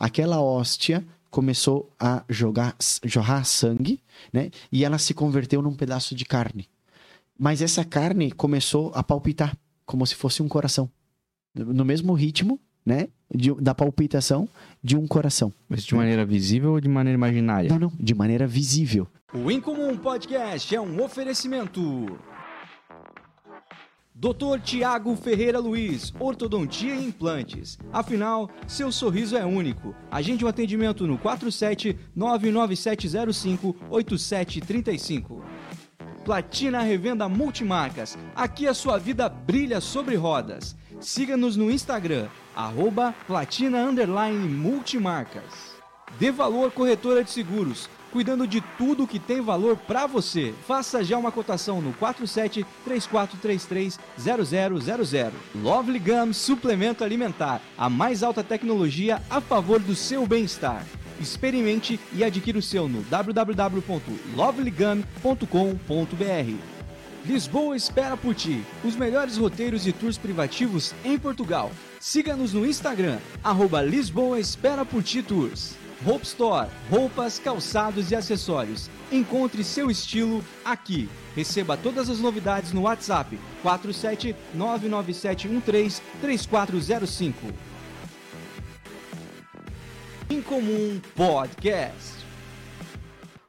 aquela hóstia começou a jogar, jorrar sangue, né? E ela se converteu num pedaço de carne. Mas essa carne começou a palpitar, como se fosse um coração. No mesmo ritmo, né? De, da palpitação de um coração. Mas de maneira visível ou de maneira imaginária? Não, não, de maneira visível. O Incomum Podcast é um oferecimento. Dr. Tiago Ferreira Luiz, Ortodontia e Implantes. Afinal, seu sorriso é único. Agende um atendimento no 47 99705 8735. Platina Revenda Multimarcas. Aqui a sua vida brilha sobre rodas. Siga-nos no Instagram, arroba platina multimarcas. Dê Valor Corretora de Seguros cuidando de tudo que tem valor para você. Faça já uma cotação no 47 3433 0000. Lovely Gum Suplemento Alimentar, a mais alta tecnologia a favor do seu bem-estar. Experimente e adquira o seu no www.lovelygum.com.br. Lisboa espera por ti. Os melhores roteiros e tours privativos em Portugal. Siga-nos no Instagram, arroba Lisboa Espera por Ti Tours. Hope Store, roupas, calçados e acessórios. Encontre seu estilo aqui. Receba todas as novidades no WhatsApp 47 99713 3405. Incomum Podcast.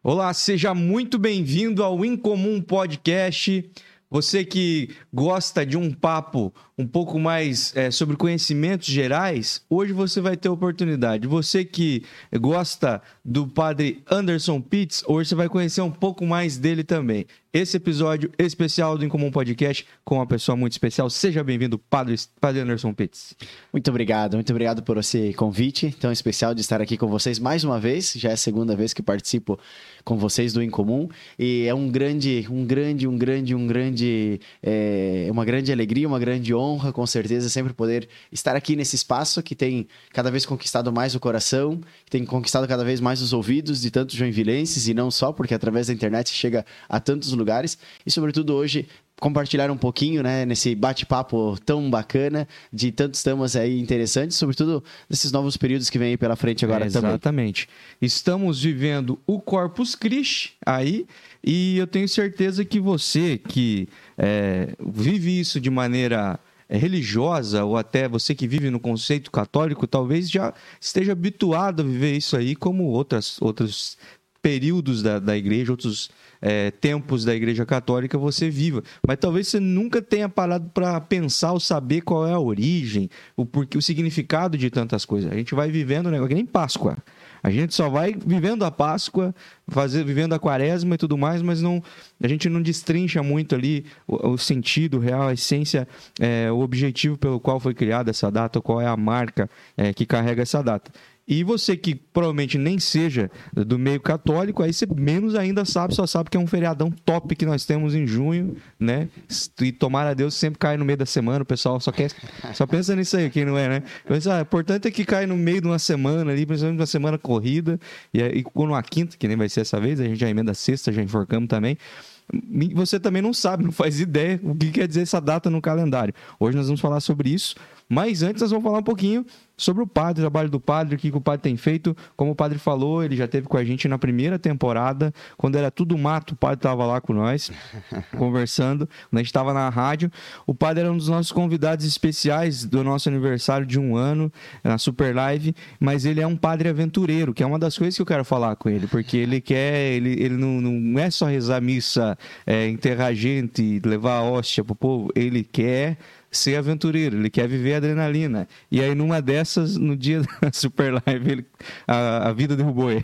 Olá, seja muito bem-vindo ao Incomum Podcast. Você que gosta de um papo um pouco mais é, sobre conhecimentos gerais, hoje você vai ter oportunidade. Você que gosta do padre Anderson Pitts, hoje você vai conhecer um pouco mais dele também. Esse episódio especial do Incomum Podcast com uma pessoa muito especial. Seja bem-vindo, padre, padre Anderson Pitts. Muito obrigado, muito obrigado por esse convite tão especial de estar aqui com vocês mais uma vez. Já é a segunda vez que participo com vocês do Incomum e é um grande, um grande, um grande, um grande, é, uma grande alegria, uma grande honra, com certeza, sempre poder estar aqui nesse espaço que tem cada vez conquistado mais o coração, que tem conquistado cada vez mais os ouvidos de tantos joinvilenses e não só, porque através da internet chega a tantos lugares e, sobretudo, hoje compartilhar um pouquinho, né, nesse bate-papo tão bacana de tantos temas aí interessantes, sobretudo nesses novos períodos que vem aí pela frente agora é, também. Exatamente. Estamos vivendo o Corpus Christi aí e eu tenho certeza que você que é, vive isso de maneira religiosa ou até você que vive no conceito católico talvez já esteja habituado a viver isso aí como outras outros períodos da, da igreja, outros é, tempos da igreja católica você viva. Mas talvez você nunca tenha parado para pensar ou saber qual é a origem, o porquê, o significado de tantas coisas. A gente vai vivendo um negócio que nem Páscoa. A gente só vai vivendo a Páscoa, fazer, vivendo a quaresma e tudo mais, mas não, a gente não destrincha muito ali o, o sentido real, a essência, é, o objetivo pelo qual foi criada essa data, qual é a marca é, que carrega essa data. E você que provavelmente nem seja do meio católico, aí você menos ainda sabe, só sabe que é um feriadão top que nós temos em junho, né? E tomara a Deus sempre cai no meio da semana, o pessoal só quer, só pensa nisso aí, quem não é, né? Mas ah, o importante é que cai no meio de uma semana ali, principalmente uma semana corrida, e aí quando a quinta, que nem vai ser essa vez, a gente já emenda a sexta, já enforcamos também você também não sabe, não faz ideia o que quer dizer essa data no calendário. Hoje nós vamos falar sobre isso, mas antes nós vamos falar um pouquinho sobre o padre, o trabalho do padre, o que o padre tem feito. Como o padre falou, ele já teve com a gente na primeira temporada, quando era tudo mato, o padre estava lá com nós, conversando, quando a gente estava na rádio. O padre era um dos nossos convidados especiais do nosso aniversário de um ano, na Super Live, mas ele é um padre aventureiro, que é uma das coisas que eu quero falar com ele, porque ele quer, ele, ele não, não é só rezar missa, é, enterrar gente, levar a hóstia pro povo, ele quer ser aventureiro, ele quer viver adrenalina. E aí, numa dessas, no dia da Super Live, ele, a, a vida derrubou ele.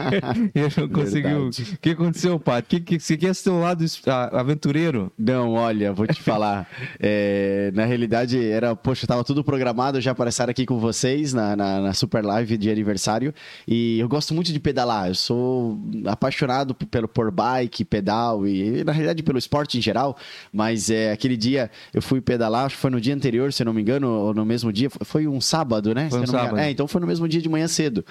ele não conseguiu. O que aconteceu, Pato? Que, que, você quer ser o lado aventureiro? Não, olha, vou te falar. é, na realidade, era, poxa, tava tudo programado já para estar aqui com vocês na, na, na, Super Live de aniversário. E eu gosto muito de pedalar. Eu sou apaixonado pelo por bike, pedal e, na realidade, pelo esporte em geral. Mas é, aquele dia eu fui pedalar acho que foi no dia anterior, se não me engano, ou no mesmo dia. Foi um sábado, né? Foi um sábado. É, então foi no mesmo dia de manhã cedo.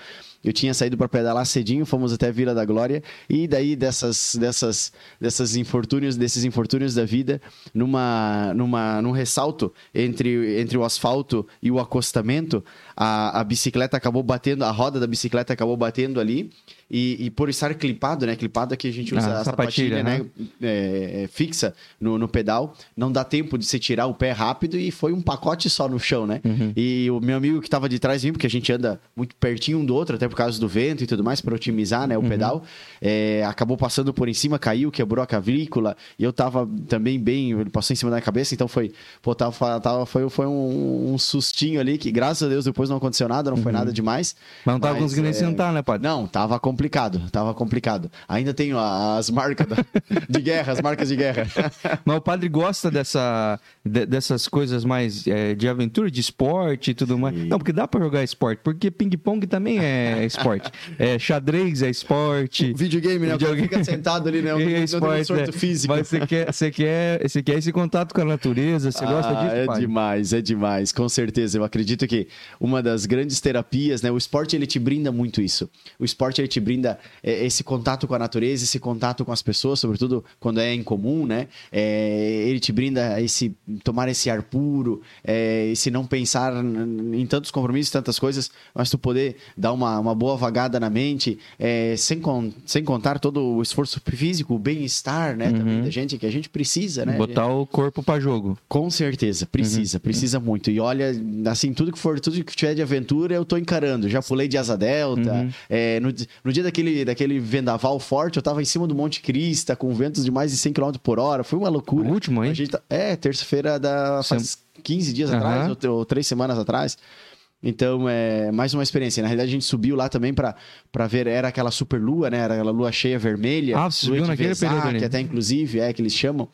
Eu tinha saído para pedalar cedinho, fomos até Vila da Glória e daí dessas dessas dessas infortúnios, desses infortúnios da vida, numa numa num ressalto entre entre o asfalto e o acostamento, a, a bicicleta acabou batendo, a roda da bicicleta acabou batendo ali. E, e por estar clipado, né? Clipado aqui a gente usa Ah, a sapatilha, sapatilha, né? é, é, fixa no, no pedal. Não dá tempo de você tirar o pé rápido e foi um pacote só no chão, né? Uhum. E o meu amigo que tava de trás de mim, porque a gente anda muito pertinho um do outro, até por causa do vento e tudo mais, para otimizar, Uhum. né? O pedal. é, acabou passando por em cima, caiu, quebrou a cavícula. E eu tava também bem, ele passou em cima da minha cabeça, então foi, pô, tava, tava- foi, foi um, um sustinho ali que, graças a Deus, depois não aconteceu nada, não foi nada demais. Uhum. Mas não tava Mas, conseguindo nem é, sentar, né, padre? Não, tava complicado, tava complicado. Ainda tenho as marcas da- de guerra, as marcas de guerra. Mas o padre gosta dessa, de- dessas coisas mais é, de aventura, de esporte e tudo mais. Não, porque dá pra jogar esporte, porque ping-pong também é esporte. É, xadrez é esporte. Videogame, né? Videogame. fica sentado ali, né? Não, É um esporte, né? físico. Mas você quer, você, quer, você quer esse contato com a natureza? Você gosta Ah, disso, É demais, é demais, com certeza. Eu acredito que uma das grandes terapias, né? O esporte ele te brinda muito isso. O esporte ele te brinda é, esse contato com a natureza, esse contato com as pessoas, sobretudo quando é em comum, né? É, ele te brinda esse tomar esse ar puro, é, esse não pensar em tantos compromissos, tantas coisas, mas tu poder dar uma, uma boa vagada na mente, é, sem, con- sem contar todo o esforço físico, o bem-estar, né? Também da gente que a gente precisa, né? Botar o corpo pra jogo. Com certeza, precisa, precisa muito. E olha, assim, tudo que for, tudo que tiver de aventura, eu tô encarando. Já pulei de asa delta. É, no, no dia daquele, daquele vendaval forte, eu tava em cima do Monte Crista, com ventos de mais de 100 km por hora. Foi uma loucura. O último, hein? A gente tá- é, terça-feira da faz 15 dias Aham. atrás, ou, ou três semanas atrás. Então, é mais uma experiência. Na realidade, a gente subiu lá também pra pra ver, era aquela super lua, né? Era aquela lua cheia vermelha. Ah, você subiu naquele Vesak, período ali. até inclusive, é que eles chamam.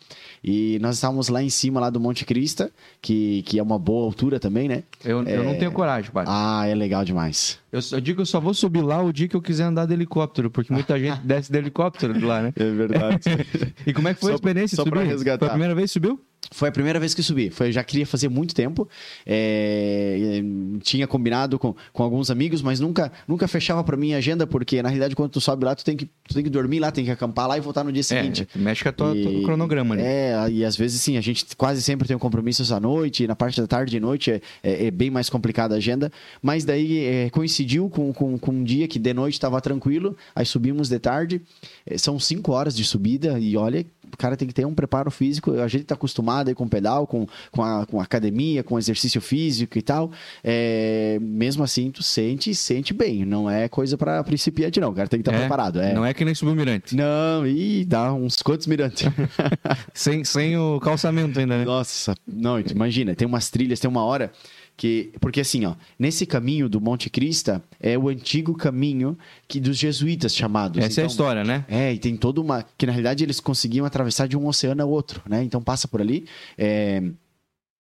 E nós estávamos lá em cima, lá do Monte Crista, que, que é uma boa altura também, né? Eu, eu não tenho coragem, padre. Ah, é legal demais. Eu, eu digo que eu só vou subir lá o dia que eu quiser andar de helicóptero, porque muita gente desce de helicóptero de lá, né? É verdade. E como é que foi a Só- experiência? só pra Subiu? resgatar. Foi a primeira vez que subiu? Foi a primeira vez que subi. Foi, eu já queria fazer muito tempo. É, tinha combinado com, com alguns amigos, mas nunca, nunca fechava pra mim a agenda, porque na realidade, quando tu sobe lá, tu tem que, tu tem que dormir lá, tem que acampar lá e voltar no dia seguinte. É, mexe com todo o cronograma ali. É, e às vezes sim, a gente quase sempre tem um compromissos à noite, e na parte da tarde e noite é, é- é bem mais complicada a agenda, mas daí é, coincidiu com, com, com um dia que de noite estava tranquilo, aí subimos de tarde, é, são cinco horas de subida e olha, o cara tem que ter um preparo físico, a gente está acostumado aí com pedal, com, com, a, com academia, com exercício físico e tal, é, mesmo assim tu sente, sente bem, não é coisa para principiante não, o cara tem que estar É, preparado. É. Não é que nem subir o mirante. Não, e dá uns quantos mirantes. Sem, sem o calçamento ainda, né? Nossa, não, tu imagina, tem umas trilhas, tem uma hora que. Porque assim, ó, nesse caminho do Monte Crista é o antigo caminho que dos jesuítas chamados. Essa é a Então, história, né? É, e tem toda uma. Que na realidade eles conseguiam atravessar de um oceano ao outro, né? Então passa por ali. é,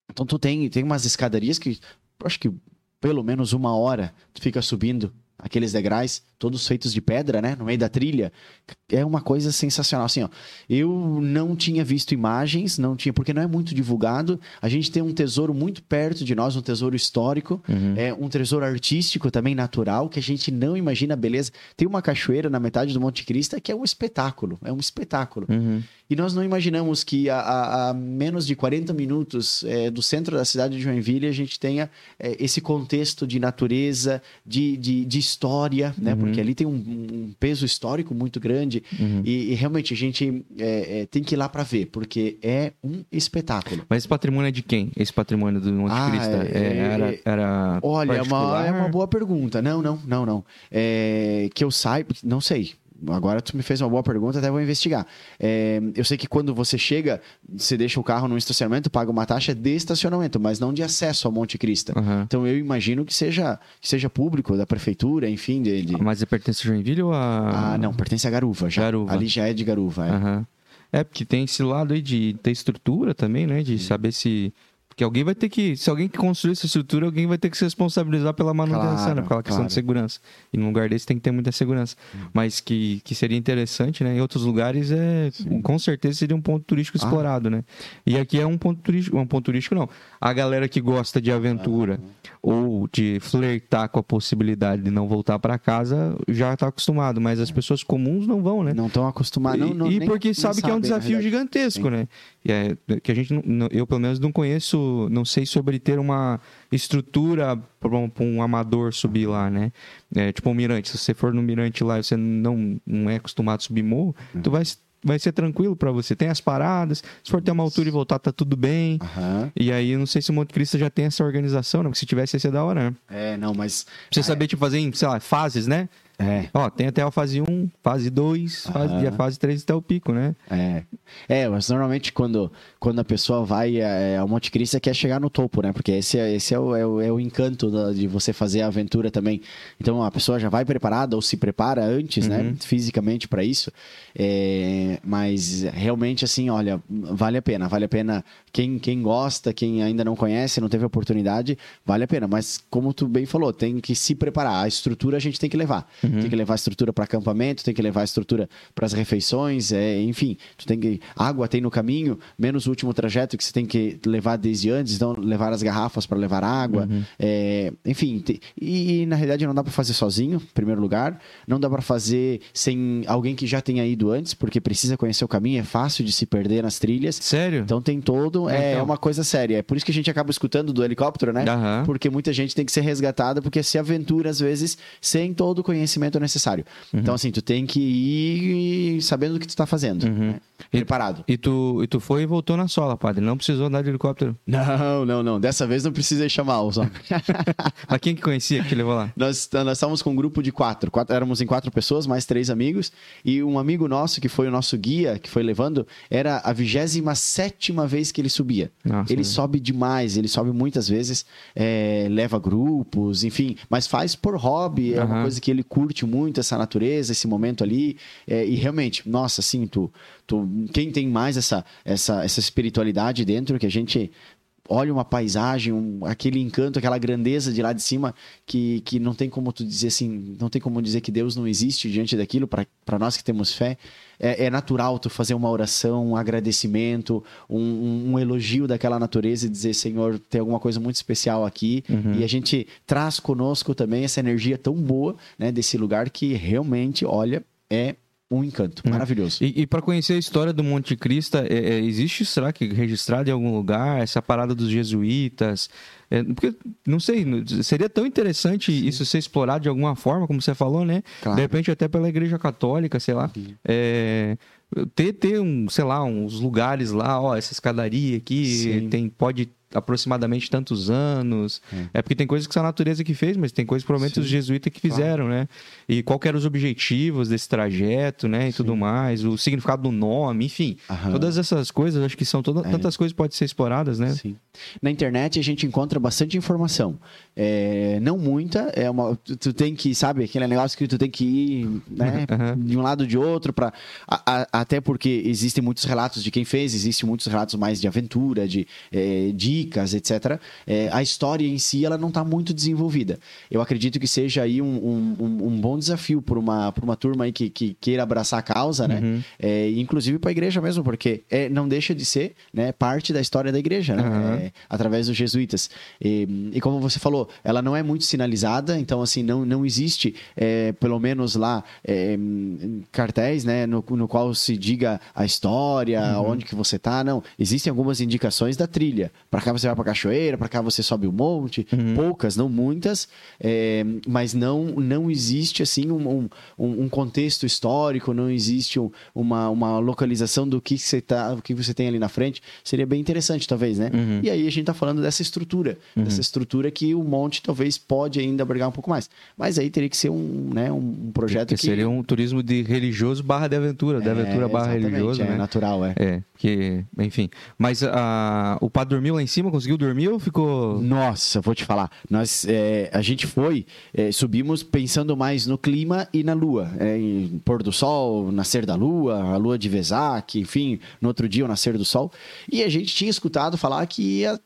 Então tu tem, tem umas escadarias que acho que pelo menos uma hora tu fica subindo aqueles degraus, todos feitos de pedra, né? No meio da trilha. É uma coisa sensacional. Assim, ó, eu não tinha visto imagens, não tinha, porque não é muito divulgado. A gente tem um tesouro muito perto de nós, um tesouro histórico, é um tesouro artístico também natural, que a gente não imagina a beleza. Tem uma cachoeira na metade do Monte Cristo que é um espetáculo, é um espetáculo. Uhum. E nós não imaginamos que a, a- menos de 40 minutos é, do centro da cidade de Joinville a gente tenha é, esse contexto de natureza, de, de, de história, né? Porque ali tem um, um peso histórico muito grande e, e realmente a gente é, é, tem que ir lá para ver, porque é um espetáculo. Mas esse patrimônio é de quem? Esse patrimônio do Monte Ah, Cristo? é- É, era, era Olha, é uma, é uma boa pergunta. Não, não, não, não. Que eu saiba, não sei. Agora tu me fez uma boa pergunta, até vou investigar. É, eu sei que quando você chega, você deixa o carro num estacionamento, paga uma taxa de estacionamento, mas não de acesso ao Monte Crista. Aham. Então eu imagino que seja, que seja público, da prefeitura, enfim. De, de- Mas pertence a Joinville ou a... Ah, não, pertence a Garuva já. Garuva. Ali já é de Garuva. É. Aham. É, porque tem esse lado aí de ter estrutura também, né? De saber se. Porque alguém vai ter que. Se alguém que construir essa estrutura, alguém vai ter que se responsabilizar pela manutenção, Claro, né? Pela questão claro. de segurança. E num lugar desse tem que ter muita segurança. Mas que, que seria interessante, né? Em outros lugares, é, com certeza seria um ponto turístico Ah. explorado, né? E aqui é um ponto turístico. Um ponto turístico, não. A galera que gosta de aventura ou de flertar com a possibilidade de não voltar para casa já está acostumado. Mas as pessoas comuns não vão, né? Não estão acostumados. E, Não, não, e porque nem sabe que é um desafio gigantesco, Sim. né? É, que a gente, não, eu pelo menos não conheço, não sei sobre ter uma estrutura para um, um, amador subir lá, né? É, tipo um mirante, se você for no mirante lá e você não, não é acostumado a subir morro, uhum. tu vai vai ser tranquilo para você. Tem as paradas, se for ter uma altura e voltar, tá tudo bem. Uhum. E aí, não sei se o Monte Cristo já tem essa organização, né? Porque se tivesse, ia ser da hora, né? É, não, mas... Pra você saber, tipo, fazer em, sei lá, fases, né? É. Ó, tem até a fase 1, fase 2, fase, e a fase 3 até o pico, né? É. É, mas normalmente quando, quando a pessoa vai é, ao Monte Cristo quer chegar no topo, né? Porque esse é, esse é, o, é, o, é o encanto da, de você fazer a aventura também. Então a pessoa já vai preparada ou se prepara antes, né? uhum. né? Fisicamente para isso. É, mas realmente, assim, olha, vale a pena. Vale a pena. Quem, quem gosta, quem ainda não conhece, não teve oportunidade, vale a pena. Mas como tu bem falou, tem que se preparar. A estrutura a gente tem que levar. Uhum. Tem que levar a estrutura para acampamento, tem que levar a estrutura para as refeições, é, enfim, tu tem que água tem no caminho, menos o último trajeto que você tem que levar desde antes, então levar as garrafas para levar água, uhum. é, enfim, te, e, e, na realidade não dá para fazer sozinho, em primeiro lugar, não dá para fazer sem alguém que já tenha ido antes, porque precisa conhecer o caminho, é fácil de se perder nas trilhas. Sério? Então tem todo, é, então. é uma coisa séria. É por isso que a gente acaba escutando do helicóptero, né? Uhum. Porque muita gente tem que ser resgatada porque se aventura às vezes sem todo o conhecimento conhecimento necessário. Uhum. Então, assim, tu tem que ir sabendo o que tu está fazendo. Uhum. Né? Preparado. E tu, e tu foi e voltou na sola, padre. Não precisou andar de helicóptero. Não, não, não. Dessa vez não precisei chamar o Mas quem que conhecia que levou lá? Nós, nós estávamos com um grupo de quatro. quatro. Éramos em quatro pessoas, mais três amigos. E um amigo nosso, que foi o nosso guia, que foi levando, era a vigésima sétima vez que ele subia. Nossa, ele sobe demais, ele sobe muitas vezes, é, leva grupos, enfim. Mas faz por hobby, é uhum. uma coisa que ele curte muito, essa natureza, esse momento ali. É, e realmente, nossa, assim, tu tu, quem tem mais essa, essa, essa espiritualidade dentro, que a gente olha uma paisagem, um, aquele encanto, aquela grandeza de lá de cima, que, que não tem como tu dizer assim, não tem como dizer que Deus não existe diante daquilo, para nós que temos fé. É, é, natural tu fazer uma oração, um agradecimento, um, um, um, elogio daquela natureza e dizer, Senhor, tem alguma coisa muito especial aqui. Uhum. E a gente traz conosco também essa energia tão boa né, desse lugar que realmente, olha, é um encanto hum. maravilhoso. E, e para conhecer a história do Monte Cristo, é, é, existe, será que registrado em algum lugar, essa parada dos jesuítas? É, porque, não sei, seria tão interessante Sim. isso ser explorado de alguma forma, como você falou, né? Claro. De repente até pela Igreja Católica, sei lá. É, ter, ter um, sei lá, uns lugares lá, ó, essa escadaria aqui, tem, pode aproximadamente tantos anos. É. é. porque tem coisas que são a natureza que fez, mas tem coisas provavelmente Sim. os jesuítas que fizeram, claro. né? E qual eram os objetivos desse trajeto, né? E Sim. tudo mais, o significado do nome, enfim. Aham. Todas essas coisas, acho que são todas, é. tantas coisas que podem ser exploradas, né? Sim. Na internet a gente encontra bastante informação. É, não muita, é uma, tu, tu, tem que, sabe, aquele negócio que tu tem que ir né, uhum. de um lado de outro, pra, a, a, até porque existem muitos relatos de quem fez, existem muitos relatos mais de aventura, de é, dicas, etc. É, a história em si ela não está muito desenvolvida. Eu acredito que seja aí um, um, um bom desafio para uma, uma turma aí que, que queira abraçar a causa, né? Uhum. É, inclusive para a igreja mesmo, porque é, não deixa de ser né, parte da história da igreja, né? Uhum. através dos jesuítas. E, e como você falou, ela não é muito sinalizada, então assim não, não existe, é, pelo menos lá é, cartéis, né, no, no qual se diga a história, uhum. onde que você está. Não, existem algumas indicações da trilha. Para cá você vai para cachoeira, para cá você sobe um monte, uhum. poucas, não muitas, é, mas não não existe assim um, um, um contexto histórico, não existe uma, uma localização do que você tá, o que você tem ali na frente. Seria bem interessante, talvez, né? Uhum. E aí a gente está falando dessa estrutura, uhum. dessa estrutura que o monte talvez pode ainda abrigar um pouco mais. Mas aí teria que ser um, né, um projeto que, que... seria um turismo de religioso barra de aventura, de é, aventura barra religioso, é, né? natural, é. É, que, enfim. Mas a, o padre dormiu lá em cima, conseguiu dormir ou ficou... Nossa, vou te falar. Nós, é, a gente foi, é, subimos pensando mais no clima e na lua. É, em pôr do sol, nascer da lua, a lua de Vesak, enfim, no outro dia o nascer do sol. E a gente tinha escutado falar que ia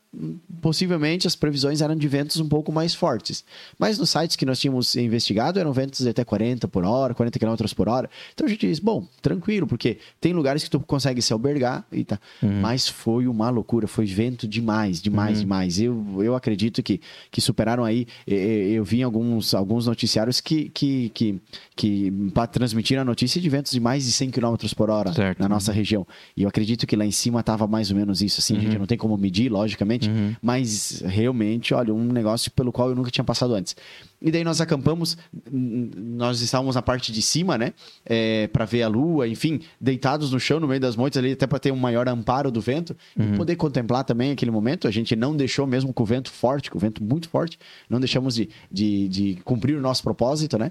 possivelmente as previsões eram de ventos um pouco mais fortes. Mas nos sites que nós tínhamos investigado eram ventos de até 40 por hora, 40 km por hora. Então a gente diz, bom, tranquilo, porque tem lugares que tu consegue se albergar e tá. Uhum. Mas foi uma loucura, foi vento demais, demais, uhum. demais. Eu, eu acredito que, que superaram aí. Eu vi alguns, alguns noticiários que, que, que, que transmitiram a notícia de ventos de mais de 100 km por hora certo. na nossa região. E eu acredito que lá em cima estava mais ou menos isso. Assim, uhum. a gente uhum. não tem como medir, logicamente, uhum. mas realmente, olha, um negócio pelo qual eu nunca tinha passado antes. E daí nós acampamos, nós estávamos na parte de cima, né? É, para ver a lua, enfim, deitados no chão, no meio das moitas ali, até para ter um maior amparo do vento uhum. e poder contemplar também aquele momento. A gente não deixou, mesmo com o vento forte, com o vento muito forte, não deixamos de, de, de cumprir o nosso propósito, né?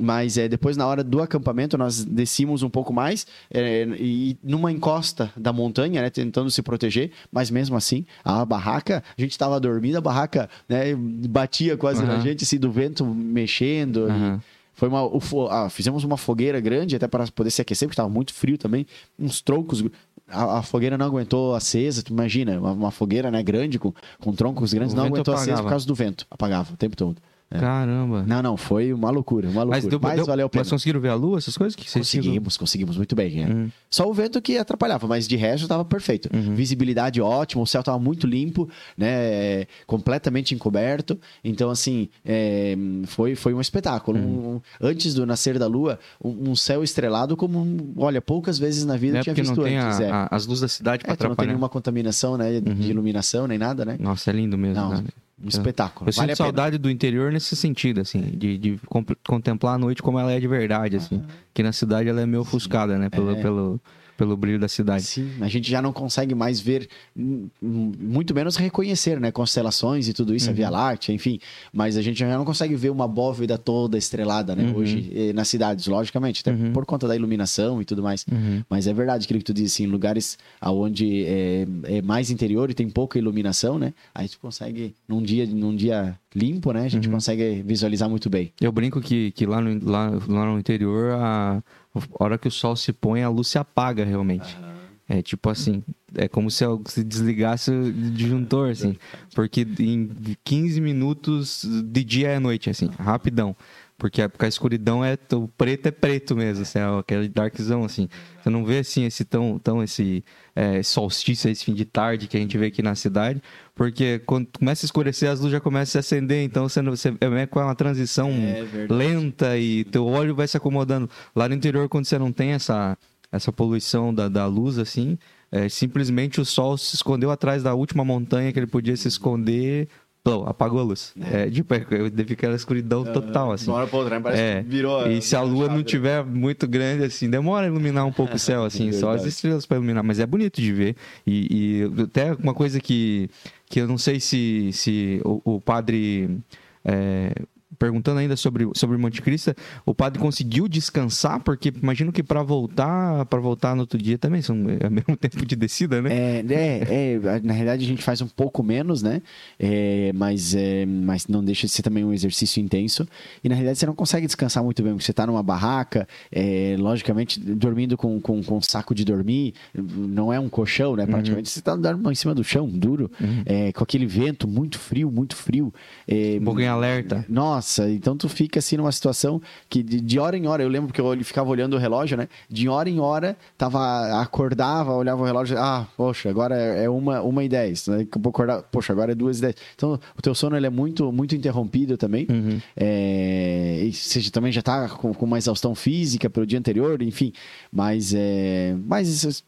Mas é, depois, na hora do acampamento, nós descimos um pouco mais é, e numa encosta da montanha, né, tentando se proteger, mas mesmo assim, a barraca, a gente estava dormindo, a barraca né, batia quase uhum. na gente, assim, do vento mexendo. Uhum. Foi uma, ah, fizemos uma fogueira grande até para poder se aquecer, porque estava muito frio também. Uns troncos. A, a, fogueira não aguentou acesa, tu imagina, uma, uma fogueira né, grande, com, com troncos grandes, o não aguentou apagava. acesa por causa do vento. Apagava o tempo todo. É. Caramba. Não, não, foi uma loucura, uma loucura. Mas, deu, mas deu, valeu a pena. Mas conseguiram ver a lua, essas coisas? Que conseguimos, conseguimos muito bem. É. Uhum. Só o vento que atrapalhava, mas de resto estava perfeito. Uhum. Visibilidade ótima, o céu estava muito limpo, né? Completamente encoberto. Então, assim, é, foi, foi um espetáculo. Uhum. Um, antes do nascer da lua, um, um céu estrelado como, olha, poucas vezes na vida é eu tinha visto não tem antes. A, é. a, as luzes da cidade para é, atrapalhar. Não tem nenhuma contaminação né, de uhum. iluminação nem nada, né? Nossa, é lindo mesmo. Não, né? Um espetáculo. Eu vale sinto saudade do interior nesse sentido, assim, de, de contemplar a noite como ela é de verdade, assim. Uhum. Que na cidade ela é meio ofuscada, né? Pelo, é. pelo, pelo brilho da cidade. Sim, a gente já não consegue mais ver, muito menos reconhecer, né? Constelações e tudo isso, uhum. a Via Láctea, enfim. Mas a gente já não consegue ver uma bóveda toda estrelada, né? Uhum. Hoje, eh, nas cidades, logicamente, até uhum. por conta da iluminação e tudo mais. Uhum. Mas é verdade aquilo que tu disse, em lugares onde é, é, mais interior e tem pouca iluminação, né? Aí tu consegue, num dia, num dia limpo, né? A gente uhum. consegue visualizar muito bem. Eu brinco que, que lá, no, lá, lá no interior, a a hora que o sol se põe, a luz se apaga realmente. Uhum. É tipo assim, é como se, se desligasse o disjuntor, assim. Porque em 15 minutos de dia é noite, assim, rapidão. Porque, a escuridão é. O preto é preto mesmo, assim, é aquele darkzão, assim. Você não vê assim esse tão, tão esse é, solstício, esse fim de tarde que a gente vê aqui na cidade. Porque quando começa a escurecer, as luzes já começam a se acender, então você, você é com uma transição é, lenta e teu olho vai se acomodando. Lá no interior, quando você não tem essa, essa poluição da, da luz, assim, é, simplesmente o sol se escondeu atrás da última montanha que ele podia se esconder, Plou, apagou a luz. É, é tipo, fica aquela escuridão total, assim. Hora pra outra, parece é. que virou. E se a lua não tiver muito grande, assim, demora a iluminar um pouco o céu, assim, só as estrelas para iluminar. Mas é bonito de ver. E, e, até uma coisa que, que eu não sei se, se o, o padre. É, perguntando ainda sobre, sobre Monte Cristo, o padre conseguiu descansar? Porque imagino que para voltar para voltar no outro dia também são, é o mesmo tempo de descida, né? É, é, é, na realidade a gente faz um pouco menos, né? É, mas, é, mas não deixa de ser também um exercício intenso. E na realidade você não consegue descansar muito bem, porque você está numa barraca, é, logicamente dormindo com, com, com um saco de dormir, não é um colchão, né? Uhum. Praticamente uhum. você está dormindo em cima do chão, duro, uhum. é, com aquele vento muito frio, muito frio. É, um pouco em alerta. Nossa, nossa, então tu fica assim numa situação que de, de hora em hora, eu lembro que eu ficava olhando o relógio, né? De hora em hora, tava, acordava, olhava o relógio, ah, poxa, agora é, uma, uma e dez, né? Acordar, poxa, agora é duas e dez. Então, o teu sono ele é muito, muito interrompido também. Uhum. É, e você também já tá com, com uma exaustão física pelo dia anterior, enfim. Mas, é, mas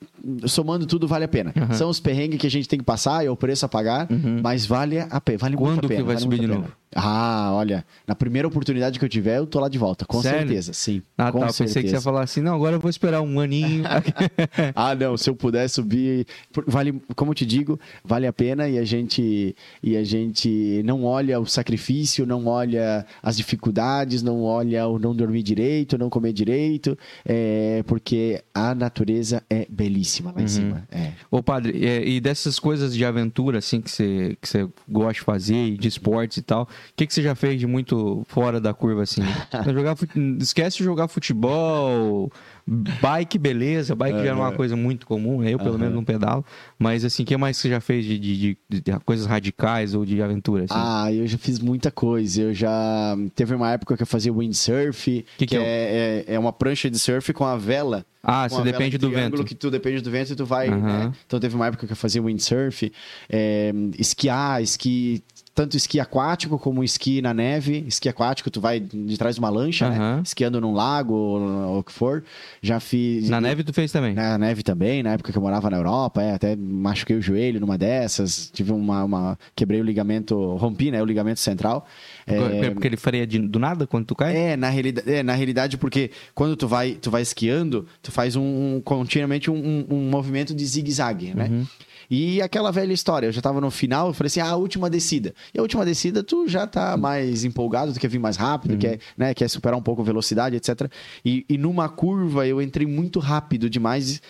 somando tudo, vale a pena. Uhum. São os perrengues que a gente tem que passar, é o preço a pagar, uhum. mas vale a pena. Vale Quando muito a pena. que vai vale subir de novo? Ah, olha, na primeira oportunidade que eu tiver, eu tô lá de volta, com Sério? certeza, sim. Ah, com tá. Certeza. Pensei que você ia falar assim, não, agora eu vou esperar um aninho. ah, não, se eu puder subir, vale, como eu te digo, vale a pena e a gente e a gente não olha o sacrifício, não olha as dificuldades, não olha o não dormir direito, não comer direito, é, porque a natureza é belíssima lá uhum. em cima. É. Ô, padre, e dessas coisas de aventura assim que você que você gosta de fazer, de esportes e tal, que, que você já fez de muito fora da curva, assim? jogar, esquece de jogar futebol, bike, beleza. Bike já é uma coisa muito comum? Eu, pelo uhum. menos, não pedalo. Mas, assim, o que mais você já fez de, de, de, de, coisas radicais ou de aventura? Assim? Ah, eu já fiz muita coisa. Eu já... Teve uma época que eu fazia windsurf, que, que, que é, é, é, uma prancha de surf com a vela. Ah, você depende do vento. que tu depende do vento e tu vai, uhum. né? Então teve uma época que eu fazia windsurf, é, esquiar, esqui tanto esqui aquático como esqui na neve. Esqui aquático, tu vai de trás de uma lancha, uhum. né? Esquiando num lago ou o que for. Já fiz. Na neve tu fez também? Na neve também, na época que eu morava na Europa, é, até machuquei o joelho numa dessas. Tive uma. uma... Quebrei o ligamento, rompi, né? O ligamento central. É... Porque ele faria de, do nada quando tu cai? É, na realidade, é, na realidade, porque quando tu vai, tu vai esquiando, tu faz um, um continuamente um, um, um movimento de zigue-zague, né? Uhum. E aquela velha história, eu já tava no final, eu falei assim, ah, a última descida. E a última descida, tu já tá mais empolgado, tu quer vir mais rápido, uhum. quer, né, quer superar um pouco a velocidade, etc. E, e numa curva eu entrei muito rápido demais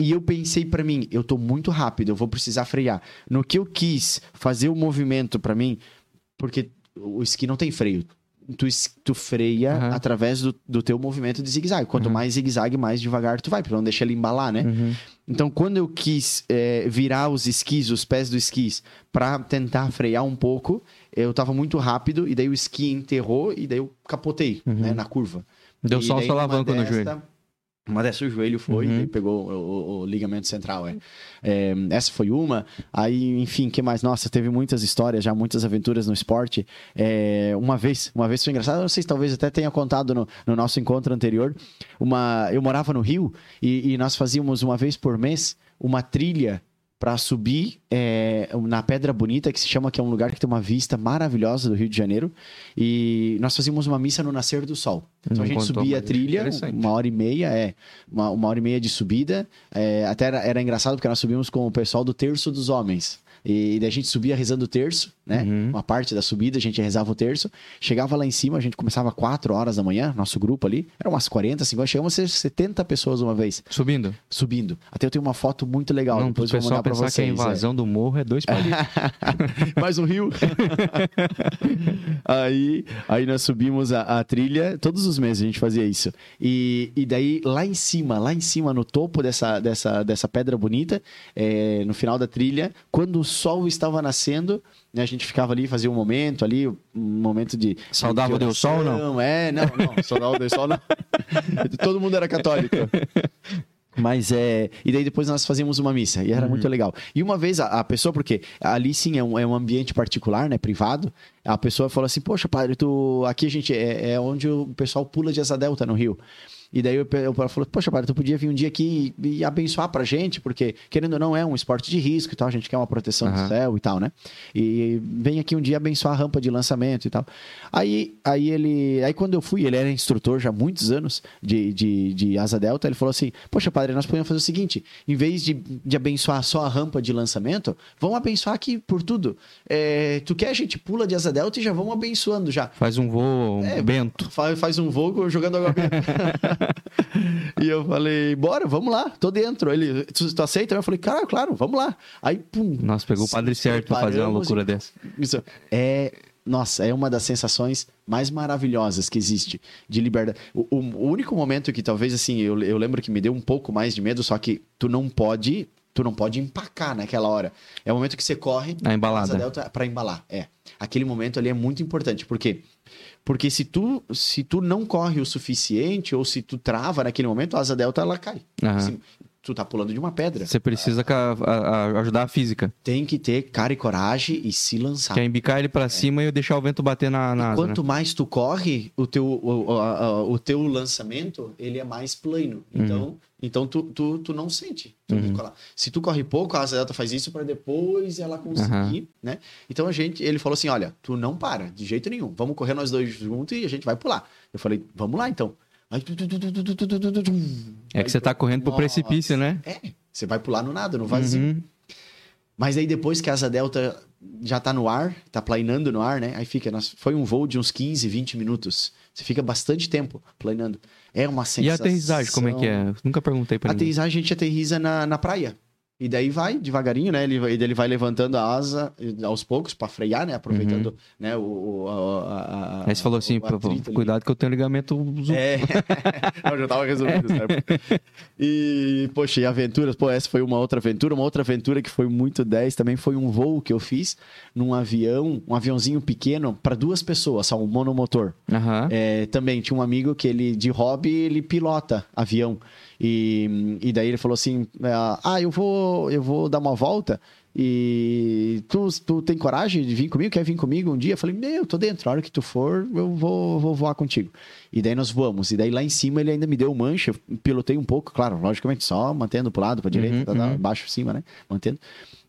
e eu pensei para mim, eu tô muito rápido, eu vou precisar frear. No que eu quis fazer o movimento para mim, porque o esqui não tem freio tu, tu freia uhum. através do, do teu movimento de zigue-zague. Quanto uhum. mais zigue-zague, mais devagar tu vai, pra não deixar ele embalar, né? Uhum. Então, quando eu quis é, virar os esquis, os pés do esquis, para tentar frear um pouco, eu tava muito rápido, e daí o esqui enterrou, e daí eu capotei, né, na curva. Deu e só o alavanca no joelho. Uma dessas o joelho foi uhum. e pegou o, o, o, ligamento central. É. é. essa foi uma. Aí, enfim, que mais? Nossa, teve muitas histórias, já muitas aventuras no esporte. É, uma vez, uma vez foi engraçado, não sei se talvez até tenha contado no, no nosso encontro anterior. Uma, eu morava no Rio e, e nós fazíamos uma vez por mês uma trilha para subir é, na Pedra Bonita, que se chama que é um lugar que tem uma vista maravilhosa do Rio de Janeiro. E nós fazíamos uma missa no nascer do sol. Então Não a gente subia a trilha, uma hora e meia, é, uma, uma hora e meia de subida. É, até era, era engraçado porque nós subimos com o pessoal do Terço dos Homens. E daí a gente subia rezando o terço, né? Uhum. Uma parte da subida a gente rezava o terço. Chegava lá em cima, a gente começava 4 horas da manhã, nosso grupo ali. Eram umas 40, 50, chegamos a ser 70 pessoas uma vez. Subindo? Subindo. Até eu tenho uma foto muito legal. Não, depois o pessoal pensar vocês, que a invasão é. do morro é dois palitos. Mais um rio. aí, aí nós subimos a, a, trilha, todos os meses a gente fazia isso. E, e daí, lá em cima, lá em cima, no topo dessa, dessa, dessa pedra bonita, é, no final da trilha, quando sol estava nascendo, né, a gente ficava ali, fazia um momento ali, um momento de. Saudava de o sol, não? É, não, não, saudava o sol, não. Todo mundo era católico. Mas é. E daí depois nós fazíamos uma missa. E era uhum. muito legal. E uma vez a, a, pessoa, porque ali sim é um, é um ambiente particular, né? Privado. A pessoa falou assim: Poxa, padre, tu. Aqui a gente. É, é onde o pessoal pula de asa delta no Rio. E daí o pai falou, poxa, pai, tu podia vir um dia aqui e, e, abençoar pra gente, porque, querendo ou não, é um esporte de risco e tal, a gente quer uma proteção uhum. do céu e tal, né? E vem aqui um dia abençoar a rampa de lançamento e tal. Aí, aí ele. Aí quando eu fui, ele era instrutor já há muitos anos de, de, de asa delta, ele falou assim: Poxa, padre, nós podemos fazer o seguinte: em vez de, de abençoar só a rampa de lançamento, vamos abençoar aqui por tudo. É, tu quer, a gente pula de asa delta e já vamos abençoando já. Faz um voo um é, bento. Faz, faz um voo jogando água benta. e eu falei, bora, vamos lá, tô dentro. Ele, tu, tu aceita? Eu falei, cara, claro, vamos lá. Aí, pum. Nossa, pegou o padre certo pra fazer uma loucura dessa. Isso é, nossa, é uma das sensações mais maravilhosas que existe de liberdade. O, o, o único momento que talvez, assim, eu, eu lembro que me deu um pouco mais de medo, só que tu não pode tu não pode empacar naquela hora. É o momento que você corre a embalada delta para embalar. É. Aquele momento ali é muito importante, porque porque se tu, se tu não corre o suficiente, ou se tu trava naquele momento, a asa delta ela cai. Uhum. Assim, tu tá pulando de uma pedra. Você precisa a, a, ajudar a física. Tem que ter cara e coragem e se lançar. Quer embicar ele para é. cima e deixar o vento bater na, na asa, Quanto né? mais tu corre, o teu, o, o, o, teu lançamento ele é mais plano. Então, uhum. Então tu, tu, tu não sente. Uhum. Se tu corre pouco, a asa delta faz isso para depois ela conseguir, uhum. né? Então a gente, ele falou assim, olha, tu não para de jeito nenhum. Vamos correr nós dois juntos e a gente vai pular. Eu falei, vamos lá então. Aí, é que você tá correndo pro precipício, né? É, você vai pular no nada, no vazio. Uhum. Mas aí depois que a asa delta já tá no ar, tá planeando no ar, né? Aí fica, foi um voo de uns 15, 20 minutos. Você fica bastante tempo planeando. É uma sensação. E a aterrissagem, como é que é? Nunca perguntei pra a Aterrissagem a gente aterriza na, na praia. E daí vai devagarinho, né? Ele, ele vai levantando a asa aos poucos pra frear, né? Aproveitando, né? O, o- a, a, Aí você falou assim, pô, ali. cuidado que eu tenho ligamento É. Não, já tava resolvido, sabe? E, poxa, e aventuras? Pô, essa foi uma outra aventura. Uma outra aventura que foi muito 10 também foi um voo que eu fiz num avião, um aviãozinho pequeno para duas pessoas, só um monomotor. Aham. É, também tinha um amigo que ele, de hobby, ele pilota avião. E, e daí ele falou assim: Ah, eu vou, eu vou dar uma volta. E tu, tu tem coragem de vir comigo? Quer vir comigo um dia? Eu falei, meu, tô dentro. A hora que tu for, eu vou, vou voar contigo. E daí nós voamos. E daí lá em cima ele ainda me deu mancha. Pilotei um pouco, claro, logicamente, só mantendo pro lado, pra direita, Uhum, tá, tá, uhum. baixo, cima, né? Mantendo.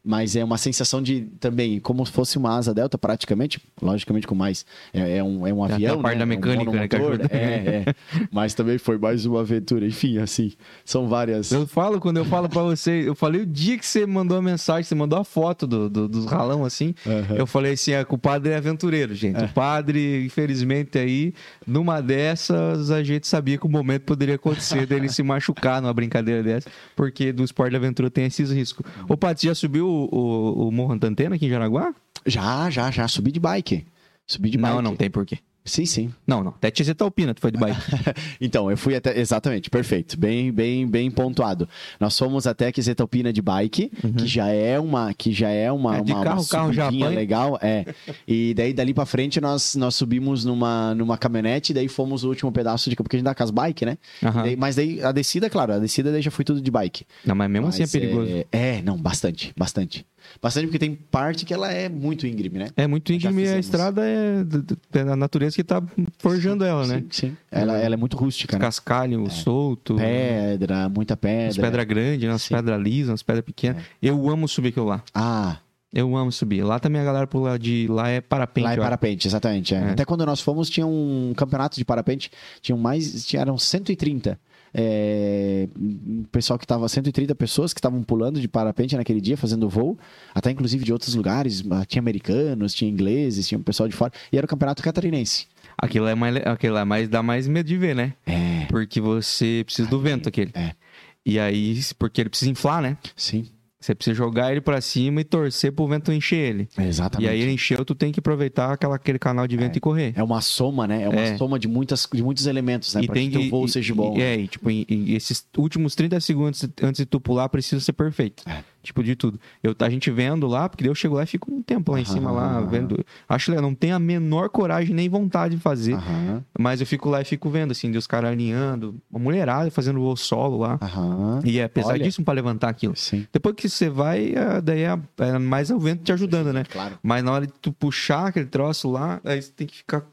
Mas é uma sensação de também, como se fosse uma asa delta, praticamente, logicamente com mais. É, é um, é um avião. a parte né? da É um mecânica, né, que ajuda. É, é. Mas também foi mais uma aventura. Enfim, assim, são várias. Eu falo, quando eu falo pra você, eu falei o dia que você mandou a mensagem, você mandou a foto do, do- dos ralão assim, Aham. eu falei assim, é, o padre é aventureiro, gente. O padre, infelizmente, aí, numa dessas, a gente sabia que o momento poderia acontecer dele se machucar numa brincadeira dessa, porque do esporte de aventura tem esses riscos. Ô, você já subiu o, o, o Morro Antena aqui em Jaraguá? Já, já, já. Subi de bike. Subi de bike. Não, não tem porquê. Sim, sim. Não, não. Até Tietê-Alpina, tu foi de bike. Então, eu fui até. Exatamente, perfeito. Bem, bem, bem pontuado. Nós fomos até Quisetalpina de bike, que já é uma. Que já é uma. Uhum. É, de uma, carro, uma carro já legal. É. E daí, dali pra frente, nós, nós subimos numa, numa caminhonete, e daí fomos o último pedaço de. Porque a gente dá com as bike, né? Aham. Daí- mas daí a descida, claro, a descida daí já foi tudo de bike. Não, mas mesmo assim é Mas, perigoso. É, é, não, bastante, bastante. Bastante porque tem parte que ela é muito íngreme, né? É muito íngreme e a estrada é é a natureza que tá forjando ela, né? Sim, sim. Ela, ela é muito rústica, né? Cascalho solto, Pedra, muita as pedra. pedras grandes, as Sim. É. pedras lisas, as pedras pequenas. Eu amo subir aquilo lá. Ah, Eu amo subir. Lá também a galera pula de. Lá é parapente. lá é parapente, exatamente. é. É. Até quando nós fomos, tinha um campeonato de parapente, tinham mais, tinha, eram 130. É, pessoal que tava 130 pessoas que estavam pulando de parapente naquele dia, fazendo voo, até inclusive de outros lugares, ah, tinha americanos, tinha ingleses, tinha um pessoal de fora, e era o campeonato catarinense. Aquilo é mais. Aquilo é mais. dá mais medo de ver, né? É, Porque você precisa do vento aquele. é. E aí, porque ele precisa inflar, né? sim, Você precisa jogar ele pra cima e torcer pro vento encher ele. exatamente. E aí ele encheu, tu tem que aproveitar aquela, aquele canal de vento e correr. É uma soma, né? É uma É. soma de, muitas, de muitos elementos, né? E pra tem que o voo e- seja e- bom. É, e, tipo, e esses últimos 30 segundos antes de tu pular precisa ser perfeito. É. Tipo, de tudo. Eu, a gente vendo lá, porque eu chego lá e fico um tempo lá em cima, lá, vendo. Acho que eu não tenho a menor coragem nem vontade de fazer. Aham, Mas eu fico lá e fico vendo, assim, de os caras alinhando, uma mulherada fazendo voo solo lá. aham. E é pesadíssimo pra levantar aquilo. Sim, Depois que você vai, é, daí é, é mais o vento te ajudando, né? claro. Mas na hora de tu puxar aquele troço lá, aí você tem que ficar.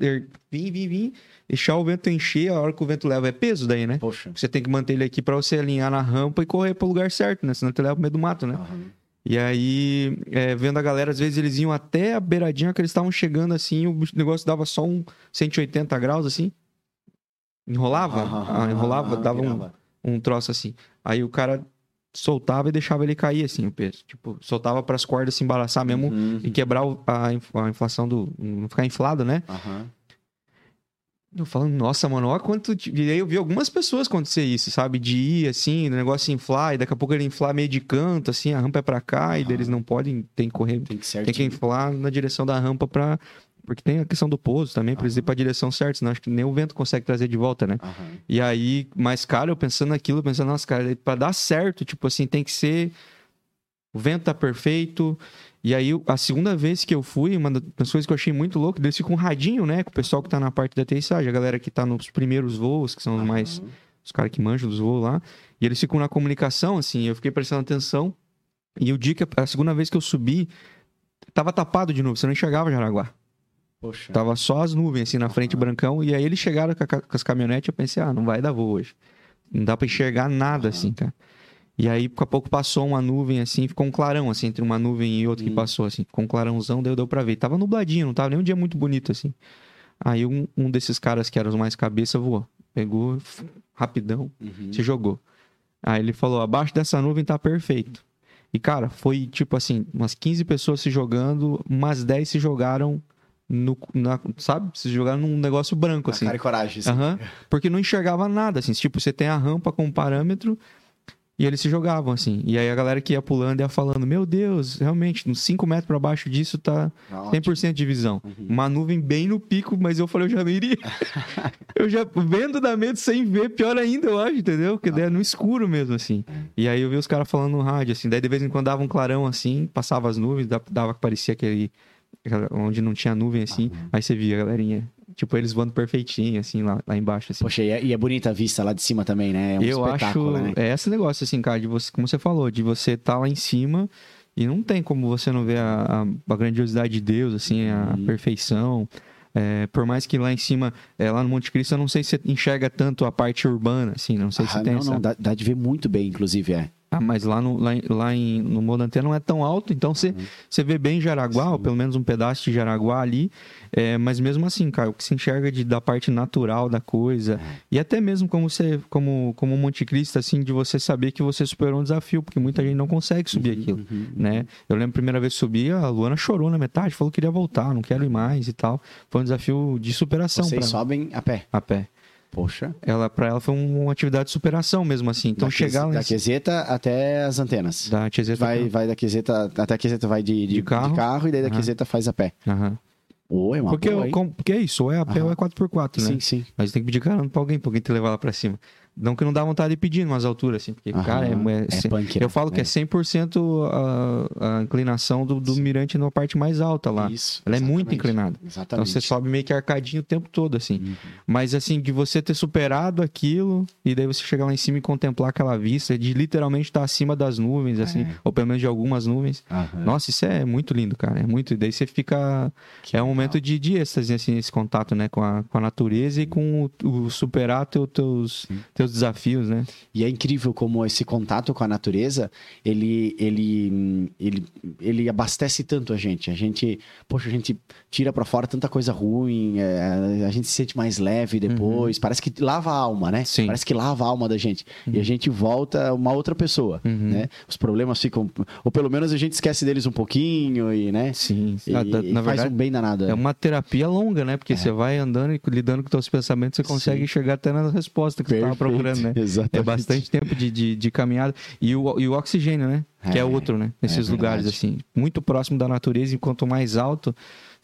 er- Vim, vim, vim. Deixar o vento encher, a hora que o vento leva é peso daí, né? Poxa. Você tem que manter ele aqui pra você alinhar na rampa e correr pro lugar certo, né? Senão tu leva pro meio do mato, né? Aham. E aí, é, vendo a galera, às vezes eles iam até a beiradinha que eles estavam chegando assim, o negócio dava só um 180 graus assim. Enrolava, ah, enrolava, dava um, um troço assim. Aí o cara soltava e deixava ele cair assim, o peso. Tipo, soltava pras cordas se embaraçar mesmo Uhum. e quebrar a, inf- a inflação do. não ficar inflado, né? Aham. Eu falo, nossa, mano, olha quanto. E aí eu vi algumas pessoas acontecer isso, sabe? De ir assim, o negócio inflar, e daqui a pouco ele inflar meio de canto, assim, a rampa é pra cá, e eles não podem, tem que correr, Tem que ser tem que inflar na direção da rampa pra. Porque tem a questão do pouso também, pra eles ir pra direção certa, senão acho que nem o vento consegue trazer de volta, né? Aham. E aí, mais cara, eu pensando naquilo, pensando, nossa, cara, pra dar certo, tipo assim, tem que ser. O vento tá perfeito. E aí, a segunda vez que eu fui, uma das coisas que eu achei muito louco, eles ficam um radinho, né? Com o pessoal que tá na parte da aterrissagem, a galera que tá nos primeiros voos, que são os mais. Os caras que manjam dos voos lá. E eles ficam na comunicação, assim, eu fiquei prestando atenção. E o dia que. A segunda vez que eu subi, tava tapado de novo, você não enxergava Jaraguá. Poxa. Tava só as nuvens assim na frente, brancão. E aí eles chegaram com, a com as caminhonetes. Eu pensei, ah, não vai dar voo hoje. Não dá pra enxergar nada assim, cara. E aí, daqui a pouco passou uma nuvem assim, ficou um clarão assim, entre uma nuvem e outra que Hum. passou assim. Ficou um clarãozão, deu, deu pra ver. Tava nubladinho, não tava nem um dia muito bonito assim. Aí um, um desses caras que eram os mais cabeça voou. Pegou, rapidão, Uhum. se jogou. Aí ele falou: abaixo dessa nuvem tá perfeito. E, cara, foi tipo assim: umas 15 pessoas se jogando, umas 10 se jogaram no. na- sabe? Se jogaram num negócio branco, assim. Cara e coragem. assim. Aham. Porque não enxergava nada, assim. Tipo, você tem a rampa com parâmetro, E eles se jogavam, assim. E aí a galera que ia pulando ia falando: Meu Deus, realmente, uns 5 metros pra baixo disso tá Ótimo. 100% de visão. Uhum. Uma nuvem bem no pico, mas eu falei: Eu já não iria. eu já vendo da medo sem ver, pior ainda, eu acho, entendeu? Porque daí é no escuro mesmo, assim. E aí eu vi os caras falando no rádio, assim. Daí de vez em quando dava um clarão, assim, passava as nuvens, dava- que parecia aquele. Onde não tinha nuvem, assim. Aí você via a galerinha. Tipo, eles voando perfeitinho, assim, lá, lá embaixo, assim. Poxa, e é, e é bonita a vista lá de cima também, né? É um eu acho. né? É esse negócio, assim, cara, de você, como você falou, de você estar lá em cima e não tem como você não ver a, a- a grandiosidade de Deus, assim, a Uhum. perfeição. É, por mais que lá em cima, é, lá no Monte Cristo, eu não sei se você enxerga tanto a parte urbana, assim, não sei se Ah, tem não, essa. não, dá, dá de ver muito bem, inclusive, é. Ah, mas lá, no, lá, lá em, no Antena não é tão alto, então você, Uhum. vê bem Jaraguá, ou pelo menos um pedaço de Jaraguá ali. É, mas mesmo assim, cara, o que se enxerga de, da parte natural da coisa, É. e até mesmo como você, como, como Monte Cristo, assim, de você saber que você superou um desafio, porque muita gente não consegue subir aquilo, uhum, né? Eu lembro a primeira vez que subi, a Luana chorou na metade, falou que queria voltar, não quero ir mais e tal. Foi um desafio de superação Vocês pra sobem a pé. a pé. Poxa. Ela, pra ela foi uma atividade de superação mesmo, assim. Então da chegar Da em Quezeta até as antenas. da Zeta- Vai, vai da Quezeta, até a Quezeta vai de, de, De carro. e daí da Aham. Quezeta faz a pé. Aham. Ou é uma Porque, boa, hein? com- porque é isso, ou é a pé Aham. ou é 4x4, né? Sim, sim. Mas tem que pedir carona pra alguém, pra alguém te levar lá pra cima. Não que não dá vontade de pedir umas alturas, assim, porque, Aham. cara, é, é, É punk, né? eu falo que é 100% a, a inclinação do, do mirante na parte mais alta lá. Isso. Ela é muito exatamente. inclinada. Então Exatamente. você sobe meio que arcadinho o tempo todo, assim. Uhum. Mas assim, de você ter superado aquilo, e daí você chegar lá em cima e contemplar aquela vista, de literalmente estar acima das nuvens, assim, É. ou pelo menos de algumas nuvens. Aham. Nossa, isso é muito lindo, cara. É muito. E daí você fica. Que é um legal. momento de, de êxtase, assim, esse contato, né? Com a, com a natureza e com o, o superar teu, teus, teus desafios, né? E é incrível como esse contato com a natureza, ele, ele, ele, ele abastece tanto a gente. A gente, poxa, a gente tira pra fora tanta coisa ruim, é, a gente se sente mais leve depois. Parece que lava a alma, né? Uhum. Sim. Parece que lava a alma da gente. E a gente volta uma outra pessoa, Uhum. né? Os problemas ficam... Ou pelo menos a gente esquece deles um pouquinho e, né? Sim. E, Ah, da- na faz verdade, um bem danado. é uma terapia longa, né? Porque você vai andando e lidando com teus pensamentos, você consegue Sim. chegar até na resposta que você estava Perfeito. Procurando, né? Exatamente. É bastante tempo de, de, de caminhada. E o, e o oxigênio, né? Que é, É, outro, né? Nesses é lugares, assim. Muito próximo da natureza, e quanto mais alto,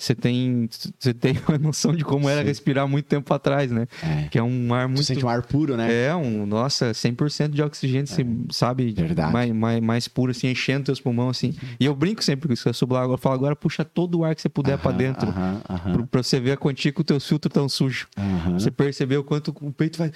você tem, você tem uma noção de como era Sim. respirar muito tempo atrás, né? É. Que é um ar muito. sente um ar puro, né? É, um, nossa, 100% de oxigênio, você sabe? Verdade. Mais, mais, mais puro, assim, enchendo teus pulmões, assim. E eu brinco sempre com isso, eu subo lá agora, eu falo agora, puxa todo o ar que você puder pra Aham, dentro. aham, aham, Pra, pra você ver a quantia que o teu filtro tão sujo. aham. Você percebeu o quanto o peito vai. O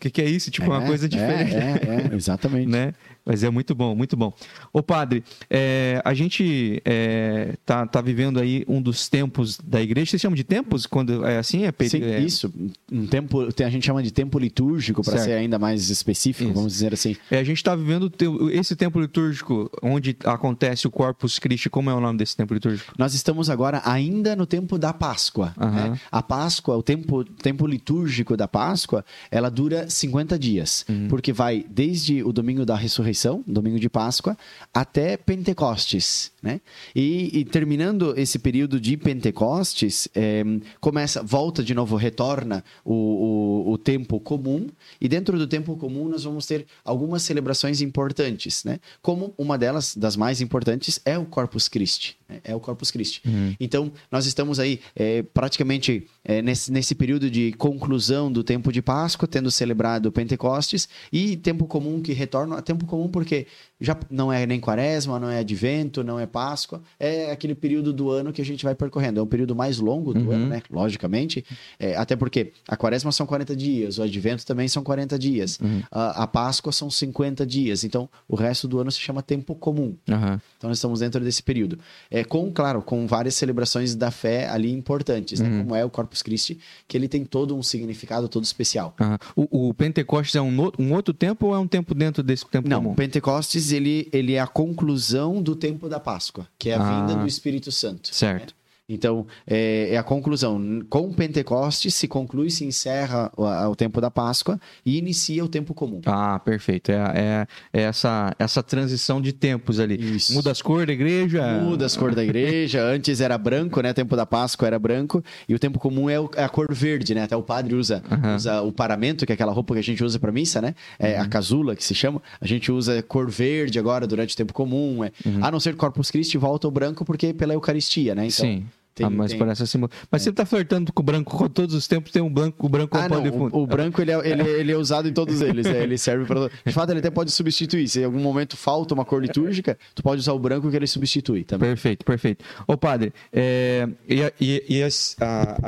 que, que é isso? Tipo, uma É, coisa é, diferente. É, é, exatamente. Né? Mas é muito bom, muito bom. Ô padre, é, a gente é, tá, tá vivendo aí um dos tempos da igreja. Vocês chamam de tempos quando é assim? É, Sim, é, isso. Um tempo, tem- a gente chama de tempo litúrgico, para ser ainda mais específico, Isso. vamos dizer assim. é, a gente está vivendo esse tempo litúrgico onde acontece o Corpus Christi. Como é o nome desse tempo litúrgico? Nós estamos agora ainda no tempo da Páscoa. Aham. né? A Páscoa, o tempo, tempo litúrgico da Páscoa, ela dura 50 dias. Uhum. Porque vai desde o domingo da ressurreição, domingo de Páscoa, até Pentecostes. Né? E, e terminando esse período de Pentecostes, eh, começa, volta de novo, retorna o, o, o tempo comum. E dentro do tempo comum nós vamos ter algumas celebrações importantes. Né? Como uma delas, das mais importantes, é o Corpus Christi. né? É o Corpus Christi. Então, nós estamos aí eh, praticamente eh, nesse, nesse período de conclusão do tempo de Páscoa, tendo celebrado Pentecostes, e tempo comum que retorna. Tempo comum porque já não é nem quaresma, não é advento, não é Páscoa, é aquele período do ano que a gente vai percorrendo. É um período mais longo do Uhum. ano, né? Logicamente. É, até porque a quaresma são 40 dias, o advento também são 40 dias, Uhum. a, a Páscoa são 50 dias. Então, o resto do ano se chama tempo comum. Aham. Então, nós estamos dentro desse período. É, com, claro, com várias celebrações da fé ali importantes, Uhum. né? Como é o Corpus Christi, que ele tem todo um significado todo especial. O, o Pentecostes é um, no- um outro tempo ou é um tempo dentro desse tempo Não, comum? Pentecostes, ele, ele é a conclusão do tempo da Páscoa, que é a Ah. vinda do Espírito Santo. Certo. né? Então, é, é a conclusão. Com Pentecostes se conclui, se encerra o, o tempo da Páscoa e inicia o tempo comum. Ah, perfeito. É, é- é essa, essa transição de tempos ali. Isso. Muda as cores da igreja. Muda as cores da igreja. Antes era branco, né? O tempo da Páscoa era branco. E o tempo comum é, o- é a cor verde, né? Até o padre usa, Aham. usa o paramento, que é aquela roupa que a gente usa para missa, né? É a casula, que se chama. A gente usa cor verde agora durante o tempo comum. É. A não ser Corpus Christi volta o branco porque pela Eucaristia, né? Então, Sim. Tem- ah, mas tem- parece assim. Mas você tá flertando com o branco com todos os tempos, tem um branco, o branco Ah, como não. de fundo. O, o branco ele é, ele, ele é usado em todos eles. é, ele serve para. De fato, ele até pode substituir. Se em algum momento falta uma cor litúrgica, tu pode usar o branco que ele substitui também. Perfeito, perfeito. Ô, padre, é, e, a, e- e a,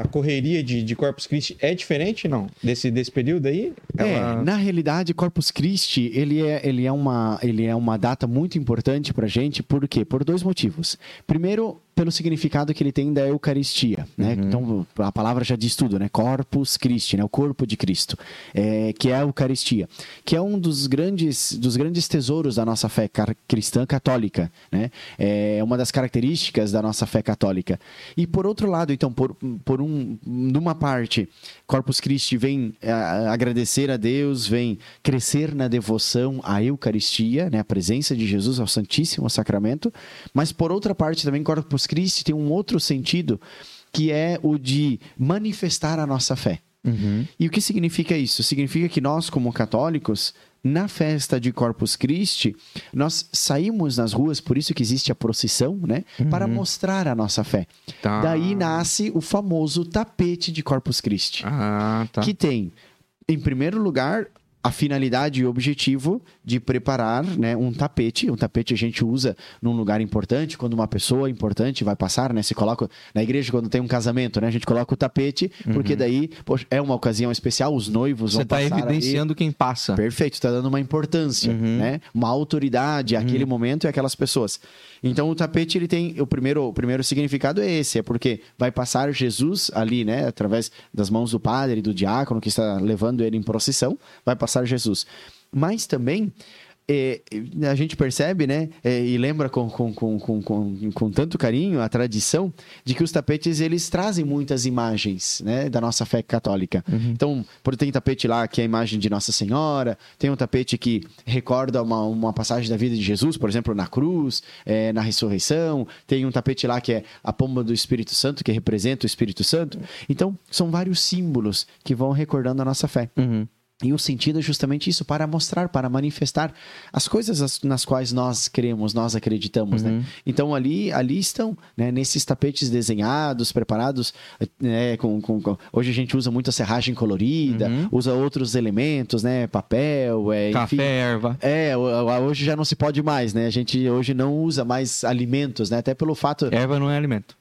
a correria de, de Corpus Christi é diferente, não? Desse, desse período aí? É, Ela- na realidade, Corpus Christi, ele é, ele é, uma, ele é uma data muito importante pra gente, por quê? Por dois motivos. Primeiro, pelo significado que ele tem da Eucaristia, né? Então, a palavra já diz tudo, né? Corpus Christi, né? O corpo de Cristo, é, que é a Eucaristia, que é um dos grandes, dos grandes tesouros da nossa fé cristã católica, né? É uma das características da nossa fé católica. E por outro lado, então, por, por um, numa parte, Corpus Christi vem eh, agradecer a Deus, vem crescer na devoção à Eucaristia, né, a presença de Jesus ao Santíssimo Sacramento, mas por outra parte também Corpus Christi tem um outro sentido que é o de manifestar a nossa fé. Uhum. E o que significa isso? Significa que nós, como católicos, na festa de Corpus Christi, nós saímos nas ruas, por isso que existe a procissão, né? Para mostrar a nossa fé. Tá. Daí nasce o famoso tapete de Corpus Christi, Ah, tá. que tem, em primeiro lugar, a finalidade e o objetivo de preparar né, um tapete. Um tapete a gente usa num lugar importante, quando uma pessoa importante vai passar, né? Se coloca na igreja quando tem um casamento, né? A gente coloca o tapete, porque daí poxa, é uma ocasião especial, os noivos Você vão está passar ali. evidenciando quem passa. Perfeito, está dando uma importância, Uhum. né? Uma autoridade àquele momento e aquelas pessoas. Então o tapete ele tem o primeiro, o primeiro significado é esse, é porque vai passar Jesus ali, né? Através das mãos do padre e do diácono que está levando ele em procissão, vai passar Jesus. Mas também é, a gente percebe, né, é, e lembra com, com, com, com, com, tanto carinho a tradição de que os tapetes eles trazem muitas imagens, né, da nossa fé católica. Então, por tem tapete lá que é a imagem de Nossa Senhora, tem um tapete que recorda uma, uma passagem da vida de Jesus, por exemplo, na cruz, é, na ressurreição. Tem um tapete lá que é a pomba do Espírito Santo, que representa o Espírito Santo. Então, são vários símbolos que vão recordando a nossa fé. Uhum. E o sentido é justamente isso, para mostrar, para manifestar as coisas as- nas quais nós cremos, nós acreditamos, né? Então ali, ali estão, né? Nesses tapetes desenhados, preparados, né? Com, com- com- hoje a gente usa muito a serragem colorida, usa outros elementos, né? Papel, é, Café, enfim. erva. É, hoje já não se pode mais, né? A gente hoje não usa mais alimentos, né? Até pelo fato... Erva não é alimento.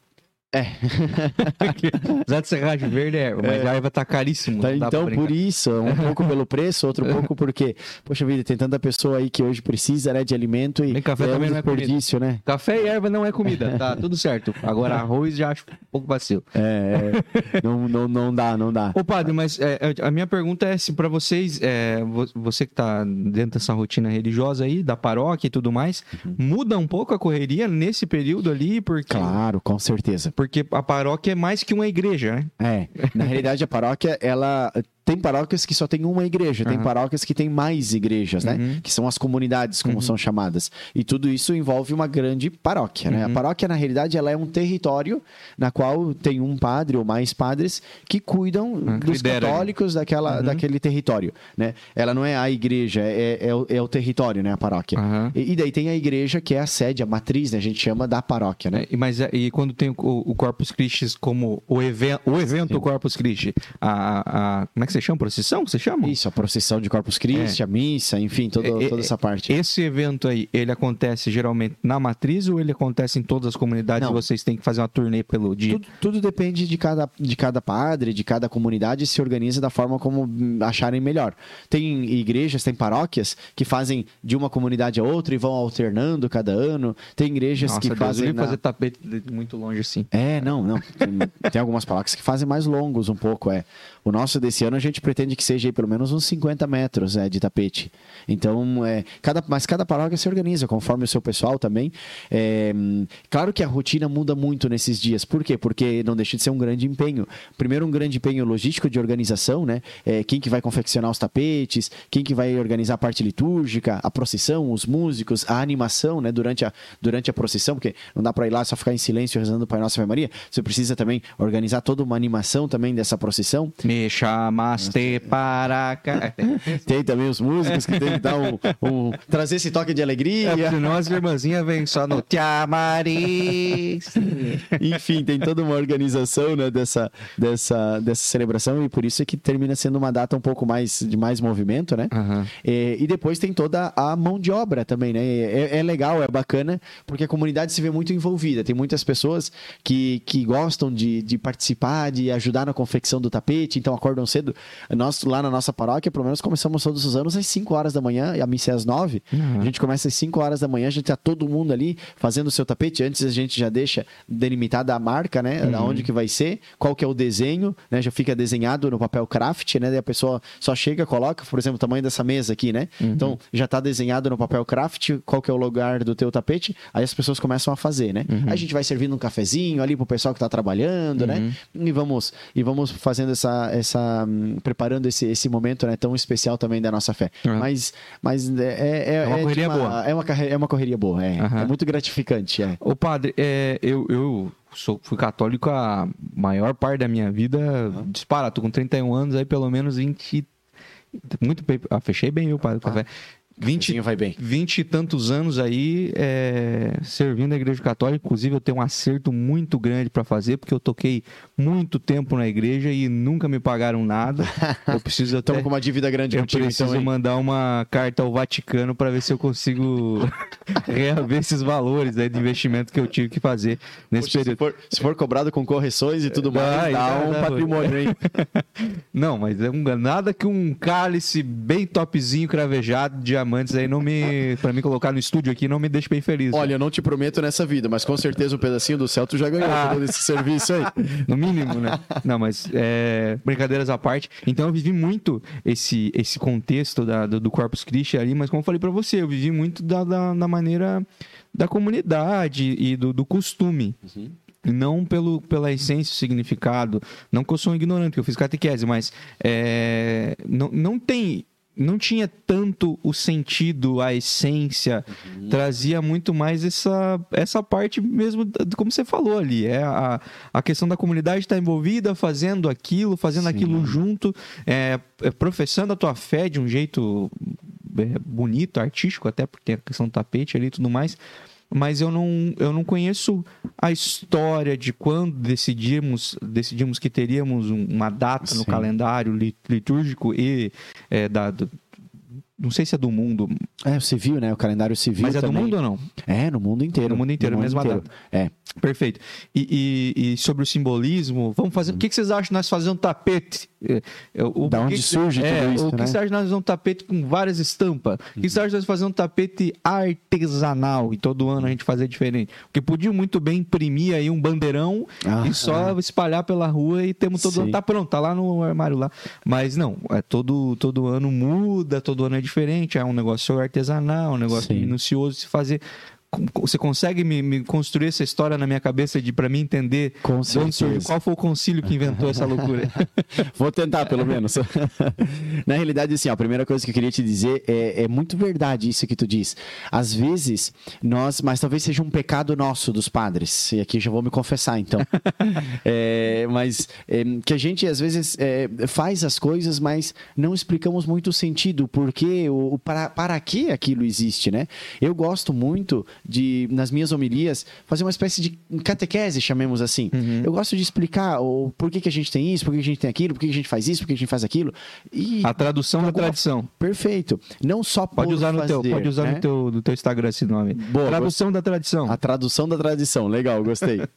É. Apesar de serragem verde é erva, mas a erva tá caríssimo. Tá, então, por isso, um pouco pelo preço, outro pouco porque, poxa vida, tem tanta pessoa aí que hoje precisa né, de alimento e café é um também não é comida. desperdício, né? Café e erva não é comida, tá tudo certo. Agora arroz já acho um pouco vacilo. É, é, não, não, não dá, não dá. Ô, padre, mas é, a minha pergunta é se para vocês, é, vo- você que tá dentro dessa rotina religiosa aí, da paróquia e tudo mais, muda um pouco a correria nesse período ali, porque, Claro, com certeza. Porque a paróquia é mais que uma igreja, né? É, na realidade a paróquia, ela tem paróquias que só tem uma igreja, tem Aham. paróquias que tem mais igrejas, né? Uhum. Que são as comunidades, como são chamadas. E tudo isso envolve uma grande paróquia, né? A Uhum. paróquia, na realidade, ela é um território na qual tem um padre ou mais padres que cuidam que dos lidera, católicos daquela, Uhum. daquele território, né? Ela não é a igreja, é, é, o, é o território, né? A paróquia. E, e daí tem a igreja que é a sede, a matriz, né? A gente chama da paróquia, né? É, mas é- e quando tem o, o Corpus Christi como o, even, o evento Corpus Christi, a, a- como é que você chama? Procissão? Você chama? Isso, a procissão de Corpus Christi, a missa, enfim, todo- É, é, toda essa parte. Esse evento aí, ele acontece geralmente na matriz ou ele acontece em todas as comunidades Não. e vocês têm que fazer uma turnê pelo dia? Tudo, tudo depende de cada, de cada padre, de cada comunidade se organiza da forma como acharem melhor. Tem igrejas, tem paróquias que fazem de uma comunidade a outra e vão alternando cada ano. Tem igrejas Nossa, que Deus, fazem. eu na- fazer tapete muito longe assim. É, não, não. Tem, tem algumas paróquias que fazem mais longos um pouco, é. O nosso desse ano a gente pretende que seja pelo menos uns 50 metros é, de tapete. Então, é, cada, mas cada paróquia se organiza conforme o seu pessoal também. É, claro que a rotina muda muito nesses dias. Por quê? Porque não deixa de ser um grande empenho. Primeiro, um grande empenho logístico de organização, né? É, quem que vai confeccionar os tapetes, quem que vai organizar a parte litúrgica, a procissão, os músicos, a animação, né? Durante a, durante a procissão, porque não dá para ir lá só ficar em silêncio rezando Pai Nossa Ave Maria. Você precisa também organizar toda uma animação também dessa procissão. Me chamaste para cá. Tem também os músicos que tem que dar um, um trazer esse toque de alegria. É, senão as irmãzinhas vêm só no Te amarei. Enfim, tem toda uma organização né, dessa, dessa, dessa celebração e por isso é que termina sendo uma data um pouco mais de mais movimento, né? É, e depois tem toda a mão de obra também, né? É, é legal, é bacana, porque a comunidade se vê muito envolvida. Tem muitas pessoas que, que gostam de, de participar, de ajudar na confecção do tapete, então acordam cedo. Nós, lá na nossa paróquia, pelo menos começamos todos os anos às 5 horas da manhã, e a missa é às 9. Uhum. A gente começa às 5 horas da manhã, a gente tá todo mundo ali fazendo o seu tapete. Antes a gente já deixa delimitada a marca, né? Da onde que vai ser, qual que é o desenho, né? Já fica desenhado no papel craft, né? Daí a pessoa só chega, coloca, por exemplo, o tamanho dessa mesa aqui, né? Então já tá desenhado no papel craft qual que é o lugar do teu tapete, aí as pessoas começam a fazer, né? Aí a gente vai servindo um cafezinho ali pro pessoal que tá trabalhando, né? E vamos e vamos fazendo essa essa hum, preparando esse, esse momento, né, tão especial também da nossa fé. Uhum. Mas mas é, é, É uma de correria boa. É uma é uma correria boa, é. Aham. É muito gratificante, é. Ô padre, é, eu, eu sou, fui católico a maior parte da minha vida. Dispara, tô com 31 anos, aí pelo menos 20. Muito bem. Ah, fechei bem, viu, padre? Café. 20, Cafezinho vai bem. 20 e tantos anos aí é, servindo a Igreja Católica. Inclusive, eu tenho um acerto muito grande para fazer, porque eu toquei muito tempo na igreja e nunca me pagaram nada. Eu preciso até. Estamos com uma dívida grande Eu contigo, preciso então, mandar uma carta ao Vaticano para ver se eu consigo reaver esses valores aí de investimento que eu tive que fazer nesse Poxa, se, período. for, se for cobrado com correções e tudo mais, Vai, dá um patrimônio, hein? Não, mas é um, nada que um cálice bem topzinho cravejado de diamantes aí não me. Pra mim colocar no estúdio aqui não me deixa bem feliz. Olha, eu não te prometo nessa vida, mas com certeza um pedacinho do céu tu já ganhou Ah. todo esse serviço aí. No mínimo, né? Não, mas é, brincadeiras à parte. Então eu vivi muito esse, esse contexto da- do, do Corpus Christi ali, mas como eu falei pra você, eu vivi muito da, da, da maneira da comunidade e do, do costume. E Não pelo, pela essência, o significado. Não que eu sou um ignorante, que eu fiz catequese, mas é, não, não tem. Não tinha tanto o sentido, a essência, trazia muito mais essa, essa parte mesmo, como você falou ali. É a, a questão da comunidade estar envolvida, fazendo aquilo, fazendo Sim. aquilo junto, é, é, professando a tua fé de um jeito é, bonito, artístico, até porque tem a questão do tapete ali e tudo mais. Mas eu não, eu não conheço a história de quando decidimos, decidimos que teríamos um- uma data no Sim. calendário li- litúrgico e é, da, não sei se é do mundo, É, o civil, né? O calendário civil mas é do também. mundo ou não? É, no mundo inteiro. No mundo inteiro, mesma data. É. Perfeito. E, e- e sobre o simbolismo, vamos fazer. O que, que vocês acham nós fazer um tapete? É, é, o, Da onde que- surge é, tudo isso, O que né? você acha de nós fazer um tapete com várias estampas? O que você acha de nós fazer um tapete artesanal e todo ano a gente fazer diferente? Porque podiam muito bem imprimir aí um bandeirão Ah, e só espalhar pela rua e temos todo Sim. ano. Tá pronto, tá lá no armário lá. Mas não, é todo, todo ano muda, todo ano é diferente. É um negócio artesanal, um negócio Sim. minucioso de se fazer. Você consegue me, me construir essa história na minha cabeça de para mim entender onde qual foi o concílio que inventou essa loucura? Vou tentar, pelo menos. Na realidade, assim, ó, a primeira coisa que eu queria te dizer é, é muito verdade isso que tu diz. Às vezes, nós, mas talvez seja um pecado nosso dos padres, e aqui já vou me confessar, então. É, mas é, que a gente, às vezes, é, faz as coisas, mas não explicamos muito o sentido, o porquê, o, o para, para que aquilo existe, né? Eu gosto muito de, nas minhas homilias, fazer uma espécie de catequese, chamemos assim. Eu gosto de explicar o porquê que a gente tem isso, por que a gente tem aquilo, por que a gente faz isso, por que a gente faz aquilo. E A tradução da alguma- tradição. perfeito. Não só Pode por usar no teu, fazer, pode usar né? no teu, no teu Instagram esse nome. Boa, tradução da tradição. A tradução da tradição, legal, gostei.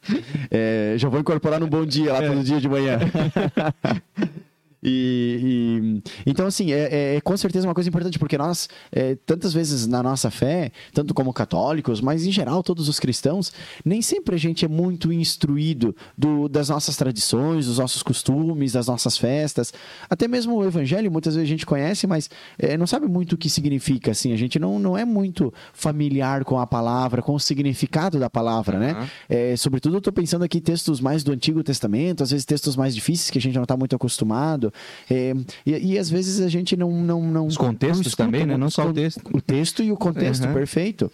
É, já vou incorporar no bom dia lá todo dia de manhã. E, e- então, assim, é, é- é com certeza uma coisa importante, porque nós, é, tantas vezes na nossa fé, tanto como católicos, mas em geral todos os cristãos, nem sempre a gente é muito instruído do- das nossas tradições, dos nossos costumes, das nossas festas. Até mesmo o evangelho, muitas vezes a gente conhece, mas é, não sabe muito o que significa, assim. A gente não, não é muito familiar com a palavra, com o significado da palavra, né? Aham. É, sobretudo, eu estou pensando aqui textos mais do Antigo Testamento, às vezes textos mais difíceis que a gente não está muito acostumado. É, e, e às vezes a gente não. não, não Os contextos não também, né? Não só o texto. O texto e o contexto, Aham. perfeito.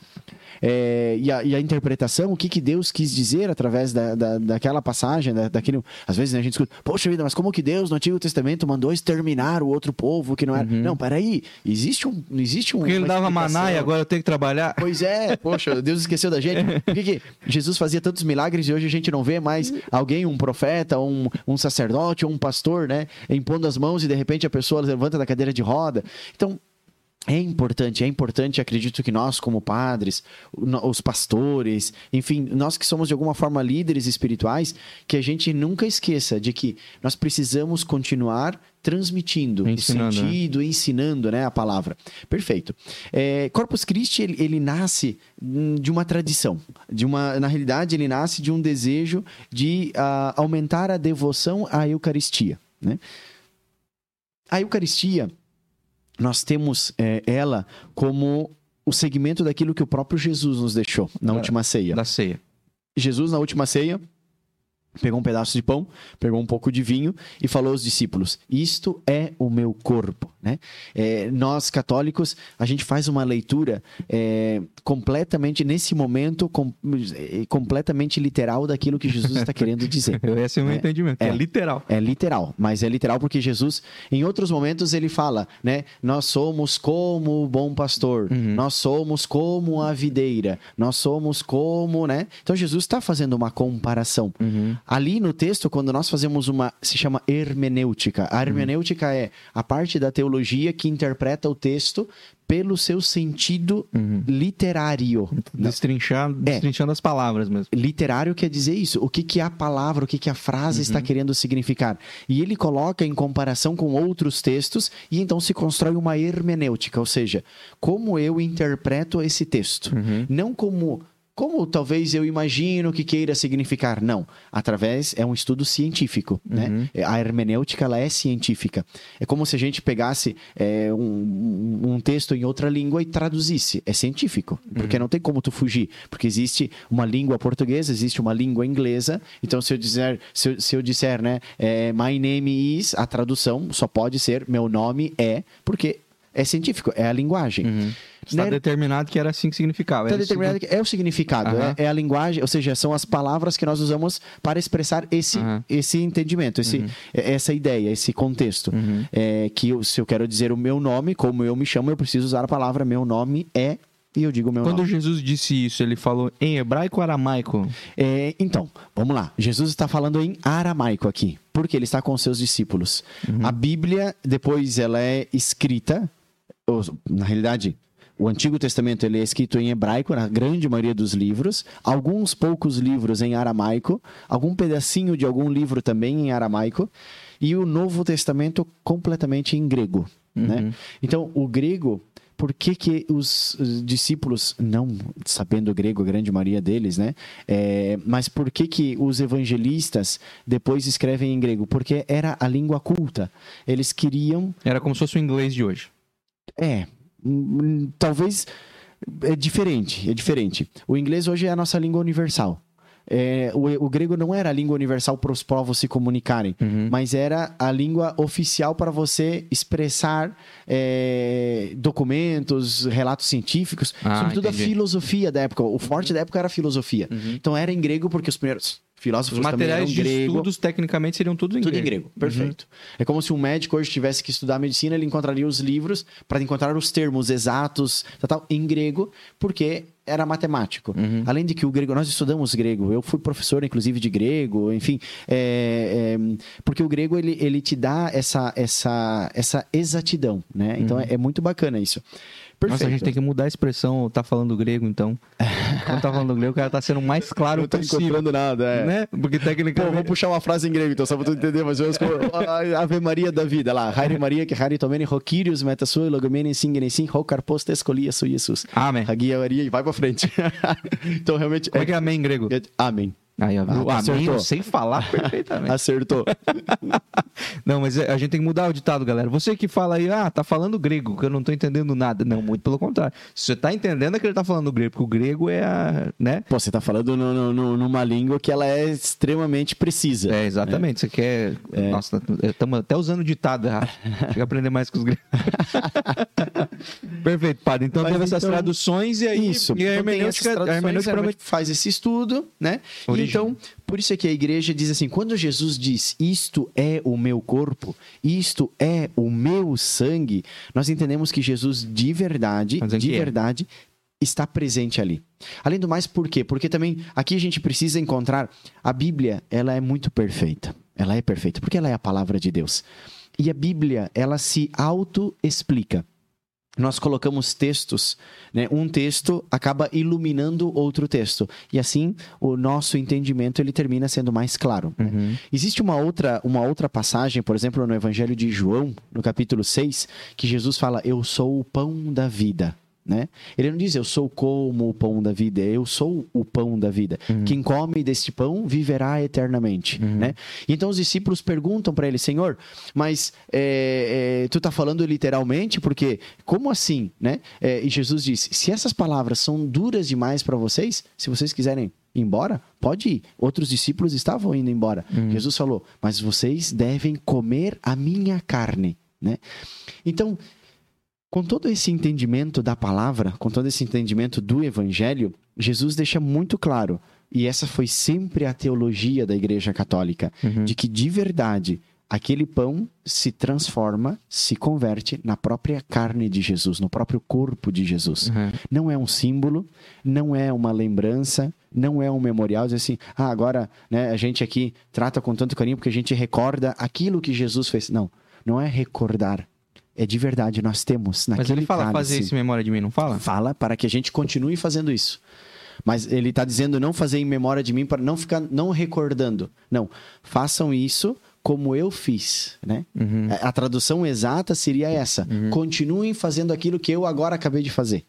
É, e, a, e a interpretação, o que, que Deus quis dizer através da, da, daquela passagem, da, daquele. Às vezes né, a gente escuta, poxa vida, mas como que Deus no Antigo Testamento mandou exterminar o outro povo que não era. Não, peraí, existe um. Existe um Porque ele dava maná e agora eu tenho que trabalhar. Pois é, poxa, Deus esqueceu da gente. Por que, que Jesus fazia tantos milagres e hoje a gente não vê mais alguém, um profeta, um, um sacerdote ou um pastor, né? Impondo as mãos e de repente a pessoa levanta da cadeira de roda. Então. É importante, é importante, acredito que nós, como padres, os pastores, enfim, nós que somos de alguma forma líderes espirituais, que a gente nunca esqueça de que nós precisamos continuar transmitindo Ensinando, o né? sentido, ensinando né, a palavra. Perfeito. É, Corpus Christi, ele, ele nasce hum, de uma tradição. De uma, na realidade, ele nasce de um desejo de ah, aumentar a devoção à Eucaristia. Né? A Eucaristia, nós temos é, ela como o segmento daquilo que o próprio Jesus nos deixou na Da- última ceia. Da ceia. Jesus, na última ceia, pegou um pedaço de pão, pegou um pouco de vinho e falou aos discípulos: Isto é o meu corpo. Né? É, nós, católicos, a gente faz uma leitura é, completamente, nesse momento, com- é, completamente literal daquilo que Jesus está querendo dizer. Esse é o meu É. entendimento. É, literal. É literal, mas é literal porque Jesus, em outros momentos, ele fala, né? Nós somos como o bom pastor, Uhum. nós somos como a videira, nós somos como, né? Então Jesus está fazendo uma comparação. Uhum. Ali no texto, quando nós fazemos uma. se chama hermenêutica. A hermenêutica é a parte da teologia que interpreta o texto pelo seu sentido Uhum. literário. Destrinchando, É. destrinchando as palavras mesmo. Literário quer dizer isso. O que, que a palavra, o que, que a frase Uhum. está querendo significar. E ele coloca em comparação com outros textos e então se constrói uma hermenêutica, ou seja, como eu interpreto esse texto. Uhum. Não como. Como talvez eu imagino que queira significar. Não. Através é um estudo científico. Uhum. Né? A hermenêutica ela é científica. É como se a gente pegasse é, um, um texto em outra língua e traduzisse. É científico. Porque não tem como tu fugir. Porque existe uma língua portuguesa, existe uma língua inglesa. Então, se eu dizer, se eu, se eu disser, né, é, my name is, a tradução só pode ser meu nome é, porque é científico, é a linguagem. Está Né? determinado que era assim que significava. Está Era determinado que é o significado, Aham. é, é a linguagem, ou seja, são as palavras que nós usamos para expressar esse, Aham. esse entendimento, esse, é- essa ideia, esse contexto. Uhum. É, que eu- se eu quero dizer o meu nome, como eu me chamo, eu preciso usar a palavra meu nome é, e eu digo meu Quando nome. Jesus disse isso, ele falou em hebraico ou aramaico? É, então, vamos lá. Jesus está falando em aramaico aqui, porque ele está com seus discípulos. Uhum. A Bíblia, depois, ela é escrita, ou, na realidade, o Antigo Testamento ele é escrito em hebraico, na grande maioria dos livros, alguns poucos livros em aramaico, algum pedacinho de algum livro também em aramaico, e o Novo Testamento completamente em grego. Né? Então, o grego por que, que os os discípulos, não sabendo grego, a grande maioria deles, né? É, mas por que, que os evangelistas depois escrevem em grego? Porque era a língua culta. Eles queriam. Era como se fosse o inglês de hoje. É. hum, hum, Talvez. É diferente, é diferente. O inglês hoje é a nossa língua universal. É, o, o grego não era a língua universal para os povos se comunicarem, Uhum. mas era a língua oficial para você expressar é, documentos, relatos científicos, Ah, sobretudo entendi. a filosofia da época. O forte da época era a filosofia. Então era em grego porque os primeiros filósofos Os materiais de grego. estudos, tecnicamente, seriam tudo em Tudo grego. em grego, perfeito. É como se um médico hoje tivesse que estudar medicina, ele encontraria os livros para encontrar os termos exatos, tal, tal, em grego, porque era matemático. Além de que o grego, nós estudamos grego, eu fui professor, inclusive, de grego, enfim, é, é, porque o grego, ele, ele te dá essa, essa, essa exatidão, né? Então, é, é muito bacana isso. Nossa, a gente tem que mudar a expressão, tá falando grego, então. Quando tá falando grego, o cara tá sendo mais claro Não tô possível. encontrando nada, é. Né? Porque Pô, tecnicamente. vamos puxar uma frase em grego, então, só pra tu entender mais ou menos como... a Ave Maria da vida, lá. Haire Maria, que Haire Tomene, Rokirius, Meta Sua, Logomene, Singene, Sim, Rokarpos, Escolia, Su Jesus. Amém. Hagia Maria, e vai pra frente. então, realmente... Como é que é amém em grego? Amém. Aí, ó, viu? Ah, amém, acertou. sei falar perfeitamente. Acertou. Não, mas é, a gente tem que mudar o ditado, galera. Você que fala aí, ah, tá falando grego, que eu não tô entendendo nada. Não, muito pelo contrário. Se você tá entendendo é que ele tá falando grego, porque o grego é a, né? Pô, você tá falando no- no- no- numa língua que ela é extremamente precisa. É, exatamente. Você quer. Nossa, estamos até usando ditado errado. Chega a aprender mais com os gregos. Perfeito, padre. Então Mas teve essas então- traduções e aí. Isso. E a Então, tem essas hermenêutica, a hermenêutica faz esse estudo, né? Origem. Então, por isso é que a igreja diz assim, quando Jesus diz, isto é o meu corpo, isto é o meu sangue, nós entendemos que Jesus de verdade, é de é. verdade, está presente ali. Além do mais, por quê? Porque também aqui a gente precisa encontrar a Bíblia, ela é muito perfeita. Ela é perfeita porque ela é a palavra de Deus. E a Bíblia, ela se auto-explica nós colocamos textos, né? um texto acaba iluminando outro texto. E assim, o nosso entendimento ele termina sendo mais claro. Uhum. Existe uma outra, uma outra passagem, por exemplo, no Evangelho de João, no capítulo 6, que Jesus fala: Eu sou o pão da vida. Né? Ele não diz eu sou como o pão da vida, eu sou o pão da vida. Quem come deste pão viverá eternamente. Né? Então os discípulos perguntam para ele, Senhor, mas é, é, tu está falando literalmente? Porque como assim? Né? É, e Jesus disse: se essas palavras são duras demais para vocês, se vocês quiserem ir embora, pode ir. Outros discípulos estavam indo embora. Jesus falou: mas vocês devem comer a minha carne. Né? Então, com todo esse entendimento da palavra, com todo esse entendimento do evangelho, Jesus deixa muito claro, e essa foi sempre a teologia da Igreja Católica, de que de verdade aquele pão se transforma, se converte na própria carne de Jesus, no próprio corpo de Jesus. Uhum. Não é um símbolo, não é uma lembrança, não é um memorial, dizer assim, ah, agora né, a gente aqui trata com tanto carinho porque a gente recorda aquilo que Jesus fez. Não, não é recordar. É de verdade, nós temos Mas naquele ele fala cálice. fazer isso em memória de mim, não fala? Fala para que a gente continue fazendo isso. Mas ele está dizendo não fazer em memória de mim para não ficar não recordando. Não, façam isso como eu fiz, né? Uhum. A, a tradução exata seria essa: continuem fazendo aquilo que eu agora acabei de fazer.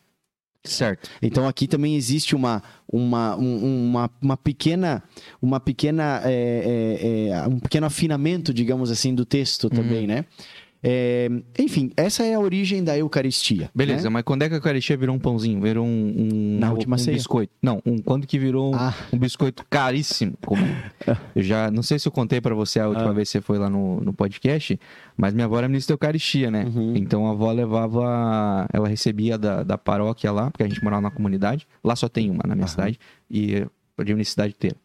Certo. Então aqui também existe uma, uma, um- uma, uma pequena, uma pequena é, é, é, um pequeno afinamento, digamos assim, do texto também, né? É, enfim, essa é a origem da Eucaristia. Beleza, né? mas quando é que a Eucaristia virou um pãozinho? Virou um. um Na um última ceia. biscoito? Não, um, quando que virou um, Ah. um biscoito caríssimo? Como- eu já. Não sei se eu contei pra você a última Ah. vez que você foi lá no, no podcast, mas minha avó era ministra da Eucaristia, né? Uhum. Então a avó levava. Ela recebia da, da paróquia lá, porque a gente morava na comunidade. Lá só tem uma na minha Aham. cidade. E eu digo na cidade inteira.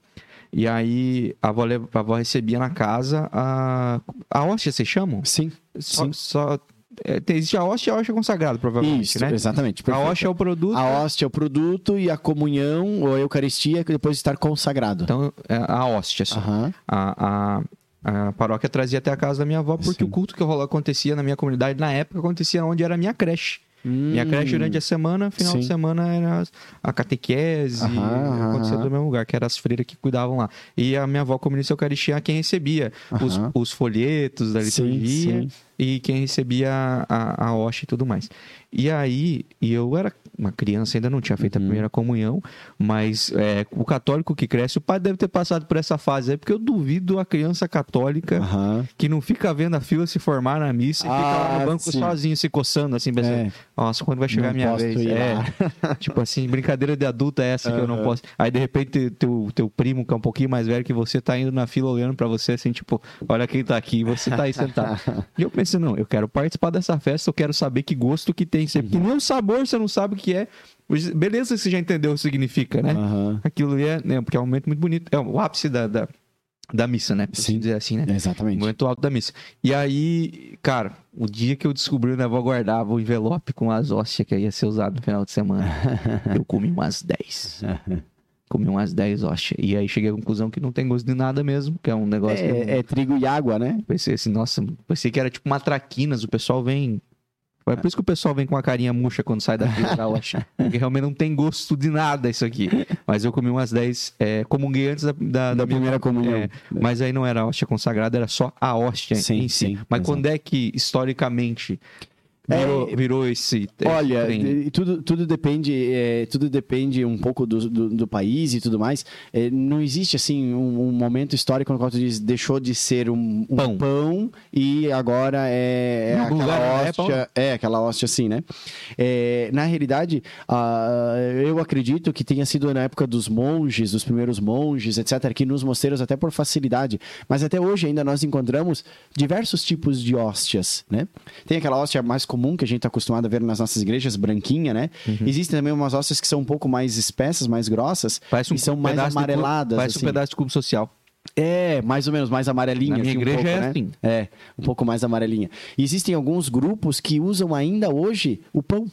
E aí a avó, a avó recebia na casa a. A hóstia, vocês chamam? Sim, Só, sim. só- é, existe a hóstia e a hóstia consagrada, provavelmente, Isso, né? exatamente. A perfeito. hóstia é o produto. A hóstia é o produto e a comunhão ou a Eucaristia que depois de estar consagrado. Então, é a hóstia, assim. Aham. A, a, a paróquia trazia até a casa da minha avó, porque Sim. o culto que rolava acontecia na minha comunidade, na época, acontecia onde era a minha creche. Minha creche durante a semana, final de Hum. Sim. semana era a catequese, Aham, acontecia aham. do mesmo lugar, que eram as freiras que cuidavam lá. E a minha avó, como ministra Eucaristia, quem recebia os, Aham. os folhetos da Sim, liturgia sim. E quem recebia a, a hóstia e tudo mais. E aí, e eu era uma criança, ainda não tinha feito Uhum. a primeira comunhão, mas é, o católico que cresce, o pai deve ter passado por essa fase aí, porque eu duvido a criança católica Aham. que não fica vendo a fila se formar na missa e fica lá Ah, no banco sim. sozinho, se coçando, assim, pensando, É. nossa, quando vai chegar Não a minha vez? É, tipo assim, brincadeira de adulto é essa que eu não posso. Aí, de repente, teu, teu primo, que é um pouquinho mais velho que você, tá indo na fila olhando pra você, assim, tipo, olha quem tá aqui, você tá aí sentado. e eu pensei, não, eu quero participar dessa festa, eu quero saber que gosto que tem. Porque nem o sabor você não sabe o que é. Beleza, você já entendeu o que significa, né? Aham. Aquilo é, né, porque é um momento muito bonito. É o ápice da, da, da missa, né? Sim. dizer assim, né? Exatamente. Momento alto da missa. E aí, cara, o dia que eu descobri onde a avó guardava o envelope com as hóstias que ia ser usado no final de semana, eu comi umas 10. Comi umas 10 hóstias. E aí cheguei à conclusão que não tem gosto de nada mesmo, que é um negócio. É, é trigo e água, né? Pensei assim, nossa, pensei que era tipo uma traquinas, o pessoal vem É por isso que o pessoal vem com a carinha murcha quando sai da fila da hóstia. Porque realmente não tem gosto de nada isso aqui. Mas eu comi umas 10, é, comunguei antes da, da, Da primeira comunhão. É, mas aí não era a hóstia consagrada, era só a hóstia Sim, em si. sim, mas exato. quando é que, historicamente, É, virou, virou esse... Olha, trem? tudo, tudo depende, é, tudo depende um pouco do, do, do país e tudo mais. É, não existe assim um, um momento histórico no qual tu diz deixou de ser um, um Pão. pão. e agora é, é aquela é hóstia, é, aquela hóstia assim, né? É, na realidade, ah, eu acredito que tenha sido na época dos monges, dos primeiros monges, etc, que nos mosteiros até por facilidade, mas até hoje ainda nós encontramos diversos tipos de hóstias, né? Tem aquela hóstia mais comum que a gente está acostumado a ver nas nossas igrejas, branquinha, né? Uhum. Existem também umas hóstias que são um pouco mais espessas, mais grossas, Parece um e são mais amareladas, Parece assim. um pedaço de cubo social. É, mais ou menos, mais amarelinha. Na minha assim, um igreja pouco, é né? assim. É, um pouco mais amarelinha. E existem alguns grupos que usam ainda hoje o pão.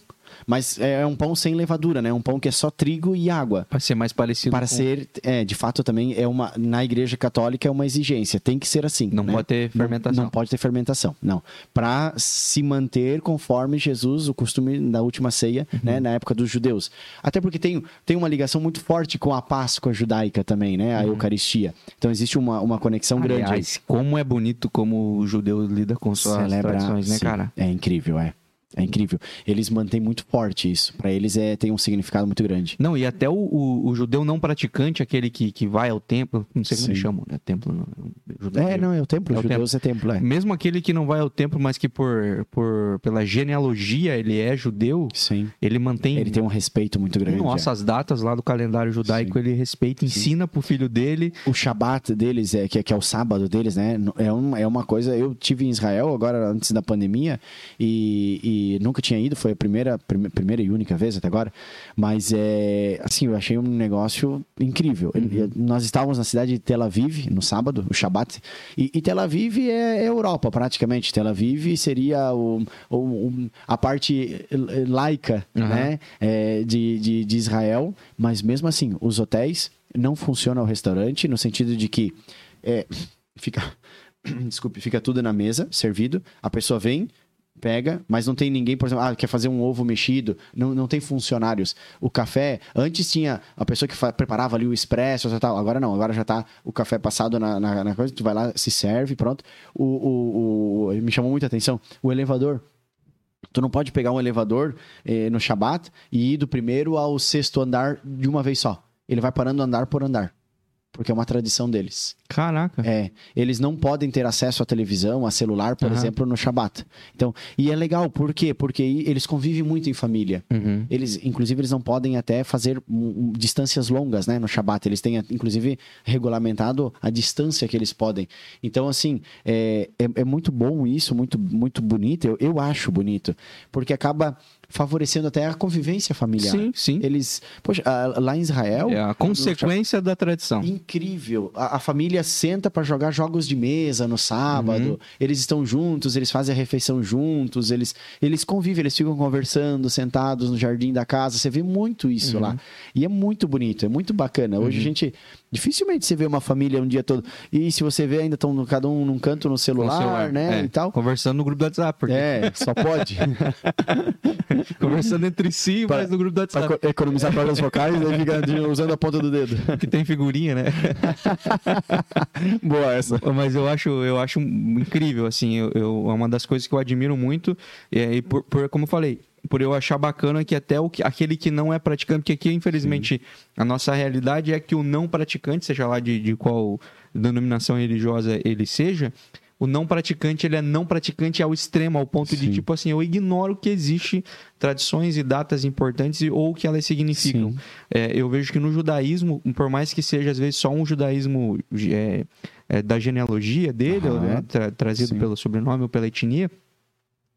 Mas é um pão sem levadura, né? Um pão que é só trigo e água. Para ser mais parecido Para com... ser, é, de fato também é uma na igreja católica é uma exigência, tem que ser assim. Não né? pode ter Não- fermentação. Não, pode ter fermentação, não. Para se manter conforme Jesus, o costume da última ceia, Uhum. né, na época dos judeus. Até porque tem, tem uma ligação muito forte com a Páscoa judaica também, né? A Eucaristia. Então existe uma, uma conexão grande. aí. Uhum. Aliás, como é bonito como o judeu lida com suas Celebra- tradições, né, sim, cara? É incrível, é. É incrível. Eles mantêm muito forte isso. Para eles é, tem um significado muito grande. Não, e até o, o, o judeu não praticante, aquele que, que vai ao templo, não sei como Sim. eles chamam, né? Templo. não, judeu. É, não, é o templo. É o judeus é templo, é. Mesmo aquele que não vai ao templo, mas que por, por pela genealogia ele é judeu, Sim. ele mantém. Ele tem um respeito muito grande. Nossa, é. as datas lá do calendário judaico, Sim. ele respeita, ensina pro filho dele. O Shabat deles, é, que, é- que é o sábado deles, né? É, um, é uma coisa. Eu tive em Israel agora, antes da pandemia, e, e nunca tinha ido, foi a primeira, prime- primeira e única vez até agora. Mas é assim, eu achei um negócio incrível. Ele- Nós estávamos na cidade de Tel Aviv, no sábado, o Shabat, e, e Tel Aviv é, é Europa, praticamente. Tel Aviv seria o, o- o- a parte laica, Aham. né? é, de, de, de Israel, mas mesmo assim, os hotéis não funcionam o restaurante no sentido de que é, fica, desculpe, fica tudo na mesa, servido, a pessoa vem, pega, mas não tem ninguém, por exemplo, ah, quer fazer um ovo mexido, não, não tem funcionários. O café, antes tinha a pessoa que preparava ali o expresso, tal, agora não, agora já tá o café passado na, na, na coisa, tu vai lá, se serve, pronto. O, o, o- me chamou muita atenção, o elevador, Tu não pode pegar um elevador eh, no Shabat e ir do primeiro ao sexto andar de uma vez só. Ele vai parando andar por andar. Porque é uma tradição deles. Caraca. É, eles não podem ter acesso à televisão, a celular, por Aham. exemplo, no Shabat. Então, e é legal, por quê? Porque eles convivem muito em família. Uhum. Eles, inclusive, eles não podem até fazer um, distâncias longas, né, no Shabat. Eles têm, inclusive, regulamentado a distância que eles podem. Então, assim, é, é, é muito bom isso, muito, muito bonito. Eu, eu acho bonito, porque acaba favorecendo até a convivência familiar. Sim, sim. Eles, poxa, lá em Israel, É a consequência da tradição. incrível. A, a família senta para jogar jogos de mesa no sábado. Uhum. Eles estão juntos, eles fazem a refeição juntos, eles, eles convivem, eles ficam conversando, sentados no jardim da casa. Você vê muito isso Uhum. lá. E é muito bonito, é muito bacana. Hoje a gente. Dificilmente você vê uma família um dia todo. E se você vê, ainda estão cada um num canto no o celular, né? é. E tal. Conversando no grupo do WhatsApp. Porque... É, só pode. Conversando entre si, Pra- mas no grupo do Pra WhatsApp. co- economizar cordas vocais, aí fica usando a ponta do dedo. Que tem figurinha, né? Boa essa. Mas eu acho, eu acho incrível, assim, eu, eu- é uma das coisas que eu admiro muito, e, e por, por- como eu falei, por eu achar bacana que até o que, aquele que não é praticante, porque aqui, infelizmente, a nossa realidade é que o não praticante, seja lá de, de qual denominação religiosa ele seja, o não praticante, ele é não praticante ao extremo, ao ponto de, Sim. tipo assim, eu ignoro que existe tradições e datas importantes ou o que elas significam. Sim. É, eu vejo que no judaísmo, por mais que seja às vezes só um judaísmo é, é, da genealogia dele, né, tra- trazido Sim. pelo sobrenome ou pela etnia,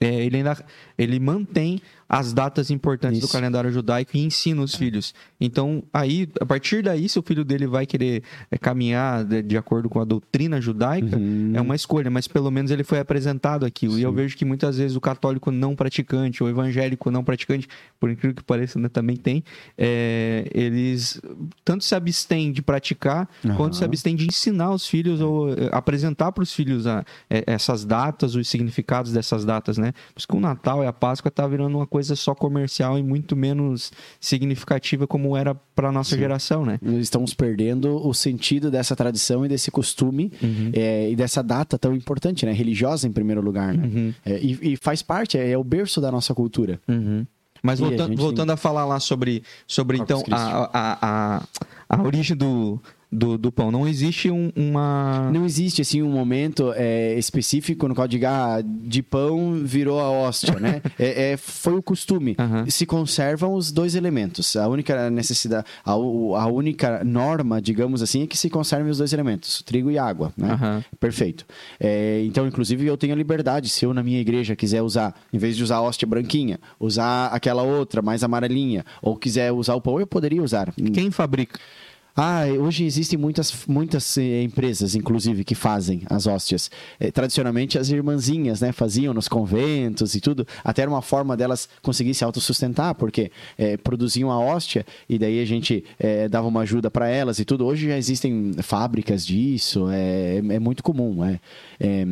é, ele ainda ele mantém as datas importantes do Isso. calendário judaico e ensina os filhos. Então, aí, a partir daí, se o filho dele vai querer é, caminhar de, de acordo com a doutrina judaica, Uhum. é uma escolha, mas pelo menos ele foi apresentado aquilo. E eu Sim. vejo que muitas vezes o católico não praticante, ou evangélico não praticante, por incrível que pareça, né, também tem, é, eles tanto se abstêm de praticar, Aham. quanto se abstêm de ensinar os filhos ou eh, apresentar para os filhos a- eh, essas datas, os significados dessas datas, né? Por isso que o Natal e a Páscoa tá virando uma coisa só comercial e muito menos significativa como era para nossa Sim. geração, né? Estamos perdendo o sentido dessa tradição e desse costume Uhum. é, e dessa data tão importante, né? Religiosa em primeiro lugar, né? Uhum. É, e, e faz parte, é, é o berço da nossa cultura. Uhum. Mas E a voltando, voltando a falar lá sobre, sobre Corpus então, a, a, a, a origem do, do, do pão. Não existe um- uma. Não existe, assim, um momento é, específico no qual diga, ah, de pão virou a hóstia, né? É, é, foi o costume. Aham. Se conservam os dois elementos. A única necessidade, a, a única norma, digamos assim, é que se conservem os dois elementos, trigo e água, né? Aham. Perfeito. É, então, inclusive, eu tenho a liberdade, se eu na minha igreja quiser usar, em vez de usar a hóstia branquinha, usar aquela outra mais amarelinha, ou quiser usar o pão, eu poderia usar. Quem fabrica? Ah, hoje existem muitas, muitas eh, empresas, inclusive, que fazem as hóstias. Eh, tradicionalmente, as irmãzinhas, né, faziam nos conventos e tudo. Até era uma forma delas conseguir se autossustentar, porque eh, produziam a hóstia e daí a gente dava uma ajuda para elas e tudo. Hoje já existem fábricas disso, é, é muito comum. É, É,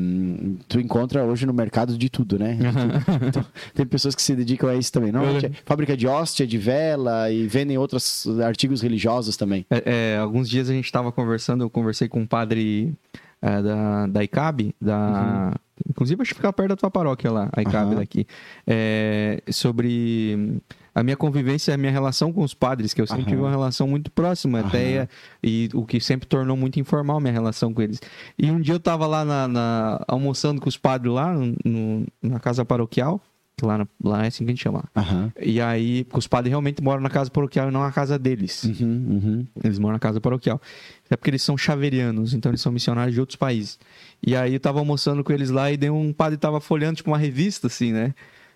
tu encontra hoje no mercado de tudo, né? Então, tem pessoas que se dedicam a isso também. Não, fábrica de hóstia, de vela e vendem outros artigos religiosos também. É, é, alguns dias a gente estava conversando, eu conversei com um padre é, da, da ICAB, da. Inclusive, acho que fica perto da tua paróquia lá, a ICAB Aham. daqui. É, sobre a minha convivência, a minha relação com os padres, que eu sempre Aham. tive uma relação muito próxima, até Aham. e o que sempre tornou muito informal a minha relação com eles. E um dia eu tava lá na, na- almoçando com os padres lá, no- na casa paroquial, que lá, na- lá é assim que a gente chama. Aham. E aí, os padres realmente moram na casa paroquial e não na casa deles. Uhum, uhum. Eles moram na casa paroquial. É porque eles são chaverianos, então eles são missionários de outros países. E aí eu tava almoçando com eles lá e daí um padre tava folheando, tipo, uma revista, assim, né?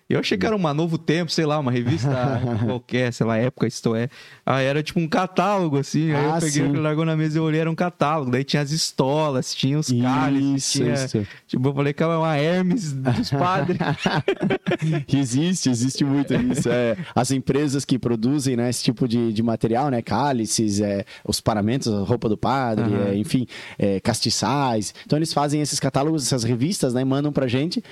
Eu achei que era uma Novo Tempo, sei lá, uma revista qualquer, sei lá, época, isto é. Aí era tipo um catálogo, assim. Aí eu Ah, peguei, sim. largou na mesa e eu olhei, era um catálogo. Daí tinha as estolas, tinha os cálices, tinha... isso. Tipo, eu falei que era uma Hermes dos padres. existe, existe muito isso. É, as empresas que produzem né, esse tipo de, de material, né? Cálices, é, os paramentos, a roupa do padre, Aham. é, enfim, é, castiçais. Então eles fazem esses catálogos, essas revistas, né? Mandam pra gente,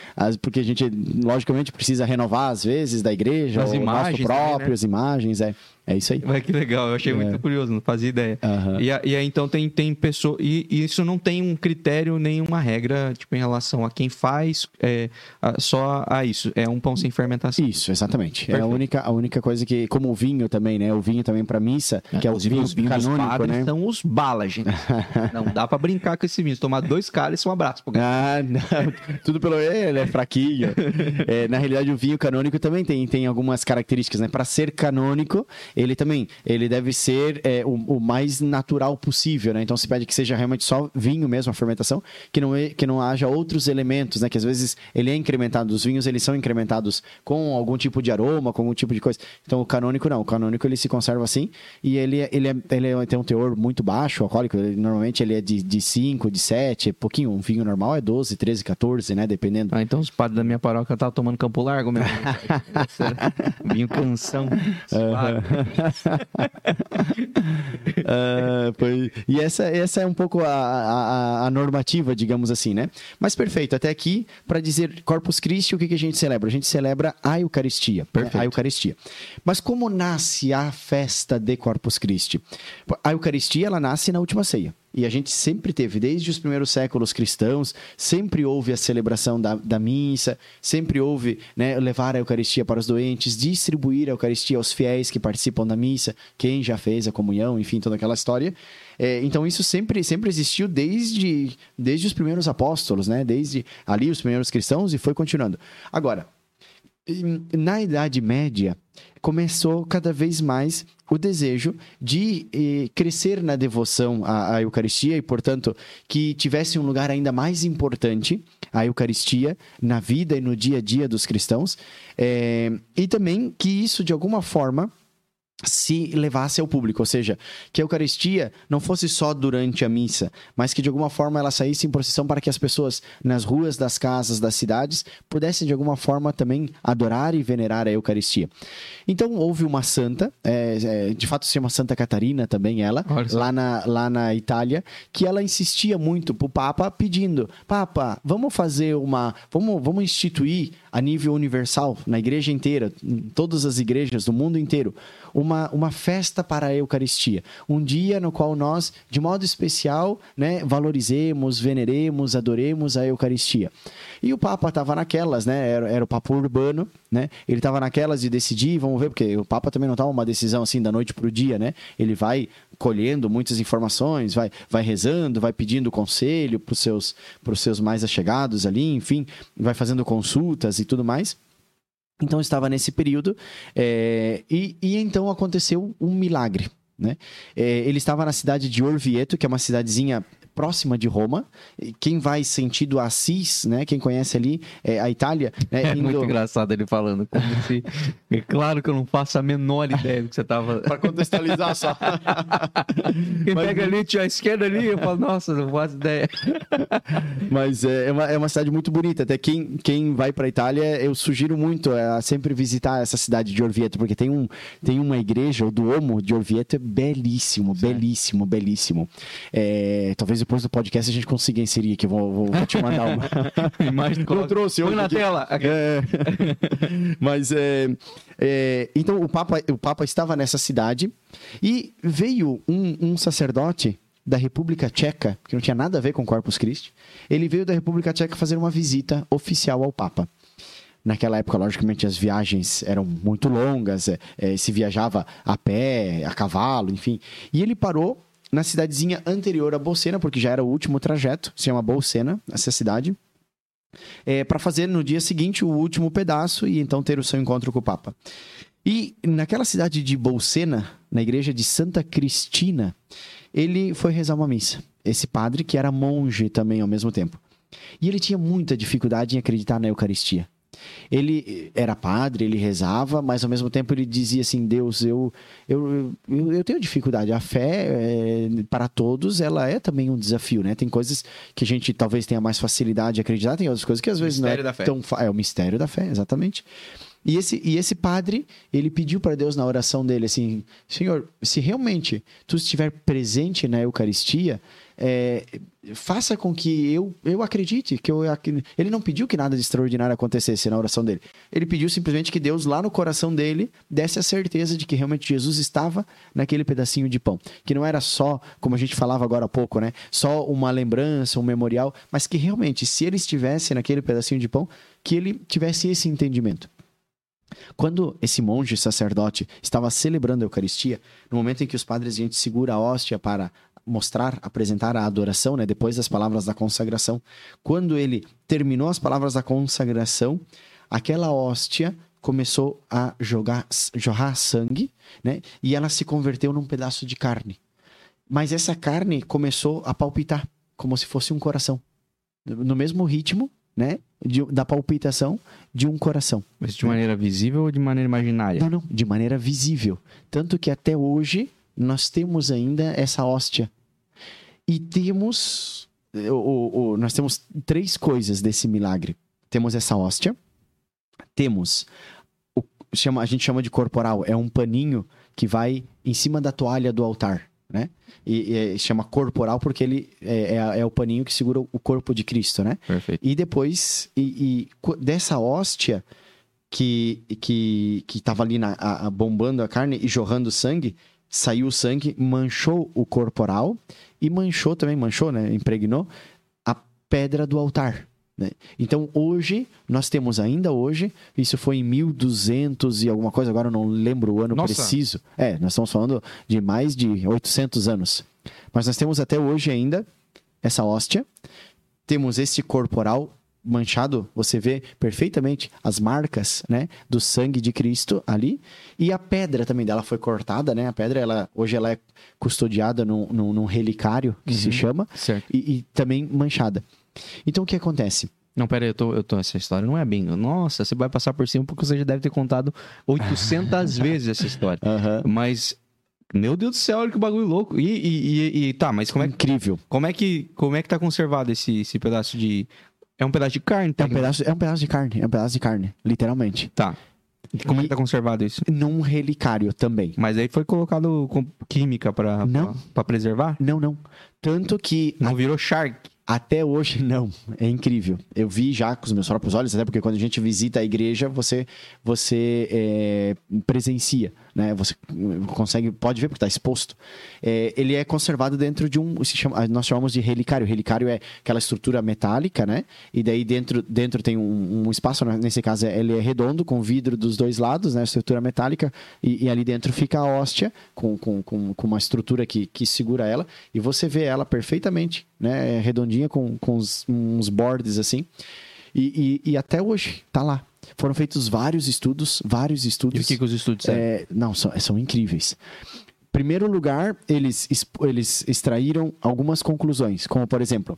porque a gente, logicamente, precisa renovar às vezes da igreja, As ou o imagens nosso também, próprio, né? as imagens, é. É isso aí. Mas que legal, eu achei É. muito curioso, não fazia ideia. Aham. E, e aí, então, tem, tem pessoa. E, e isso não tem um critério, nenhuma regra, tipo, em relação a quem faz é, a- só a isso. É um pão sem fermentação. Isso, exatamente. É a Perfeito. única, a única coisa que, como o vinho também, né? O vinho também pra missa, que é o vinho os vinhos dos canônico, né? são os balas, gente. não dá pra brincar com esse vinho. Tomar dois cálices, um abraço. Ah, não. Tudo pelo ele é fraquinho. É, na realidade, o vinho canônico também tem, tem algumas características, né? Para ser canônico, ele também ele deve ser é, o, o mais natural possível, né? Então se pede que seja realmente só vinho mesmo, a fermentação, que não, é- que não haja outros elementos, né? Que às vezes ele é incrementado, os vinhos eles são incrementados com algum tipo de aroma, com algum tipo de coisa. Então o canônico não, o canônico ele se conserva assim e ele, é- ele, é, ele é- tem um teor muito baixo, alcoólico, ele- normalmente ele é de, de 5, de 7, é pouquinho, um vinho normal é 12, 13, 14, né? Dependendo. Ah, então os padres da minha paróquia estavam tomando Campo Largo mesmo. Vinho canção. Os Ah, foi- E essa, essa é um pouco a, a- a normativa, digamos assim, né? Mas perfeito, até aqui, para dizer Corpus Christi, o que, que a gente celebra? A gente celebra a Eucaristia. né? Perfeito. A Eucaristia. Mas como nasce a festa de Corpus Christi? A Eucaristia, ela nasce na última ceia. E a gente sempre teve, desde os primeiros séculos cristãos, sempre houve a celebração da, da missa, sempre houve né, levar a Eucaristia para os doentes, distribuir a Eucaristia aos fiéis que participam da missa, quem já fez a comunhão, enfim, toda aquela história. É, então isso sempre, sempre existiu desde, desde os primeiros apóstolos, né? Desde ali os primeiros cristãos e foi continuando. Agora, na Idade Média, começou cada vez mais o desejo de eh, crescer na devoção à, à Eucaristia e, portanto, que tivesse um lugar ainda mais importante a Eucaristia na vida e no dia a dia dos cristãos, eh, e também que isso, de alguma forma, se levasse ao público, ou seja, que a Eucaristia não fosse só durante a missa, mas que de alguma forma ela saísse em procissão para que as pessoas nas ruas das casas, das cidades, pudessem de alguma forma também adorar e venerar a Eucaristia. Então houve uma santa, é, é, de fato se chama Santa Catarina também ela, lá na, lá na Itália, que ela insistia muito para o Papa pedindo, Papa, vamos fazer uma, vamos, vamos instituir a nível universal, na igreja inteira, em todas as igrejas do mundo inteiro, uma, uma festa para a Eucaristia. Um dia no qual nós, de modo especial, né, valorizemos, veneremos, adoremos a Eucaristia. E o Papa estava naquelas, né? Era, era, o Papa Urbano, né? Ele estava naquelas de decidir, vamos ver, porque o Papa também não toma uma decisão assim da noite para o dia, né? Ele vai colhendo muitas informações, vai, vai rezando, vai pedindo conselho para os seus, seus mais achegados ali, enfim, vai fazendo consultas e tudo mais. Então estava nesse período é, e, e então aconteceu um milagre. Né? É, ele estava na cidade de Orvieto, que é uma cidadezinha próxima de Roma. Quem vai sentido Assis, né? Quem conhece ali é a Itália. Né? É Indo... muito engraçado ele falando. Como se... É claro que eu não faço a menor ideia do que você estava. Para contextualizar só. Quem Mas... pega ali, a esquerda ali, eu falo, nossa, não faço ideia. Mas é, é uma, é uma cidade muito bonita. Até quem, quem vai para a Itália, eu sugiro muito a sempre visitar essa cidade de Orvieto, porque tem, um, tem uma igreja, o Duomo de Orvieto, é belíssimo, belíssimo, belíssimo. É, talvez depois do podcast a gente consiga inserir aqui. Vou, vou, vou te mandar uma imagem. Não trouxe hoje. na tela. É... Mas é, é... então o Papa, o Papa estava nessa cidade e veio um, um sacerdote da República Tcheca, que não tinha nada a ver com Corpus Christi, ele veio da República Tcheca fazer uma visita oficial ao Papa. Naquela época, logicamente, as viagens eram muito longas, é, é, se viajava a pé, a cavalo, enfim. E ele parou na cidadezinha anterior a Bolsena, porque já era o último trajeto, se chama Bolsena, essa cidade, é, para fazer no dia seguinte o último pedaço e então ter o seu encontro com o Papa. E naquela cidade de Bolsena, na igreja de Santa Cristina, ele foi rezar uma missa. Esse padre, que era monge também ao mesmo tempo. E ele tinha muita dificuldade em acreditar na Eucaristia. Ele era padre, ele rezava, mas ao mesmo tempo ele dizia assim: Deus, eu, eu, eu, eu tenho dificuldade. A fé, é, para todos, ela é também um desafio, né? Tem coisas que a gente talvez tenha mais facilidade de acreditar, tem outras coisas que às vezes não é da fé. tão. É o mistério da fé, exatamente. E esse, e esse padre, ele pediu para Deus na oração dele assim: Senhor, se realmente tu estiver presente na Eucaristia, é, faça com que eu, eu acredite que eu ele não pediu que nada de extraordinário acontecesse na oração dele. Ele pediu simplesmente que Deus lá no coração dele desse a certeza de que realmente Jesus estava naquele pedacinho de pão, que não era só, como a gente falava agora há pouco, né, só uma lembrança, um memorial, mas que realmente se ele estivesse naquele pedacinho de pão, que ele tivesse esse entendimento. Quando esse monge sacerdote estava celebrando a Eucaristia, no momento em que os padres a gente segura a hóstia para mostrar, apresentar a adoração, né, depois das palavras da consagração, quando ele terminou as palavras da consagração, aquela hóstia começou a jogar, jorrar sangue, né, e ela se converteu num pedaço de carne. Mas essa carne começou a palpitar, como se fosse um coração. No mesmo ritmo, né? De, da palpitação de um coração. Mas de maneira visível ou de maneira imaginária? Não, não, de maneira visível. Tanto que até hoje nós temos ainda essa hóstia. E temos. O, o, nós temos três coisas desse milagre. Temos essa hóstia, temos. O, chama, a gente chama de corporal, é um paninho que vai em cima da toalha do altar né? E, e, chama corporal porque ele é, é, é, o paninho que segura o corpo de Cristo, né? Perfeito. E depois, e, e dessa hóstia que que que estava ali na, a, a, bombando a carne e jorrando sangue, saiu o sangue, manchou o corporal e manchou também, manchou, né? Impregnou a pedra do altar. Né? Então, hoje, nós temos ainda hoje, isso foi em 1200 e alguma coisa, agora eu não lembro o ano Nossa. preciso. É, nós estamos falando de mais de 800 anos. Mas nós temos até hoje ainda essa hóstia, temos este corporal manchado, você vê perfeitamente as marcas, né, do sangue de Cristo ali, e a pedra também dela foi cortada, né, a pedra, ela, hoje ela é custodiada num, num, num relicário, que uhum, se chama, e, e também manchada. Então o que acontece? Não, pera aí, eu tô, eu tô. Essa história não é bem. Nossa, você vai passar por cima porque você já deve ter contado 800 vezes essa história. Aham. Mas, meu Deus do céu, olha que bagulho louco. E, e, e- e- tá, mas como é, Incrível. como é que como é que tá conservado esse, esse pedaço de. É um pedaço de carne, É tá? um, pedaço, é um pedaço de carne, é um pedaço de carne, literalmente. Tá. E como é que tá conservado isso? Num relicário também. Mas aí foi colocado com química pra, Não. pra, pra preservar? Não, não. Tanto que Não virou shark. Até hoje, não. É incrível. Eu vi já com os meus próprios olhos, até porque quando a gente visita a igreja, você, você é, presencia, né? Você consegue, pode ver porque está exposto. É, ele é conservado dentro de um, se chama, nós chamamos de relicário. Relicário é aquela estrutura metálica, né? E daí dentro, dentro tem um, um espaço, né? nesse caso ele é redondo, com vidro dos dois lados, né? Estrutura metálica. E, e ali dentro fica a hóstia, com, com, com, com uma estrutura que, que segura ela. E você vê ela perfeitamente, né? Redondinha, com, com uns, uns bordes assim. E, e, e até hoje, tá lá. Foram feitos vários estudos, vários E estudos. o que, que os estudos disseram? É, não, são, são incríveis. Primeiro lugar, eles, eles extraíram algumas conclusões, como por exemplo,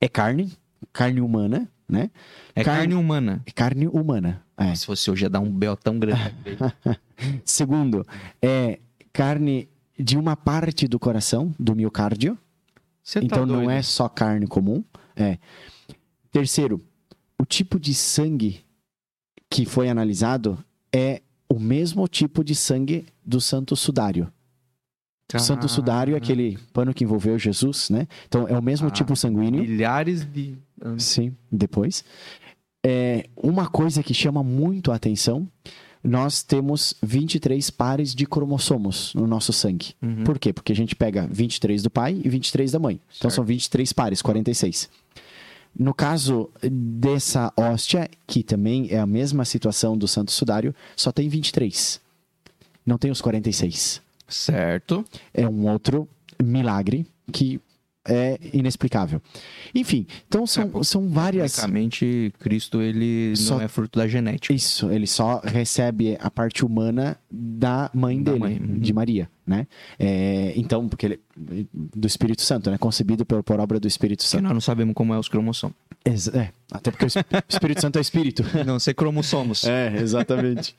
é carne, carne humana, né? É carne- carne humana. É carne humana. é. Se fosse hoje, ia dar um bel tão grande. Segundo, é carne de uma parte do coração, do miocárdio. Tá então não doido. é só carne comum. É. Terceiro, o tipo de sangue que foi analisado é o mesmo tipo de sangue do santo sudário. O santo sudário é aquele pano que envolveu Jesus, né? Então é o mesmo Ah, tipo sanguíneo. Milhares de anos. Sim, depois. É, uma coisa que chama muito a atenção, nós temos 23 pares de cromossomos no nosso sangue. Uhum. Por quê? Porque a gente pega 23 do pai e 23 da mãe. Então Certo. são 23 pares, 46. No caso dessa hóstia, que também é a mesma situação do santo sudário, só tem 23. Não tem os 46 Certo. é um outro milagre que é inexplicável. Enfim, então são, são várias. Basicamente, Cristo ele Só- não é fruto da genética. Isso, ele só recebe a parte humana da mãe Da dele, mãe, uhum. de Maria, né? É, então, porque ele do Espírito Santo, né? Concebido por, por obra do Espírito Santo. nós não sabemos como é os cromossomos. É, até porque o Esp- o Espírito Santo é Espírito. Não sei cromossomos. É, exatamente.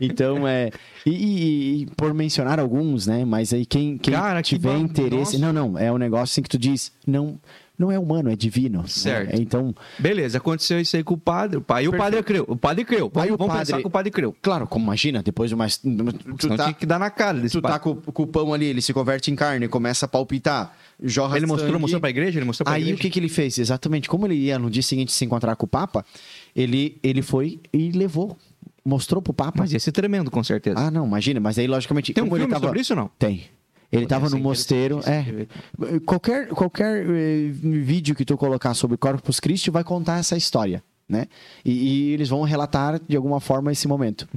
Então, é. E, e- e por mencionar alguns, né? Mas aí quem, quem Cara, que tiver ba- interesse. nossa. Não, não. É um negócio assim que tu diz. Não, não é humano, é divino. né? Certo. Então, Beleza, aconteceu isso aí com o padre. O pai e o padre creu. O padre creu. Aí Vamos, o vamos padre- pensar que o padre creu. claro, como imagina, depois de mais. Tu Senão tá, tinha que dar na cara desse tu tá com, com o pão ali, ele se converte em carne, começa a palpitar, jorra Ele mostrou, sangue. mostrou pra igreja? Ele mostrou pra Aí igreja? o que, que ele fez? Exatamente, como ele ia no dia seguinte se encontrar com o Papa, ele, ele foi e levou. Mostrou pro Papa. Mas ia ser tremendo, com certeza. Ah, não, imagina, mas aí logicamente. Tem um filme tava... sobre isso ou não? Tem. Ele estava no mosteiro. É. Qualquer, qualquer eh, vídeo que tu colocar sobre Corpus Christi vai contar essa história, né? E, e eles vão relatar de alguma forma esse momento.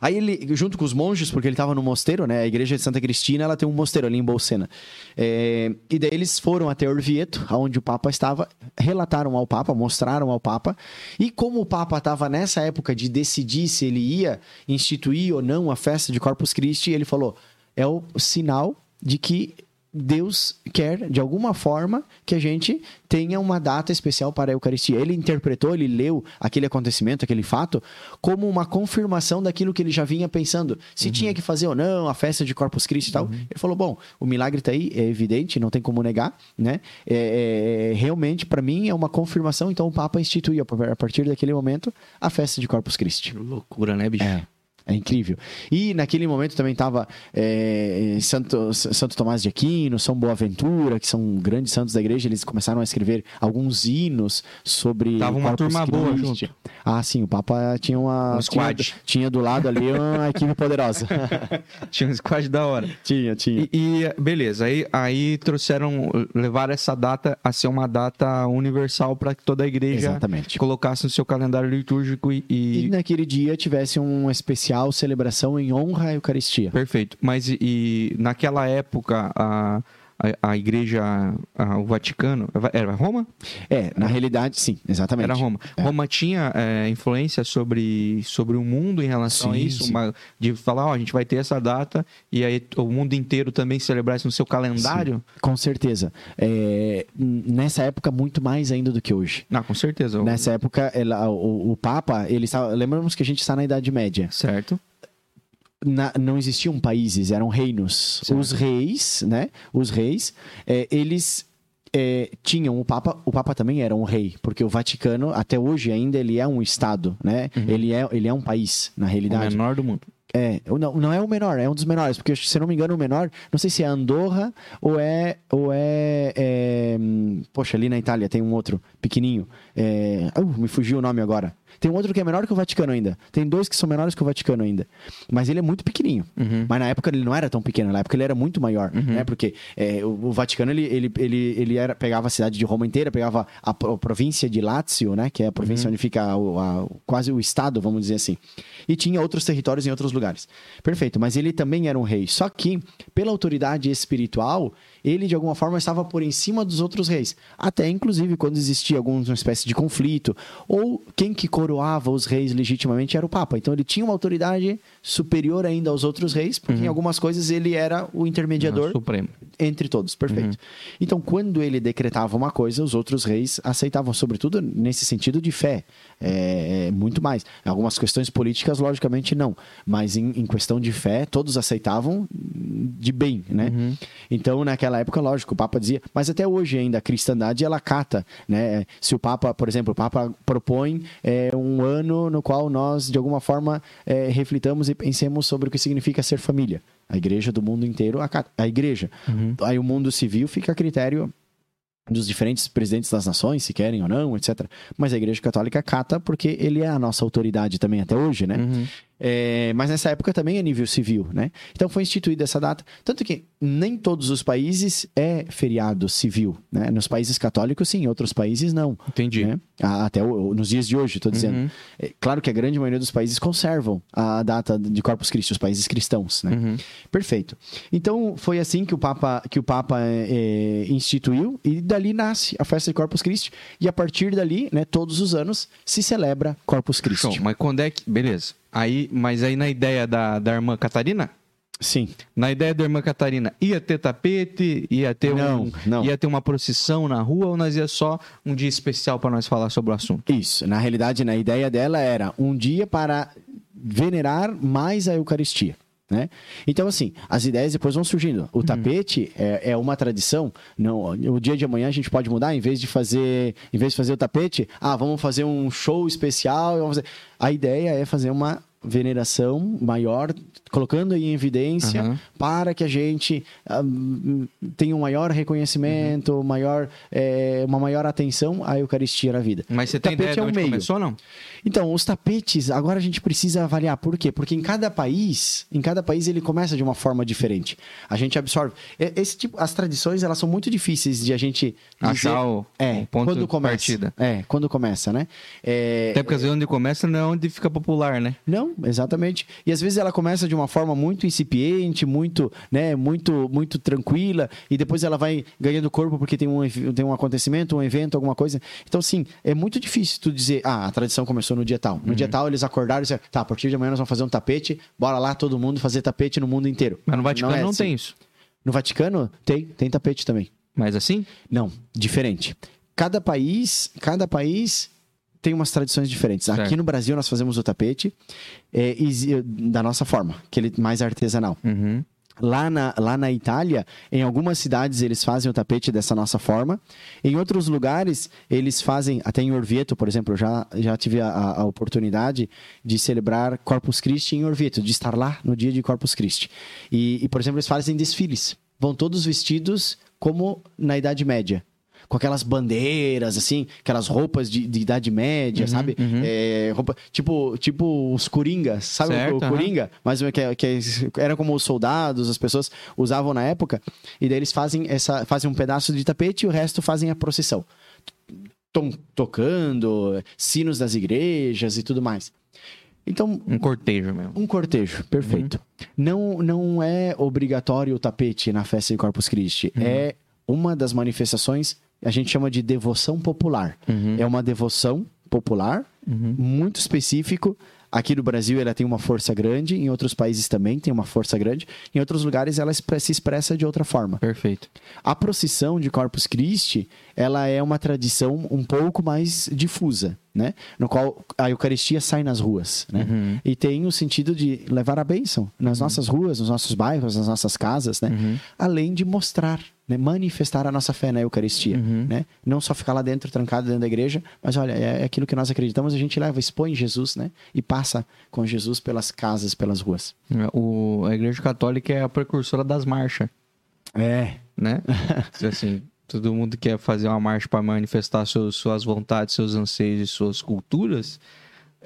Aí ele, junto com os monges, porque ele estava no mosteiro, né? A igreja de Santa Cristina, ela tem um mosteiro ali em Bolsena. É, e daí eles foram até Orvieto, onde o Papa estava, relataram ao Papa, mostraram ao Papa. E como o Papa estava nessa época de decidir se ele ia instituir ou não a festa de Corpus Christi, ele falou: é o sinal de que Deus quer, de alguma forma, que a gente tenha uma data especial para a Eucaristia. Ele interpretou, ele leu aquele acontecimento, aquele fato, como uma confirmação daquilo que ele já vinha pensando. Se tinha que fazer ou não a festa de Corpus Christi e tal. Ele falou: bom, o milagre está aí, é evidente, não tem como negar, né? É, é, realmente, para mim, é uma confirmação. Então, o Papa instituiu, a partir daquele momento, a festa de Corpus Christi. Que loucura, né, bicho? É. É incrível. E naquele momento também estava Santo, Santo Tomás de Aquino, São Boaventura, que são grandes santos da igreja, eles começaram a escrever alguns hinos sobre. Tava uma turma boa Christi. junto. Ah, sim, o Papa tinha uma. Um squad. Tinha, tinha do lado ali uma equipe poderosa. Tinha um squad da hora. tinha, tinha. E, e, beleza, aí, aí trouxeram, levaram essa data a ser uma data universal para que toda a igreja Exatamente. colocasse no seu calendário litúrgico e, E e- naquele dia tivesse uma especial celebração em honra à Eucaristia. Perfeito. Mas e, e naquela época, a, a, a igreja, a- o Vaticano, era Roma? É, na realidade, sim, exatamente. Era Roma. É. Roma tinha é, influência sobre, sobre o mundo em relação a Sim, isso? sim. Uma- de falar, ó, a gente vai ter essa data e aí o mundo inteiro também celebrar isso no seu calendário? Com certeza. É, nessa época, muito mais ainda do que hoje. Não, com certeza. Nessa época, ela- o, o Papa, ele estava. Lembramos que a gente está na Idade Média. Certo. Na- não existiam países, eram reinos. Os reis, né? Os reis, é, eles é, tinham o Papa. O Papa também era um rei, porque o Vaticano, até hoje ainda, ele é um estado, né? Ele, é, ele é um país, na O realidade. menor do mundo. É, não, não é o menor, é um dos menores, porque se eu não me engano, o menor, não sei se é Andorra ou é. Ou é, é, hum, poxa, ali na Itália tem um outro pequenininho. É, uh, me fugiu o nome agora. Tem um outro que é menor que o Vaticano ainda. Tem dois que são menores que o Vaticano ainda. Mas ele é muito pequenininho. Uhum. Mas na época ele não era tão pequeno, na época ele era muito maior, né? Porque é, o, o Vaticano ele, ele, ele, ele era, pegava a cidade de Roma inteira, pegava a, pro- província de Lácio, né? Que é a província onde fica o- a- quase o estado, vamos dizer assim. E tinha outros territórios em outros lugares. Perfeito, mas ele também era um rei. Só que, pela autoridade espiritual, ele de alguma forma estava por em cima dos outros reis. Até inclusive quando existia alguma espécie de conflito, ou quem que coroava os reis legitimamente era o Papa. Então ele tinha uma autoridade superior ainda aos outros reis, porque em algumas coisas ele era o intermediador Supremo. entre todos, perfeito. Então, quando ele decretava uma coisa, os outros reis aceitavam, sobretudo nesse sentido de fé, é, é, muito mais. Algumas questões políticas, logicamente, não, mas em, em questão de fé, todos aceitavam de bem, né? Então, naquela época, lógico, o Papa dizia, mas até hoje ainda a cristandade ela cata, né? Se o Papa, por exemplo, o Papa propõe é, um ano no qual nós, de alguma forma, é, reflitamos e pensemos sobre o que significa ser família. A igreja do mundo inteiro, acata- a igreja. Aí o mundo civil fica a critério dos diferentes presidentes das nações, se querem ou não, etc. Mas a Igreja Católica cata porque ele é a nossa autoridade também até hoje, né? Uhum. É, mas nessa época também é nível civil, né? Então foi instituída essa data. Tanto que nem todos os países é feriado civil, né? Nos países católicos, sim, em outros países não. Entendi. né? Até o- nos dias de hoje, estou dizendo. Uhum. É, claro que a grande maioria dos países conservam a data de Corpus Christi, os países cristãos, né? Uhum. Perfeito. Então foi assim que o Papa que o Papa é, instituiu e dali nasce a festa de Corpus Christi e a partir dali, né, todos os anos se celebra Corpus Christi. Show. Mas quando é que. Beleza. Aí, mas aí na ideia da, da irmã Catarina? Sim. Na ideia da irmã Catarina, ia ter tapete, ia ter Não, um, não. ia ter uma procissão na rua ou nós ia só um dia especial para nós falar sobre o assunto? Isso. Na realidade, na ideia dela era um dia para venerar mais a Eucaristia. Né? Então, assim, as ideias depois vão surgindo. O tapete é, é uma tradição. Não, o dia de amanhã a gente pode mudar, em vez de fazer, em vez de fazer o tapete, ah, vamos fazer um show especial. vamos fazer- A ideia é fazer uma veneração maior, colocando em evidência Aham. para que a gente ah, tenha um maior reconhecimento, maior, eh, uma maior atenção à Eucaristia na vida. Mas você O tem ideia tapete de é um onde meio. começou não? Então, os tapetes, agora a gente precisa avaliar. Por quê? Porque em cada país, em cada país ele começa de uma forma diferente. A gente absorve. Esse tipo, as tradições, elas são muito difíceis de a gente dizer, Achar o, é, o ponto quando de começa. partida. É, quando começa, né? É, Até porque às vezes onde começa não é onde fica popular, né? não, exatamente. E às vezes ela começa de uma forma muito incipiente, muito, né, muito, muito tranquila, e depois ela vai ganhando corpo porque tem um, tem um acontecimento, um evento, alguma coisa. Então, sim, é muito difícil tu dizer, ah, a tradição começou no dia tal. No dia tal eles acordaram e disseram, tá, a partir de amanhã nós vamos fazer um tapete, bora lá todo mundo fazer tapete no mundo inteiro. Mas no Vaticano é não, assim. tem isso. No Vaticano tem, tem tapete também. Mas assim? Não, diferente. Cada país, cada país tem umas tradições diferentes. Certo. Aqui no Brasil nós fazemos o tapete é, exi- da nossa forma, aquele mais artesanal. Uhum. Lá na, lá na Itália, em algumas cidades eles fazem o tapete dessa nossa forma. Em outros lugares, eles fazem, até em Orvieto, por exemplo, já, já tive a, a- a oportunidade de celebrar Corpus Christi em Orvieto, de estar lá no dia de Corpus Christi. E, e, por exemplo, eles fazem desfiles. Vão todos vestidos como na Idade Média. Com aquelas bandeiras, assim, aquelas roupas de, de Idade Média, sabe? É, roupa, tipo, tipo os coringas, sabe Certo, o, coringa? Mas que, que era como os soldados, as pessoas usavam na época. E daí eles fazem, essa, fazem um pedaço de tapete e o resto fazem a procissão. Tom, tocando, sinos das igrejas e tudo mais. Então, Um cortejo mesmo. um cortejo, perfeito. Não, não é obrigatório o tapete na festa de Corpus Christi. É uma das manifestações, a gente chama de devoção popular. É uma devoção popular, muito específico. Aqui no Brasil ela tem uma força grande, em outros países também tem uma força grande, em outros lugares ela se expressa de outra forma. Perfeito. A procissão de Corpus Christi, ela é uma tradição um pouco mais difusa, né? No qual a Eucaristia sai nas ruas, né? E tem o sentido de levar a bênção nas nossas ruas, nos nossos bairros, nas nossas casas, né? Além de mostrar, né? manifestar a nossa fé na Eucaristia, né? Não só ficar lá dentro, trancado dentro da igreja, mas olha, é aquilo que nós acreditamos, a gente leva, expõe Jesus, né? E passa com Jesus pelas casas, pelas ruas. O, a Igreja Católica é a precursora das marchas, É, né? assim, todo mundo quer fazer uma marcha para manifestar suas vontades, seus anseios e suas culturas.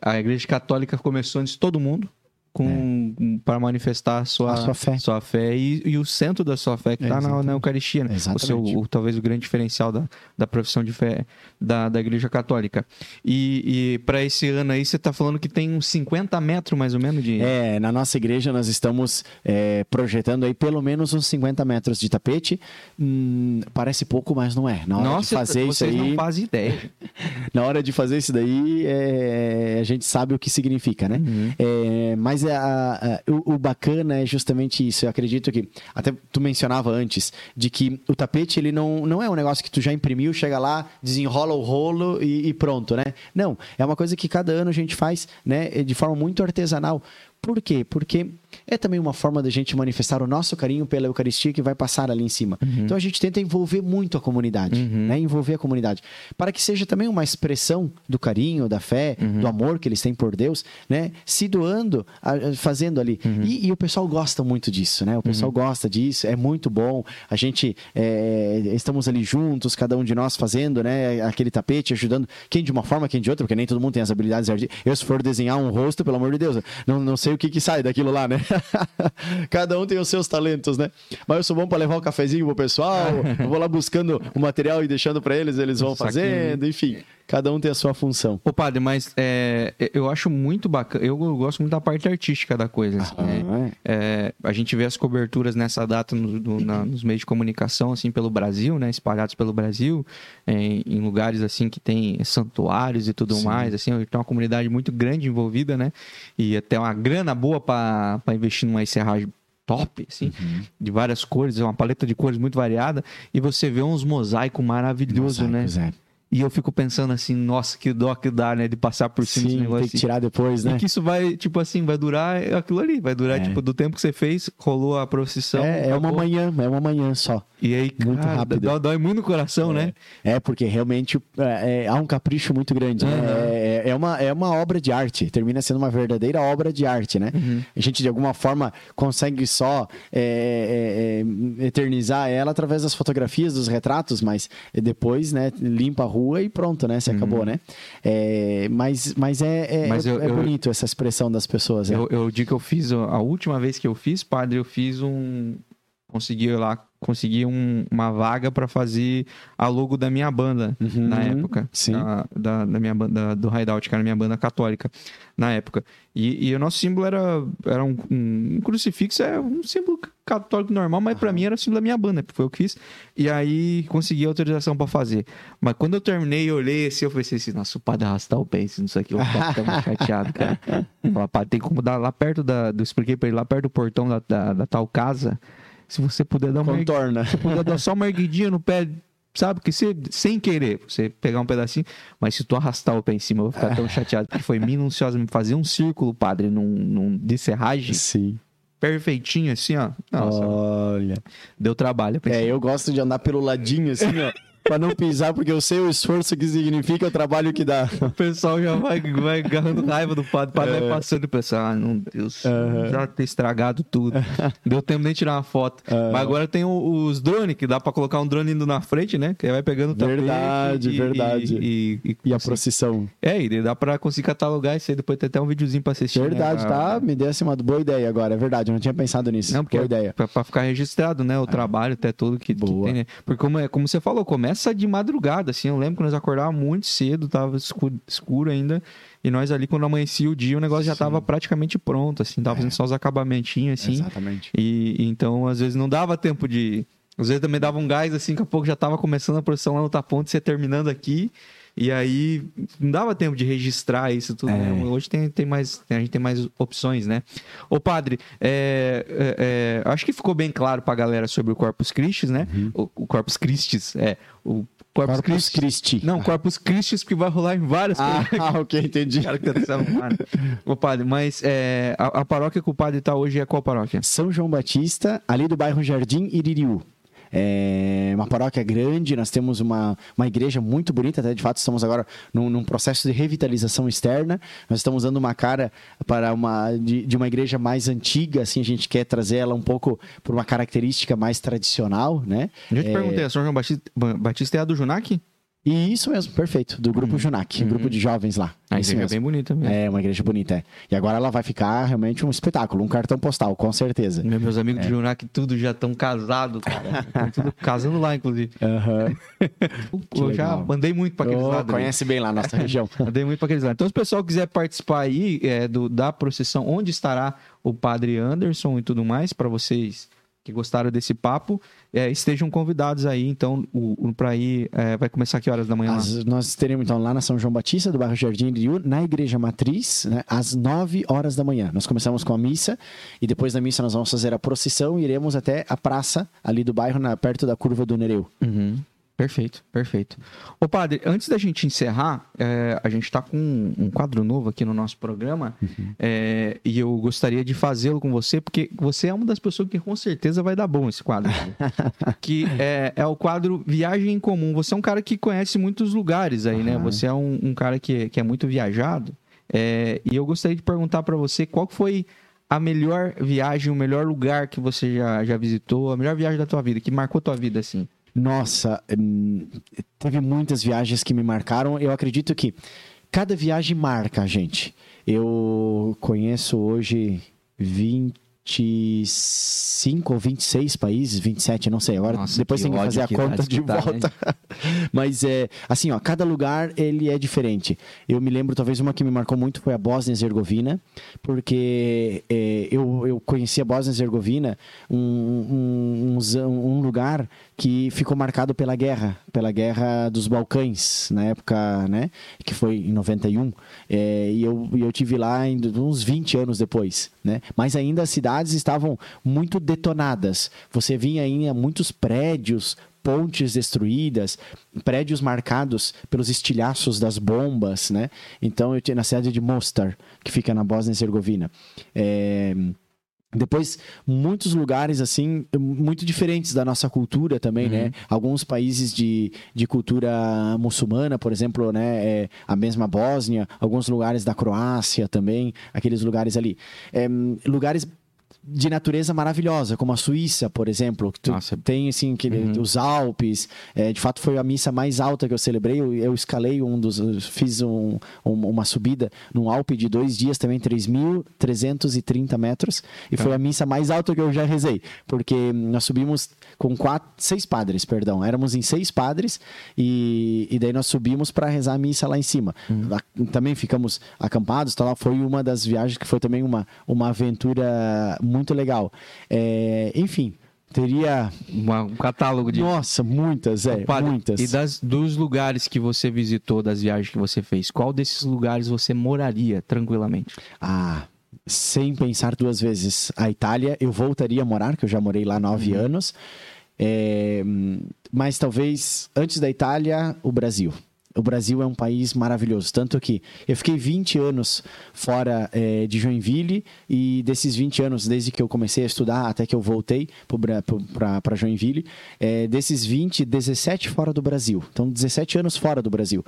A Igreja Católica começou antes de todo mundo com para manifestar sua, A sua fé. sua fé e, e o centro da sua fé que está na, Exatamente. na Eucaristia, né? O seu, Exatamente. o- talvez o grande diferencial da, da profissão de fé da, da Igreja Católica. E, e para esse ano aí, você está falando que tem uns 50 metros mais ou menos de. É, na nossa igreja nós estamos é, projetando aí pelo menos uns 50 metros de tapete. Hum, parece pouco, mas não é. Na hora Nossa, de fazer isso aí, não fazem ideia. na hora de fazer isso daí, é, a gente sabe o que significa, né? Uhum. É, a- a- o, o bacana é justamente isso. Eu acredito que até tu mencionava antes de que o tapete ele não, não é um negócio que tu já imprimiu, chega lá, desenrola o rolo e, e pronto, né? Não, é uma coisa que cada ano a gente faz, né? De forma muito artesanal. Por quê? Porque é também uma forma da gente manifestar o nosso carinho pela Eucaristia que vai passar ali em cima. Então a gente tenta envolver muito a comunidade, né? Envolver a comunidade. Para que seja também uma expressão do carinho, da fé, do amor que eles têm por Deus, né? Se doando, fazendo ali. E, e o pessoal gosta muito disso, né? O pessoal gosta disso, é muito bom. A gente é, estamos ali juntos, cada um de nós fazendo, né? Aquele tapete, ajudando quem de uma forma, quem de outra, porque nem todo mundo tem as habilidades artísticas. Eu, se for desenhar um rosto, pelo amor de Deus, não, não sei o que, que sai daquilo lá, né? Cada um tem os seus talentos, né? Mas eu sou bom para levar um cafezinho pro pessoal, eu vou lá buscando o material e deixando para eles, eles vão fazendo, enfim. Cada um tem a sua função. Ô, padre, mas é, eu acho muito bacana. Eu gosto muito da parte artística da coisa. assim, né? Ah, É, a gente vê as coberturas nessa data no- no- na- nos meios de comunicação, assim, pelo Brasil, né? Espalhados pelo Brasil, é, em lugares, assim, que tem santuários e tudo Sim. mais, assim. Tem uma comunidade muito grande envolvida, né? E até uma grana boa para investir numa serragem top, assim, Uhum. de várias cores, uma paleta de cores muito variada, e você vê uns mosaicos maravilhosos, né? É. E eu fico pensando assim, nossa, que dó que dá, né? De passar por cima Sim, negócio. tem que assim. tirar depois, né? E que isso vai, tipo assim, vai durar aquilo ali. Vai durar, É. tipo, do tempo que você fez, rolou a procissão. É, é uma manhã, é uma manhã só. E aí, Muito cara, rápido. dói, dói muito no coração, né? É, porque realmente é, é, há um capricho muito grande. né? Uhum. É, é uma, é uma obra de arte, termina sendo uma verdadeira obra de arte, né? Uhum. A gente, de alguma forma, consegue só é, é, é, eternizar ela através das fotografias, dos retratos, mas depois, né, limpa a rua e pronto, né? Se acabou, né? É, mas, mas é, é, Mas é- eu- é eu- bonito essa expressão das pessoas. é. Eu, eu digo que eu fiz, a última vez que eu fiz, padre, eu fiz um. Consegui lá, consegui um- uma vaga para fazer a logo da minha banda Uhum, na época. sim. Da, da, da minha banda, do Hideout, que era a minha banda católica na época. E, e o nosso símbolo era, era um, um crucifixo, é um símbolo católico normal, mas para mim era o símbolo da minha banda, porque foi eu que fiz. E aí consegui a autorização para fazer. Mas quando eu terminei, eu olhei assim, eu falei assim, nossa, o padre arrastar o pé, isso aqui, eu muito chateado, cara. Padre, tem como dar lá perto da. Eu expliquei pra ele, lá perto do portão da, da, da tal casa. Se você puder dar uma ergu- Contorna. se puder dar só uma erguidinha no pé, sabe? Que você, sem querer, você pegar um pedacinho, mas se tu arrastar o pé em cima, eu vou ficar tão chateado. Porque foi minuciosamente fazer um círculo, padre, num, num de serragem, Sim. perfeitinho, assim, ó. Nossa, Olha. deu trabalho. É, eu gosto de andar pelo ladinho, assim, ó. Pra não pisar, porque eu sei o esforço que significa o trabalho que dá. O pessoal já vai, vai agarrando raiva do padre. O padre vai passando e pensa, ah, meu Deus, já ter estragado tudo. Deu tempo nem tirar uma foto. Mas agora tem os drones, que dá pra colocar um drone indo na frente, né? Que aí vai pegando o Verdade, e- verdade. E, e, E a assim, procissão. É, e dá pra conseguir catalogar isso aí. Depois tem até um videozinho pra assistir. né? Verdade, Pra- tá? Me deu assim uma boa ideia agora, é verdade. Eu não tinha pensado nisso. Não, porque boa ideia. Pra, pra ficar registrado, né? O trabalho, até tudo que, que Boa. tem, né? Porque como, é, como você falou, começa começa de madrugada, assim. Eu lembro que nós acordávamos muito cedo, tava escuro, escuro ainda. E nós ali, quando amanhecia o dia, o negócio já Sim. tava praticamente pronto, assim. Tava É. fazendo só os acabamentinhos, assim. Exatamente. E, e então, às vezes, não dava tempo de. Às vezes também dava um gás, assim, daqui a pouco já tava começando a produção lá no Taponte, você terminando aqui. E aí, não dava tempo de registrar isso tudo. É. né? Hoje tem, tem mais, a gente tem mais opções, né? Ô, padre, é, é, é, acho que ficou bem claro pra galera sobre o Corpus Christi, né? O, o Corpus Christi, é. O Corpus, Corpus Christi. Christi. Não, Corpus Christi, que vai rolar em várias Ah, ok, entendi. Cara que tá. Ô, padre, mas é, a, a paróquia que o padre tá hoje é qual paróquia? São João Batista, ali do bairro Jardim Iririú. É uma paróquia grande, nós temos uma, uma igreja muito bonita, até de fato estamos agora num, num processo de revitalização externa. Nós estamos dando uma cara para uma de, de uma igreja mais antiga, assim a gente quer trazer ela um pouco por uma característica mais tradicional, né? Eu te É, perguntei, a São João Batista, Batista é a do Junac? E isso mesmo, perfeito, do grupo Junac, grupo de jovens lá. A Isso igreja é mesmo. bem bonita mesmo. É uma igreja bonita, é. E agora ela vai ficar realmente um espetáculo, um cartão postal, com certeza. Meu- Meus amigos de Junac tudo já estão casados, cara. Tudo casando lá, inclusive. Aham. Eu já legal. andei muito pra aqueles Oh, lados. conhece bem lá a nossa região. Andei muito pra aqueles lados. Então, se o pessoal quiser participar aí é, do, da procissão, onde estará o padre Anderson e tudo mais, pra vocês que gostaram desse papo, é, estejam convidados aí. Então, o, o, pra ir, é, vai começar que horas da manhã? As- nós teremos então lá na São João Batista, do bairro Jardim Iriú, na Igreja Matriz, né, às 9 horas da manhã. Nós começamos com a missa e depois da missa nós vamos fazer a procissão e iremos até a praça ali do bairro, na- perto da curva do Nereu. Uhum. Perfeito, perfeito. Ô padre, antes da gente encerrar, é, a gente está com um, um quadro novo aqui no nosso programa é, e eu gostaria de fazê-lo com você, porque você é uma das pessoas que com certeza vai dar bom esse quadro. aqui. que é, é o quadro Viagem em Comum. Você é um cara que conhece muitos lugares aí, né? Aham. Você é um, um cara que, que é muito viajado. é, e eu gostaria de perguntar para você qual foi a melhor viagem, o melhor lugar que você já, já visitou, a melhor viagem da tua vida, que marcou tua vida, assim. Nossa, hum, teve muitas viagens que me marcaram. Eu acredito que cada viagem marca a gente. Eu conheço hoje 25 ou 26 países, 27, não sei. Agora Nossa, depois tem que fazer a que conta dá de escutar, volta. Mas é assim, ó, cada lugar ele é diferente. Eu me lembro, talvez uma que me marcou muito foi a Bósnia e Herzegovina, porque é, eu, eu conheci a Bósnia e Herzegovina, um, um, um um lugar que ficou marcado pela guerra, pela guerra dos Balcãs, na época, né, que foi em 91, é, e eu, eu tive lá em, uns 20 anos depois, né, mas ainda as cidades estavam muito detonadas, você vinha ainda muitos prédios, pontes destruídas, prédios marcados pelos estilhaços das bombas, né? Então eu tinha na cidade de Mostar, que fica na Bósnia e Herzegovina. É, Depois, muitos lugares, assim, muito diferentes da nossa cultura também, né? Alguns países de, de cultura muçulmana, por exemplo, né? É, a mesma Bósnia, alguns lugares da Croácia também, aqueles lugares ali. É, lugares de natureza maravilhosa, como a Suíça, por exemplo, que tu Nossa. tem assim aquele, os Alpes. é, de fato, foi a missa mais alta que eu celebrei. Eu, eu escalei um dos, fiz um- um- uma subida num Alpe de dois dias também, 3.330 metros, e foi a missa mais alta que eu já rezei, porque nós subimos com quatro, seis padres, perdão, éramos em seis padres e, e daí nós subimos para rezar a missa lá em cima. Lá- Também ficamos acampados, tá lá. Foi uma das viagens que foi também uma, uma aventura muito legal. É, enfim, teria. Uma- um catálogo de. Nossa, muitas, é, Padre, muitas. E das, dos lugares que você visitou, das viagens que você fez, qual desses lugares você moraria tranquilamente? Ah, sem pensar duas vezes. A Itália, eu voltaria a morar, que eu já morei lá nove anos. É, mas talvez antes da Itália, o Brasil. O Brasil é um país maravilhoso. Tanto que eu fiquei 20 anos fora é, de Joinville e desses 20 anos, desde que eu comecei a estudar até que eu voltei para Joinville, é, desses 20, 17 fora do Brasil. Então, 17 anos fora do Brasil.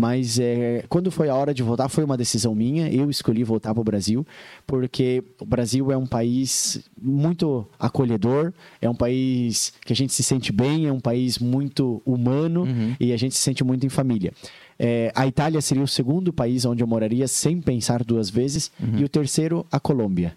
Mas é, quando foi a hora de voltar, foi uma decisão minha. Eu escolhi voltar para o Brasil, porque o Brasil é um país muito acolhedor, é um país que a gente se sente bem, é um país muito humano e a gente se sente muito em família. É, a Itália seria o segundo país onde eu moraria sem pensar duas vezes, e o terceiro, a Colômbia.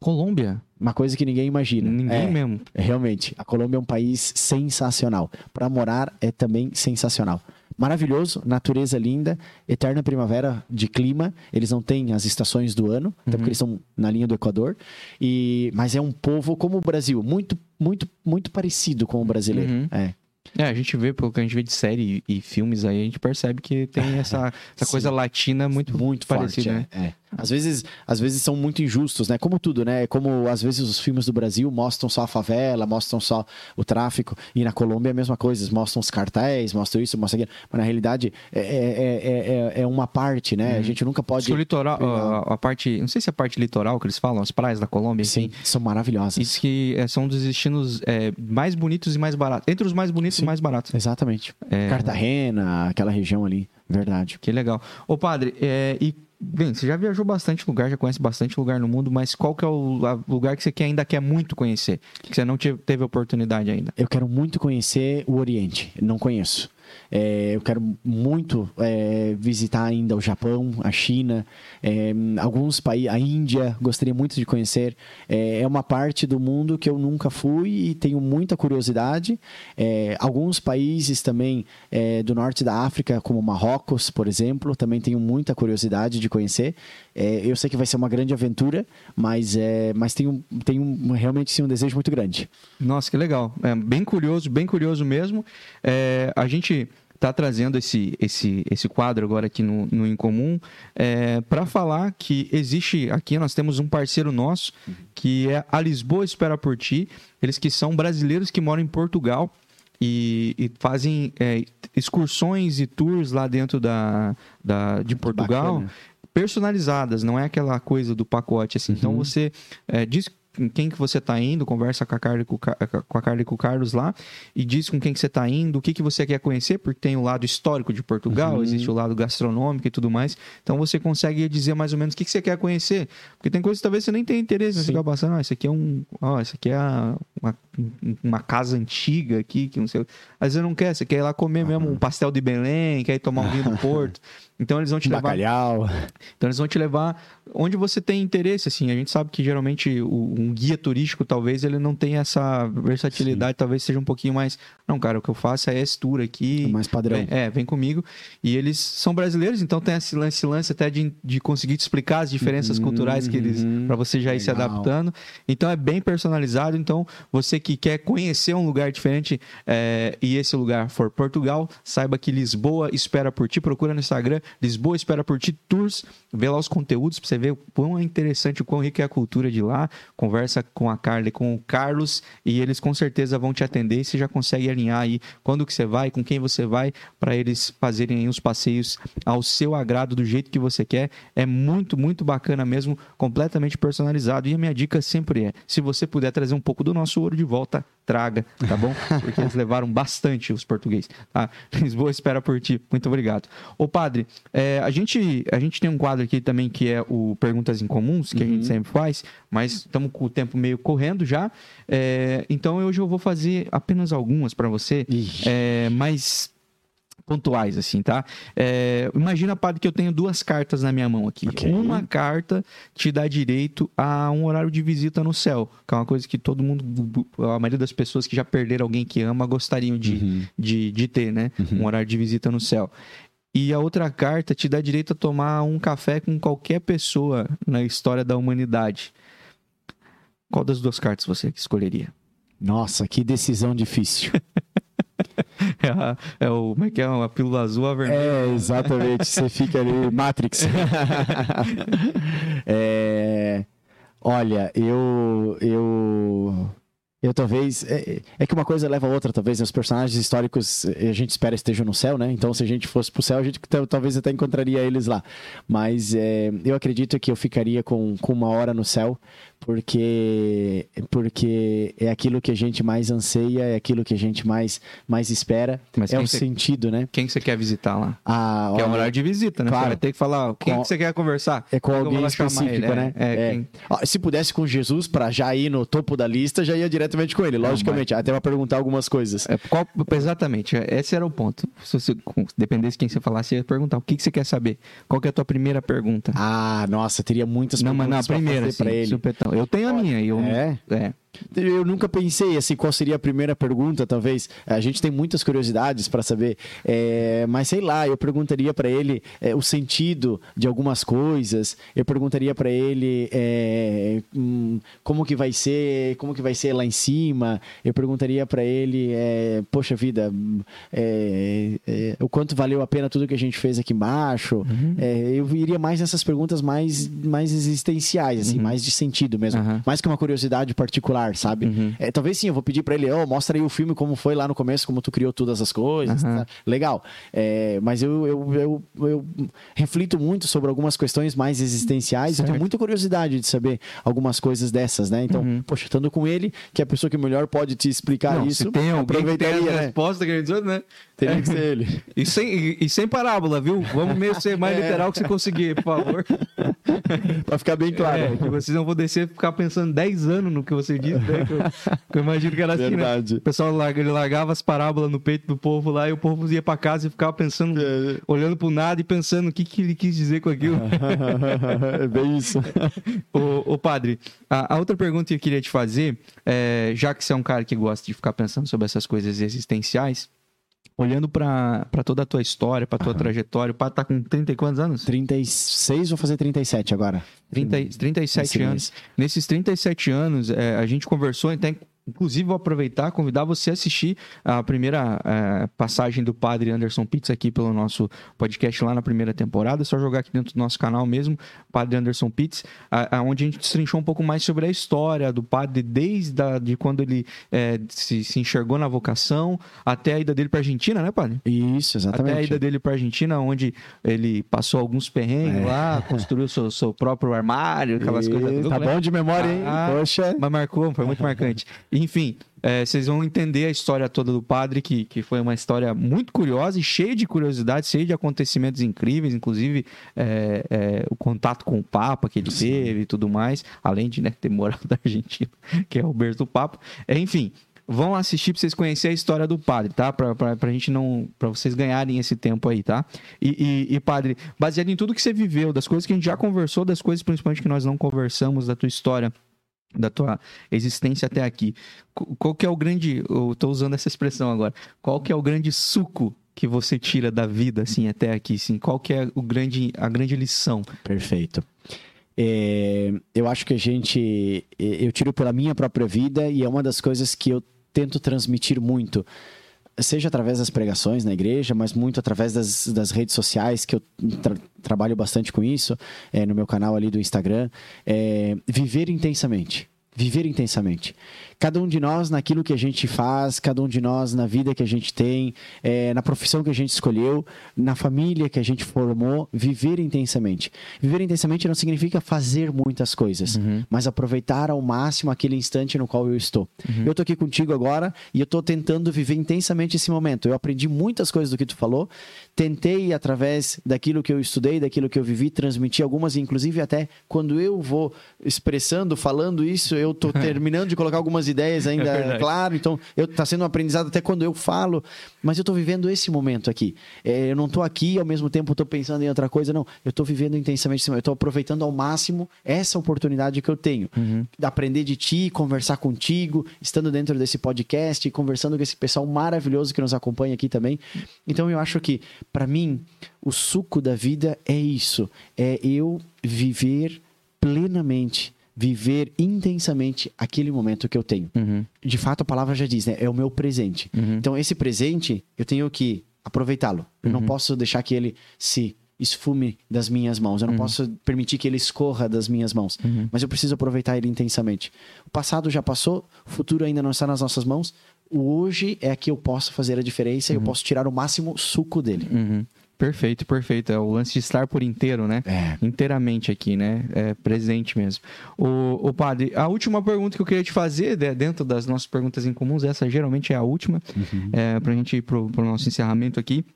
Colômbia? Uma coisa que ninguém imagina. Ninguém é, mesmo. realmente, a Colômbia é um país sensacional. Para morar é também sensacional. Maravilhoso, natureza linda, eterna primavera de clima. Eles não têm as estações do ano, até porque eles estão na linha do Equador. E, mas é um povo como o Brasil, muito, muito, muito parecido com o brasileiro. Uhum. É. É, a gente vê, pelo que a gente vê de série e, e filmes aí, a gente percebe que tem essa, essa coisa latina muito, muito parecida, forte, né? é, é. Às vezes, às vezes são muito injustos, né? Como tudo, né? Como às vezes os filmes do Brasil mostram só a favela, mostram só o tráfico, e na Colômbia é a mesma coisa, eles mostram os cartéis, mostram isso, mostram aquilo, mas na realidade é, é, é, é- é uma parte, né? A gente nunca pode. Que o litoral, a, a parte, não sei se é a parte litoral que eles falam, as praias da Colômbia, Sim, enfim, são maravilhosas. diz que é, são um dos destinos é, mais bonitos e mais baratos. Entre os mais bonitos e Sim. mais baratos. Exatamente. É. Cartagena, aquela região ali, verdade. Que legal. Ô, padre, é, e bem, você já viajou bastante lugar, já conhece bastante lugar no mundo, mas qual que é o lugar que você quer, ainda quer muito conhecer? Que você não te- teve oportunidade ainda? Eu quero muito conhecer o Oriente, não conheço. É, eu quero muito é, visitar ainda o Japão, a China, é, alguns países, a Índia, gostaria muito de conhecer. É, é uma parte do mundo que eu nunca fui e tenho muita curiosidade. É, alguns países também é, do norte da África, como Marrocos, por exemplo, também tenho muita curiosidade de conhecer. Eu sei que vai ser uma grande aventura, mas, é, mas tenho, tenho realmente sim, um desejo muito grande. Nossa, que legal. Bem curioso, bem curioso mesmo. A gente está trazendo esse, esse, esse quadro agora aqui no, no Incomum para falar que existe aqui, nós temos um parceiro nosso que é a Lisboa Espera por Ti. Eles que são brasileiros que moram em Portugal e, e fazem é, excursões e tours lá dentro da, da, de Portugal Bacana. personalizadas, não é aquela coisa do pacote assim. Então Uhum. você é, diz com quem que você está indo, conversa com a Carla e com, a Carla e com o Carlos lá e diz com quem que você está indo, o que que você quer conhecer, porque tem o lado histórico de Portugal, Uhum. existe o lado gastronômico e tudo mais. Então você consegue dizer mais ou menos o que que você quer conhecer, porque tem coisas que talvez você nem tenha interesse, né? você fica passando, ah, isso aqui é um, ó, isso aqui é uma, uma casa antiga aqui, que não sei. Às vezes você não quer, você quer ir lá comer mesmo um pastel de Belém, quer ir tomar um vinho do Porto. Então eles vão te levar Bacalhau. então eles vão te levar onde você tem interesse, assim. A gente sabe que geralmente o- um guia turístico, talvez, ele não tenha essa versatilidade, talvez seja um pouquinho mais. Não, cara, o que eu faço é esse tour aqui. É mais padrão. Vem- é, vem comigo. E eles são brasileiros, então tem esse lance, lance até de, de conseguir te explicar as diferenças Uhum, culturais que eles. uhum. para você já ir se Legal. adaptando. Então é bem personalizado. Então, você que quer conhecer um lugar diferente é, e esse lugar for Portugal, saiba que Lisboa espera por ti. Procura no Instagram, Lisboa espera por ti Tours. Vê lá os conteúdos para você ver o quão é interessante, o quão rica é a cultura de lá. Conversa com a Carla e com o Carlos e eles com certeza vão te atender. E você já consegue alinhar aí quando que você vai, com quem você vai, para eles fazerem aí os passeios ao seu agrado, do jeito que você quer. É muito, muito bacana mesmo, completamente personalizado. E a minha dica sempre é: se você puder trazer um pouco do nosso ouro de volta, traga, tá bom? Porque eles levaram bastante os portugueses. Tá? Lisboa espera por ti. Muito obrigado. Ô, padre, é, a, gente, a gente tem um quadro aqui também que é o Perguntas Incomuns, que a gente sempre faz, mas estamos com o tempo meio correndo já. É, então hoje eu vou fazer apenas algumas para você, é, mais pontuais, assim, tá? É, imagina, padre, que eu tenho duas cartas na minha mão aqui. Ok. Uma carta te dá direito a um horário de visita no céu, que é uma coisa que todo mundo, a maioria das pessoas que já perderam alguém que ama, gostariam de, Uhum. de, de ter, né? Um horário de visita no céu. E a outra carta te dá direito a tomar um café com qualquer pessoa na história da humanidade. Qual das duas cartas você escolheria? Nossa, que decisão difícil. É, a- é o, como é que é? A pílula azul, a vermelha. É, exatamente. Você fica ali, Matrix. É, olha, eu. Eu. Eu talvez. É, é que uma coisa leva a outra, talvez. né? Os personagens históricos eh, a gente espera estejam no céu, né? Então, se a gente fosse pro céu, a gente tal- talvez até encontraria eles lá. Mas é, eu acredito que eu ficaria com, com uma hora no céu, porque, porque é aquilo que a gente mais anseia, é aquilo que a gente mais, mais espera. Mas é o sentido, né? Quem que você quer visitar lá? Ah, Que é olha, horário de visita, né? claro. Você vai ter que falar, quem Com- que você quer conversar? É com alguém específico, ele? né? É, É. quem- Ó, Se pudesse com Jesus pra já ir no topo da lista, já ia diretamente com ele, logicamente. Até pra perguntar algumas coisas. É, qual- exatamente, esse era o ponto. Se você dependesse de quem você falasse, ia perguntar o que, que você quer saber. Qual que é a tua primeira pergunta? Ah, nossa, teria muitas não, mas perguntas não, a pra primeira, fazer assim, ele. supetão. Eu tenho a minha. Eu, É? é. Eu nunca pensei assim qual seria a primeira pergunta, talvez. A gente tem muitas curiosidades para saber, é, mas sei lá, eu perguntaria para ele é, o sentido de algumas coisas. Eu perguntaria para ele é, hum, como que vai ser, como que vai ser lá em cima. Eu perguntaria para ele, é, poxa vida, é, é, o quanto valeu a pena tudo que a gente fez aqui embaixo. É, eu iria mais nessas perguntas mais, mais existenciais, assim, mais de sentido mesmo, Aham. mais que uma curiosidade particular, sabe? Uhum. É, talvez sim, eu vou pedir pra ele, ó, mostra aí o filme como foi lá no começo, como tu criou todas as coisas. Aham. tá? Legal. É, mas eu, eu, eu, eu reflito muito sobre algumas questões mais existenciais. Eu tenho Certo. muita curiosidade de saber algumas coisas dessas, né? Então, Uhum. poxa, estando com ele, que é a pessoa que melhor pode te explicar Não, isso, se tem alguém que tem a né? resposta, quer dizer, né? Teria que ser ele. E sem, e, e sem parábola, viu? Vamos meio ser mais É. literal que você conseguir, por favor. pra ficar bem claro. É, que vocês não vão descer ficar pensando 10 anos no que você disse, né? Que eu, que eu imagino que era assim, né? Verdade. O pessoal ele largava as parábolas no peito do povo lá e o povo ia pra casa e ficava pensando, É. olhando pro nada e pensando o que, que ele quis dizer com aquilo. é bem isso. ô, ô, padre, a, a outra pergunta que eu queria te fazer, é, já que você é um cara que gosta de ficar pensando sobre essas coisas existenciais, olhando pra toda a tua história, pra tua trajetória, o padre tá com 30 e quantos anos? 36, vou fazer 37 agora. 30, e- 37 Esse anos. mês. Nesses 37 anos, é, a gente conversou, então, inclusive vou aproveitar, convidar você a assistir a primeira é, passagem do padre Anderson Pitts aqui pelo nosso podcast lá na primeira temporada. É só jogar aqui dentro do nosso canal mesmo, Padre Anderson Pitts, a- a- onde a gente destrinchou um pouco mais sobre a história do padre, desde a, de quando ele é, se, se enxergou na vocação até a ida dele para Argentina, né, padre? Isso, exatamente. Até a ida dele para Argentina, onde ele passou alguns perrengues É. lá, construiu seu, seu próprio armário, aquelas E- coisas. Tá né? bom de memória, hein? Ah, Poxa. Mas marcou, foi muito marcante. Enfim, é, vocês vão entender a história toda do padre, que, que foi uma história muito curiosa e cheia de curiosidades, cheia de acontecimentos incríveis, inclusive é, é, o contato com o Papa que ele teve e tudo mais, além de né, ter morado na Argentina, que é o berço do Papa. É, enfim. Vão lá assistir pra vocês conhecerem a história do padre, tá? Pra, pra gente não. pra vocês ganharem esse tempo aí, tá? E, e, e, padre, baseado em tudo que você viveu, das coisas que a gente já conversou, das coisas principalmente que nós não conversamos, da tua história, da tua existência até aqui. Qu- Qual que é o grande, eu tô usando essa expressão agora, qual que é o grande suco que você tira da vida, assim, até aqui, assim? Qual que é o grande, a grande lição? Perfeito. É, eu acho que a gente. Eu tiro pela minha própria vida e é uma das coisas que eu tento transmitir muito. Seja através das pregações na igreja, mas muito através das, das redes sociais, que eu tra- trabalho bastante com isso, é, no meu canal ali do Instagram. É, viver intensamente. Viver intensamente. Cada um de nós naquilo que a gente faz, cada um de nós na vida que a gente tem, é, na profissão que a gente escolheu, na família que a gente formou, viver intensamente. Viver intensamente não significa fazer muitas coisas, mas aproveitar ao máximo aquele instante no qual eu estou. Eu tô aqui contigo agora e eu tô tentando viver intensamente esse momento. Eu aprendi muitas coisas do que tu falou, tentei através daquilo que eu estudei, daquilo que eu vivi, transmitir algumas, inclusive até quando eu vou expressando, falando isso, eu tô terminando de colocar algumas ideias ainda, verdade. claro, então eu tá sendo um aprendizado até quando eu falo, mas eu tô vivendo esse momento aqui. É, eu não tô aqui e ao mesmo tempo tô pensando em outra coisa, não. Eu tô vivendo intensamente esse momento. Eu tô aproveitando ao máximo essa oportunidade que eu tenho. De aprender de ti, conversar contigo, estando dentro desse podcast, conversando com esse pessoal maravilhoso que nos acompanha aqui também. Então eu acho que, para mim, o suco da vida é isso. É eu viver plenamente, viver intensamente aquele momento que eu tenho de fato a palavra já diz, né? É o meu presente. Então, esse presente, eu tenho que aproveitá-lo. Eu não posso deixar que ele se esfume das minhas mãos. Eu não posso permitir que ele escorra das minhas mãos. Mas eu preciso aproveitar ele intensamente. O passado já passou, o futuro ainda não está nas nossas mãos. O hoje é que eu posso fazer a diferença e eu posso tirar o máximo suco dele. Uhum. Perfeito, perfeito. É o lance de estar por inteiro, né? É. Inteiramente aqui, né? É presente mesmo. O, o padre, a última pergunta que eu queria te fazer, né, dentro das nossas perguntas em comuns, essa geralmente é a última, é, pra gente ir pro, pro nosso encerramento aqui.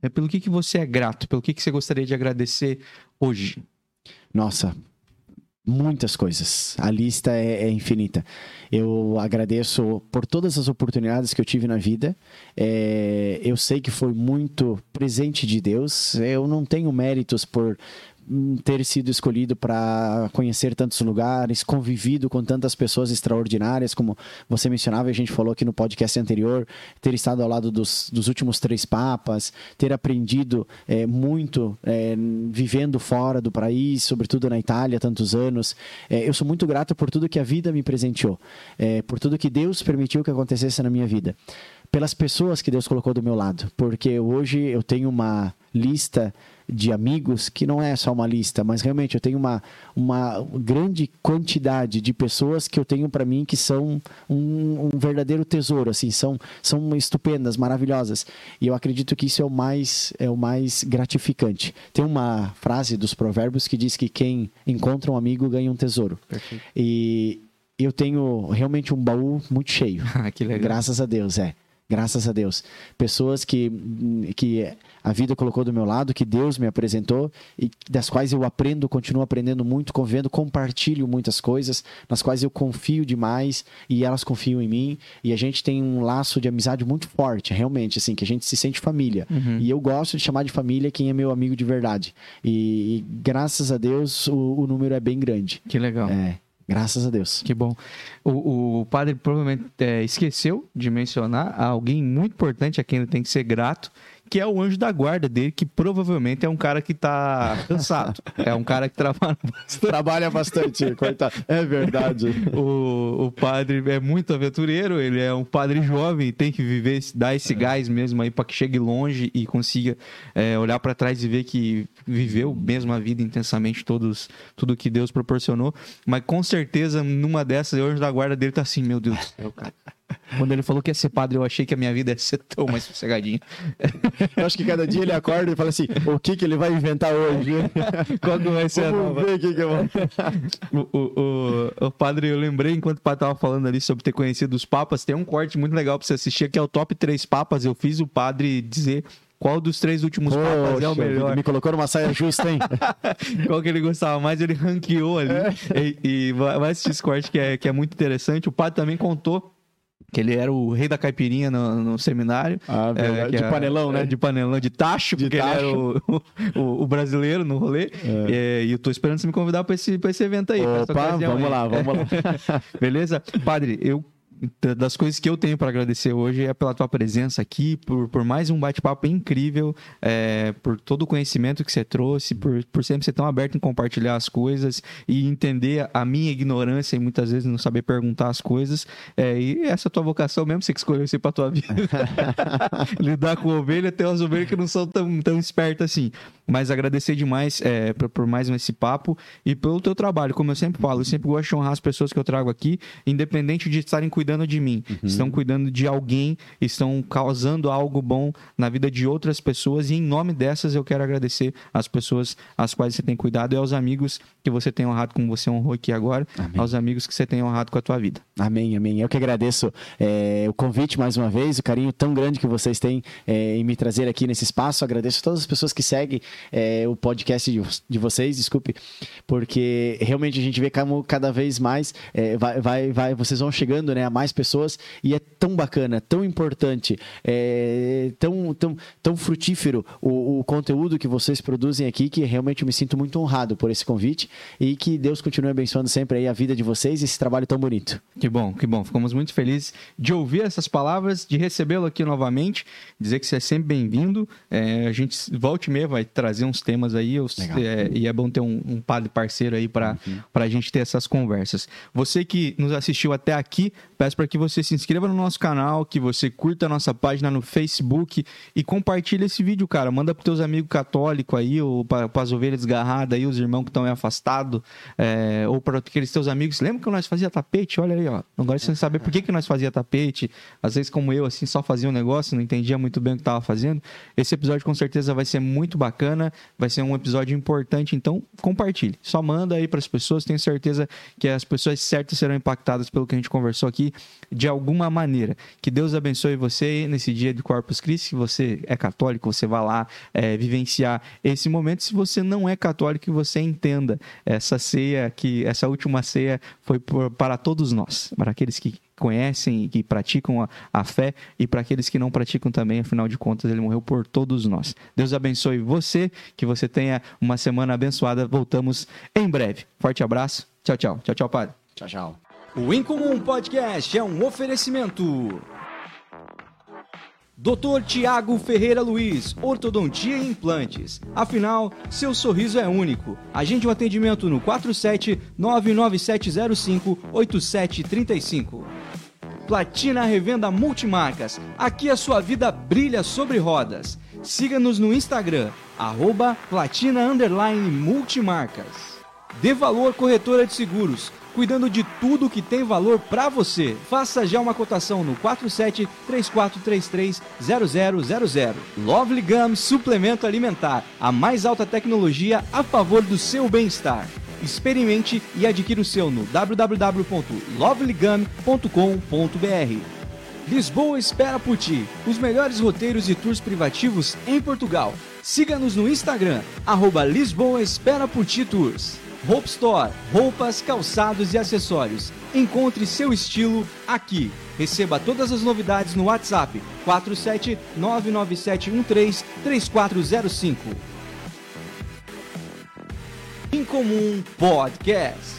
É pelo que, que você é grato, pelo que, que você gostaria de agradecer hoje. Nossa, muitas coisas. A lista é, é infinita. Eu agradeço por todas as oportunidades que eu tive na vida. É, eu sei que foi muito presente de Deus. Eu não tenho méritos por ter sido escolhido para conhecer tantos lugares, convivido com tantas pessoas extraordinárias, como você mencionava, a gente falou aqui no podcast anterior, ter estado ao lado dos, dos últimos três papas, ter aprendido é, muito é, vivendo fora do país, sobretudo na Itália, tantos anos. É, eu sou muito grato por tudo que a vida me presenteou, por tudo que Deus permitiu que acontecesse na minha vida pelas pessoas que Deus colocou do meu lado, porque hoje eu tenho uma lista de amigos que não é só uma lista, mas realmente eu tenho uma, uma grande quantidade de pessoas que eu tenho para mim que são um, um, verdadeiro tesouro, assim, são, são estupendas, maravilhosas. E eu acredito que isso é o mais é o mais gratificante. Tem uma frase dos provérbios que diz que quem encontra um amigo ganha um tesouro. Perfeito. E eu tenho realmente um baú muito cheio. que legal. Graças a Deus, é. Graças a Deus. Pessoas que, que a vida colocou do meu lado, que Deus me apresentou e das quais eu aprendo, continuo aprendendo muito, convivendo, compartilho muitas coisas, nas quais eu confio demais e elas confiam em mim. E a gente tem um laço de amizade muito forte, realmente, assim, que a gente se sente família. Uhum. E eu gosto de chamar de família quem é meu amigo de verdade. E, e graças a Deus o, o número é bem grande. Que legal. É. Graças a Deus. Que bom. O, o padre provavelmente é, esqueceu de mencionar alguém muito importante a quem ele tem que ser grato, que é o anjo da guarda dele, que provavelmente é um cara que tá cansado. é um cara que trabalha bastante. Trabalha bastante, coitado. É verdade. o, o padre é muito aventureiro, ele é um padre jovem, tem que viver, dar esse é. gás mesmo aí para que chegue longe e consiga é, olhar para trás e ver que viveu mesmo a vida intensamente, todos, tudo que Deus proporcionou. Mas com certeza, numa dessas, o anjo da guarda dele tá assim, meu Deus do céu, cara. Quando ele falou que ia ser padre, eu achei que a minha vida ia ser tão mais sossegadinha. Eu acho que cada dia ele acorda e fala assim: o que, que ele vai inventar hoje? Quando vai ser Vamos a nova? Ver o, que que eu vou... o, o, o, padre, eu lembrei, enquanto o padre tava falando ali sobre ter conhecido os papas, tem um corte muito legal pra você assistir, que é o top 3 papas. Eu fiz o padre dizer qual dos três últimos Poxa, papas é o melhor? Me colocou numa saia justa, hein? Qual que ele gostava mais? Ele ranqueou ali. É. E, e, vai assistir esse corte que é, que é muito interessante. O padre também contou que ele era o rei da caipirinha no, no seminário. Ah, é, de panelão, né? De panelão, de tacho, de porque tacho. ele era o, o, o, brasileiro no rolê. É. E, e eu tô esperando você me convidar para esse, pra esse evento aí. Opa, vamos aí. lá, vamos lá. Beleza? Padre, eu das coisas que eu tenho para agradecer hoje é pela tua presença aqui, por, por mais um bate-papo incrível, é, por todo o conhecimento que você trouxe, por, por sempre ser tão aberto em compartilhar as coisas e entender a minha ignorância e muitas vezes não saber perguntar as coisas. É, e essa tua vocação mesmo, você que escolheu isso para tua vida. Lidar com ovelha, tem umas ovelhas que não são tão, tão espertas assim. Mas agradecer demais é, por, por mais esse papo e pelo teu trabalho. Como eu sempre falo, eu sempre gosto de honrar as pessoas que eu trago aqui, independente de estarem cuidando cuidando de mim, uhum. estão cuidando de alguém, estão causando algo bom na vida de outras pessoas. E em nome dessas, eu quero agradecer às pessoas às quais você tem cuidado e aos amigos que você tem honrado, como você honrou aqui agora, amém. aos amigos que você tem honrado com a tua vida. Amém, amém. Eu que agradeço é, o convite mais uma vez, o carinho tão grande que vocês têm é, em me trazer aqui nesse espaço. Agradeço a todas as pessoas que seguem é, o podcast de, de, vocês, desculpe, porque realmente a gente vê como cada vez mais é, vai, vai, vai, vocês vão chegando né, mais pessoas e é tão bacana, tão importante, é, tão, tão, tão frutífero o, o, conteúdo que vocês produzem aqui que realmente eu me sinto muito honrado por esse convite e que Deus continue abençoando sempre a vida de vocês e esse trabalho tão bonito. Que bom, que bom. Ficamos muito felizes de ouvir essas palavras, de recebê-lo aqui novamente, dizer que você é sempre bem-vindo. É, a gente volta e meia vai trazer uns temas aí eu, é, e é bom ter um, um padre parceiro aí para uhum. a gente ter essas conversas. Você que nos assistiu até aqui, Peço para que você se inscreva no nosso canal, que você curta a nossa página no Facebook e compartilhe esse vídeo, cara. Manda para teus amigos católicos aí, ou para as ovelhas desgarradas aí, os irmãos que estão aí afastados, é, ou para aqueles teus amigos. Lembra que nós fazia tapete? Olha aí, ó. Agora você saber por que, que nós fazia tapete. Às vezes, como eu, assim, só fazia um negócio, não entendia muito bem o que estava fazendo. Esse episódio com certeza vai ser muito bacana, vai ser um episódio importante, então compartilhe. Só manda aí para as pessoas, tenho certeza que as pessoas certas serão impactadas pelo que a gente conversou aqui de alguma maneira. Que Deus abençoe você nesse dia de Corpus Christi. Se você é católico, você vá lá é, vivenciar esse momento. Se você não é católico, você entenda essa ceia, que essa última ceia foi por, para todos nós, para aqueles que conhecem e que praticam a, a fé e para aqueles que não praticam também, afinal de contas, ele morreu por todos nós. Deus abençoe você, que você tenha uma semana abençoada. Voltamos em breve. Forte abraço. Tchau, tchau. Tchau, tchau, padre. Tchau, tchau. O Incomum Podcast é um oferecimento. Dr. Tiago Ferreira Luiz, Ortodontia e Implantes. Afinal, seu sorriso é único. Agende um atendimento no 47 99705 8735. Platina Revenda Multimarcas. Aqui a sua vida brilha sobre rodas. Siga-nos no Instagram, arroba platina multimarcas. Dê Valor Corretora de Seguros, cuidando de tudo que tem valor para você. Faça já uma cotação no 47 3433 0000. Lovely Gum Suplemento Alimentar, a mais alta tecnologia a favor do seu bem-estar. Experimente e adquira o seu no www.lovelygum.com.br. Lisboa espera por ti. Os melhores roteiros e tours privativos em Portugal. Siga-nos no Instagram, arroba Lisboa Espera por Ti Tours. Hope Store, roupas, calçados e acessórios. Encontre seu estilo aqui. Receba todas as novidades no WhatsApp 47 99713 3405. Incomum Podcast.